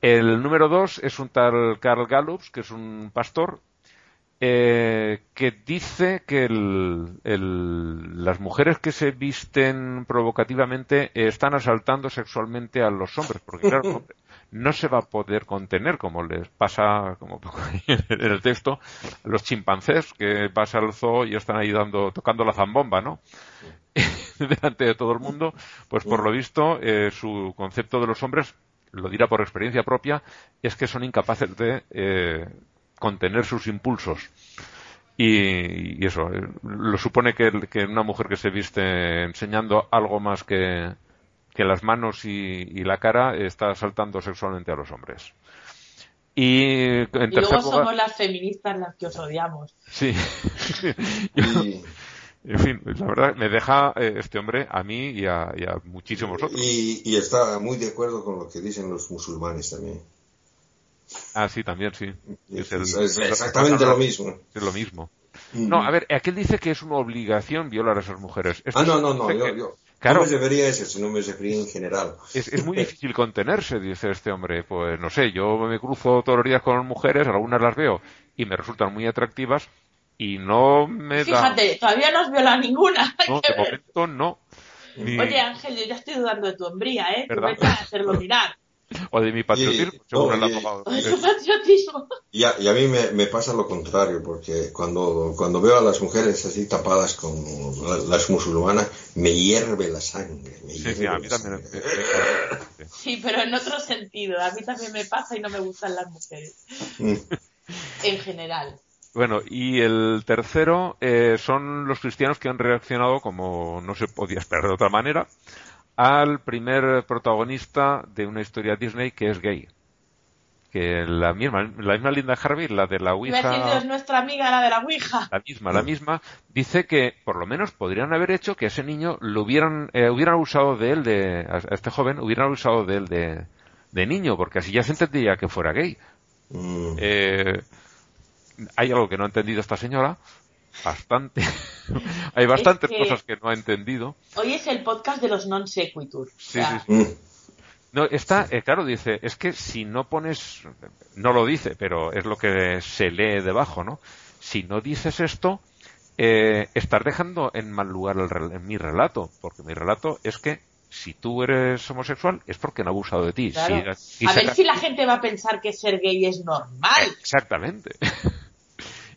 El número dos es un tal Carl Gallups, que es un pastor, eh, que dice que las mujeres que se visten provocativamente están asaltando sexualmente a los hombres, porque claro, [LAUGHS] no se va a poder contener como les pasa, como en el texto, los chimpancés que pasa al zoo y están ahí dando, tocando la zambomba, ¿no? [LAUGHS] delante de todo el mundo, pues por lo visto eh, su concepto de los hombres, lo dirá por experiencia propia, es que son incapaces de eh, contener sus impulsos. Y, eso, eh, lo supone que, que una mujer que se viste enseñando algo más que, que las manos y, y la cara está saltando sexualmente a los hombres. Y en y luego lugar, somos las feministas las que os odiamos. sí. [LAUGHS] Y, En fin, la verdad me deja eh, este hombre a mí y a, y a muchísimos otros. y, y está muy de acuerdo con lo que dicen los musulmanes también. Ah, sí, también, sí. Es, el- es exactamente lo mismo. Es lo mismo. Mm. No, a ver, aquel dice que es una obligación violar a esas mujeres. Esto Ah, no, no, no, yo, que- yo Claro, no me refería a eso, sino me refería en general. es, es muy [LAUGHS] difícil contenerse, dice este hombre. Pues no sé, yo me cruzo todos los días con mujeres, algunas las veo y me resultan muy atractivas y no me da... Fíjate, todavía no has violado ninguna. No, de ver. momento no. Ni- Oye, Ángel, yo ya estoy dudando de tu hombría, ¿eh? Tú ¿Verdad? vete a hacerlo mirar. O de mi patriotismo, Y- no, y- abogado. O de tu patriotismo. Y a, y a mí me, me pasa lo contrario, porque cuando, cuando veo a las mujeres así tapadas con la- las musulmanas, me hierve la sangre. Me Sí, hierve sí, a mí también. sangre. Sí, pero en otro sentido. A mí también me pasa y no me gustan las mujeres. Mm. En general. Bueno, y el tercero eh, son los cristianos que han reaccionado, como no se podía esperar de otra manera, al primer protagonista de una historia Disney que es gay. Que la misma, la misma Linda Harvey, la de la Ouija, es nuestra amiga, la de la Ouija. la misma, la misma, dice que por lo menos podrían haber hecho que ese niño lo hubieran, eh, hubieran usado de él, de, a a este joven, hubieran usado de él de, de niño, porque así ya se entendía que fuera gay. Mm. Eh, hay algo que no ha entendido esta señora, bastante. [LAUGHS] hay bastantes que- cosas que no ha entendido. Hoy es el podcast de los non sequitur. O Sí, sea, sí, sí. Mm. No, está, eh, claro, dice, es que si no pones, no lo dice, pero es lo que se lee debajo, ¿no? Si no dices esto, eh, estás dejando en mal lugar el en mi relato, porque mi relato es que si tú eres homosexual es porque han abusado de ti. Claro. Si- si a ver si la gente va a pensar que ser gay es normal. Exactamente. [LAUGHS]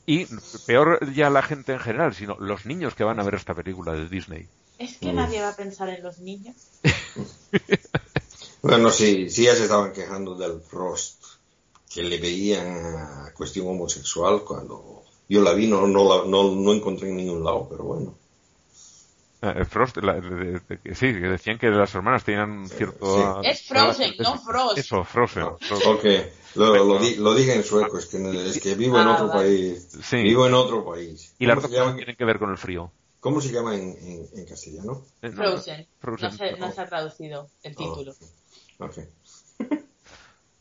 Y peor ya la gente en general, sino los niños que van a ver esta película de Disney. Es que nadie va a pensar en los niños. [LAUGHS] Bueno, sí, sí ya se estaban quejando del Frost, que le veían a cuestión homosexual cuando yo la vi, no, no, la- no, no encontré en ningún lado, pero bueno. Eh, Frost, la- de- de- de- sí, que decían que las hermanas tenían un cierto... Sí. Es Frozen, no Frost. Eso, Frozen. Frozen. Ok, lo, lo, di- lo dije en sueco, es que, es que vivo en Ah, otro vale. país. Sí. Vivo en otro país. Y las ¿Cómo dos se llama, tienen que ver con el frío. cómo se llama en, en, en castellano? Eh, Frozen. Frozen. No, se, no se ha traducido el título. Oh. [LAUGHS]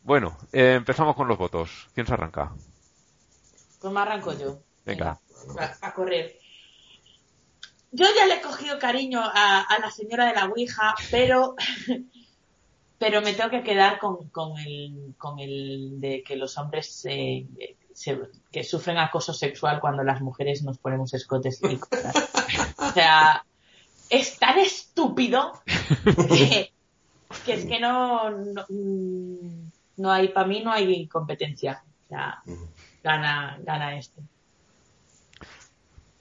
Bueno, eh, empezamos con los votos. ¿Quién se arranca? Pues me arranco yo. Venga. A, a correr. Yo ya le he cogido cariño a, a la señora de la Ouija, pero, [LAUGHS] pero me tengo que quedar con, con, el, con el de que los hombres eh, se- que sufren acoso sexual cuando las mujeres nos ponemos escotes y cosas. O sea, es tan estúpido que, que es que no, no, no hay, para mí no hay competencia. O sea, gana, gana este.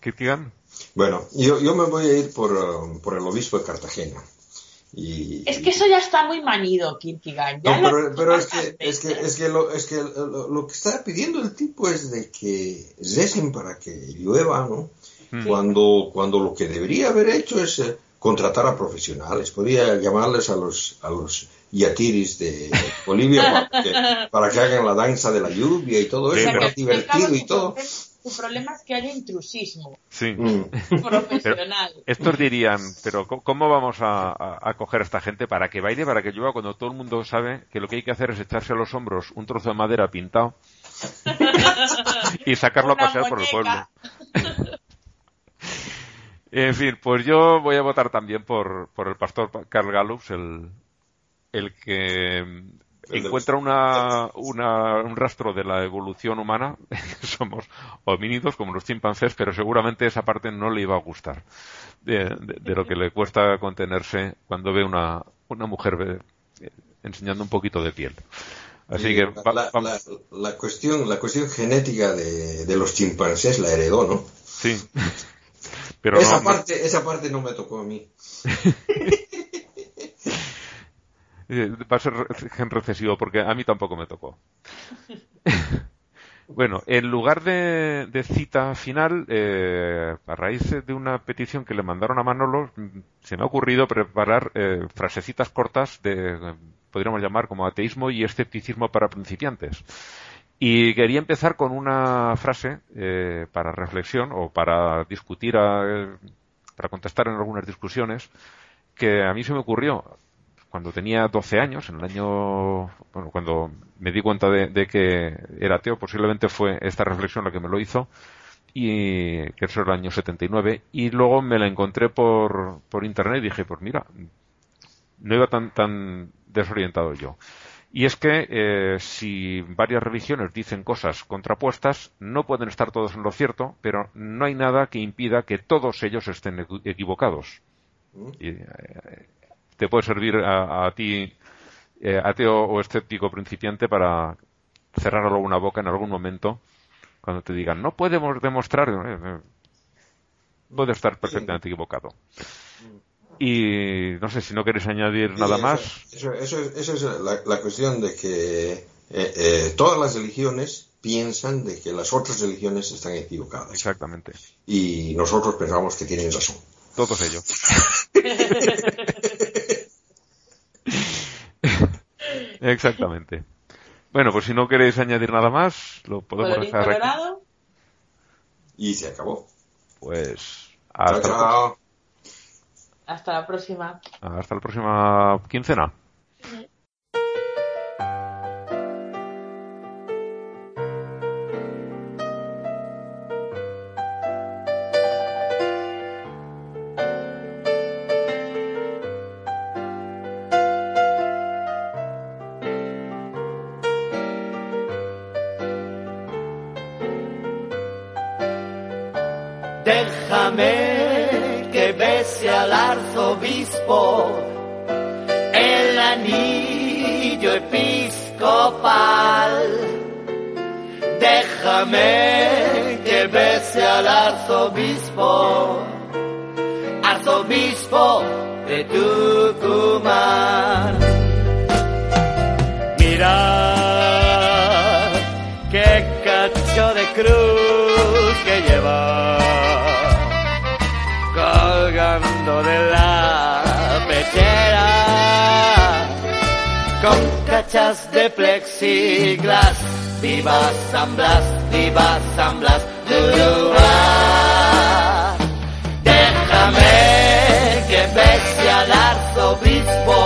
¿Kirkigan? Bueno, yo, yo me voy a ir por, por el obispo de Cartagena. Y, Es que eso ya está muy manido, Kierkegaard. Ya No, pero, pero es que, es que, es que, lo, es que lo, lo que está pidiendo el tipo es de que recen para que llueva, ¿no? Cuando, cuando lo que debería haber hecho es eh, contratar a profesionales. Podría llamarles a los, a los yatiris de Bolivia para que, para que hagan la danza de la lluvia y todo eso, al cabo divertido y todo. Su problema es que haya intrusismo Sí. Mm. [LAUGHS] profesional. Estos dirían, pero ¿cómo- ¿cómo vamos a, a- a coger a esta gente para que baile, para que llueva, cuando todo el mundo sabe que lo que hay que hacer es echarse a los hombros un trozo de madera pintado y sacarlo a [LAUGHS] pasear por el pueblo? [LAUGHS] En fin, pues yo voy a votar también por, por el pastor Carl Gallups, el, el que encuentra una, una- un rastro de la evolución humana. [LAUGHS] Somos homínidos como los chimpancés, pero seguramente esa parte no le iba a gustar. De, de- de lo que le cuesta contenerse cuando ve una, una mujer eh, enseñando un poquito de piel. Así Sí, que la, va- la- vamos- la- la cuestión, la cuestión genética de, de los chimpancés la heredó, ¿no? sí. [LAUGHS] Pero esa, no- no- parte, esa parte no me tocó a mí. [LAUGHS] Eh, Va a ser gen recesivo porque a mí tampoco me tocó. [LAUGHS] bueno, en lugar de, de cita final, eh, a raíz de una petición que le mandaron a Manolo, mm, se me ha ocurrido preparar eh, frasecitas cortas de, eh, podríamos llamar como ateísmo y escepticismo para principiantes. Y quería empezar con una frase eh, para reflexión o para discutir, a- para contestar en algunas discusiones que a mí se me ocurrió cuando tenía 12 años, en el año, bueno, cuando me di cuenta de, de que era ateo, posiblemente fue esta reflexión la que me lo hizo, y que eso era el año 79, y luego me la encontré por, por internet y dije, pues mira, no iba tan, tan desorientado yo. Y es que eh, si varias religiones dicen cosas contrapuestas, no pueden estar todos en lo cierto, pero no hay nada que impida que todos ellos estén equi- equivocados. Y, eh, te puede servir a, a ti, eh, ateo o escéptico principiante, para cerrar alguna boca en algún momento cuando te digan, no podemos demostrar, eh, eh, puede estar perfectamente equivocado. Y no sé si no queréis añadir nada más. Eso, eso, es- eso es la, la cuestión de que eh, eh, todas las religiones piensan de que las otras religiones están equivocadas. Exactamente. Y nosotros pensamos que tienen razón. Todos ellos. [LAUGHS] [LAUGHS] Exactamente. Bueno, pues si no queréis añadir nada más, lo podemos Colorín dejar aquí. Y se acabó. Pues Chao, la, chao. Hasta la próxima. hasta la próxima quincena. muchacho de cruz que lleva colgando de la pechera con cachas de plexiglas. Viva San Blas, viva San Blas, Durubá. Déjame que pese al arzobispo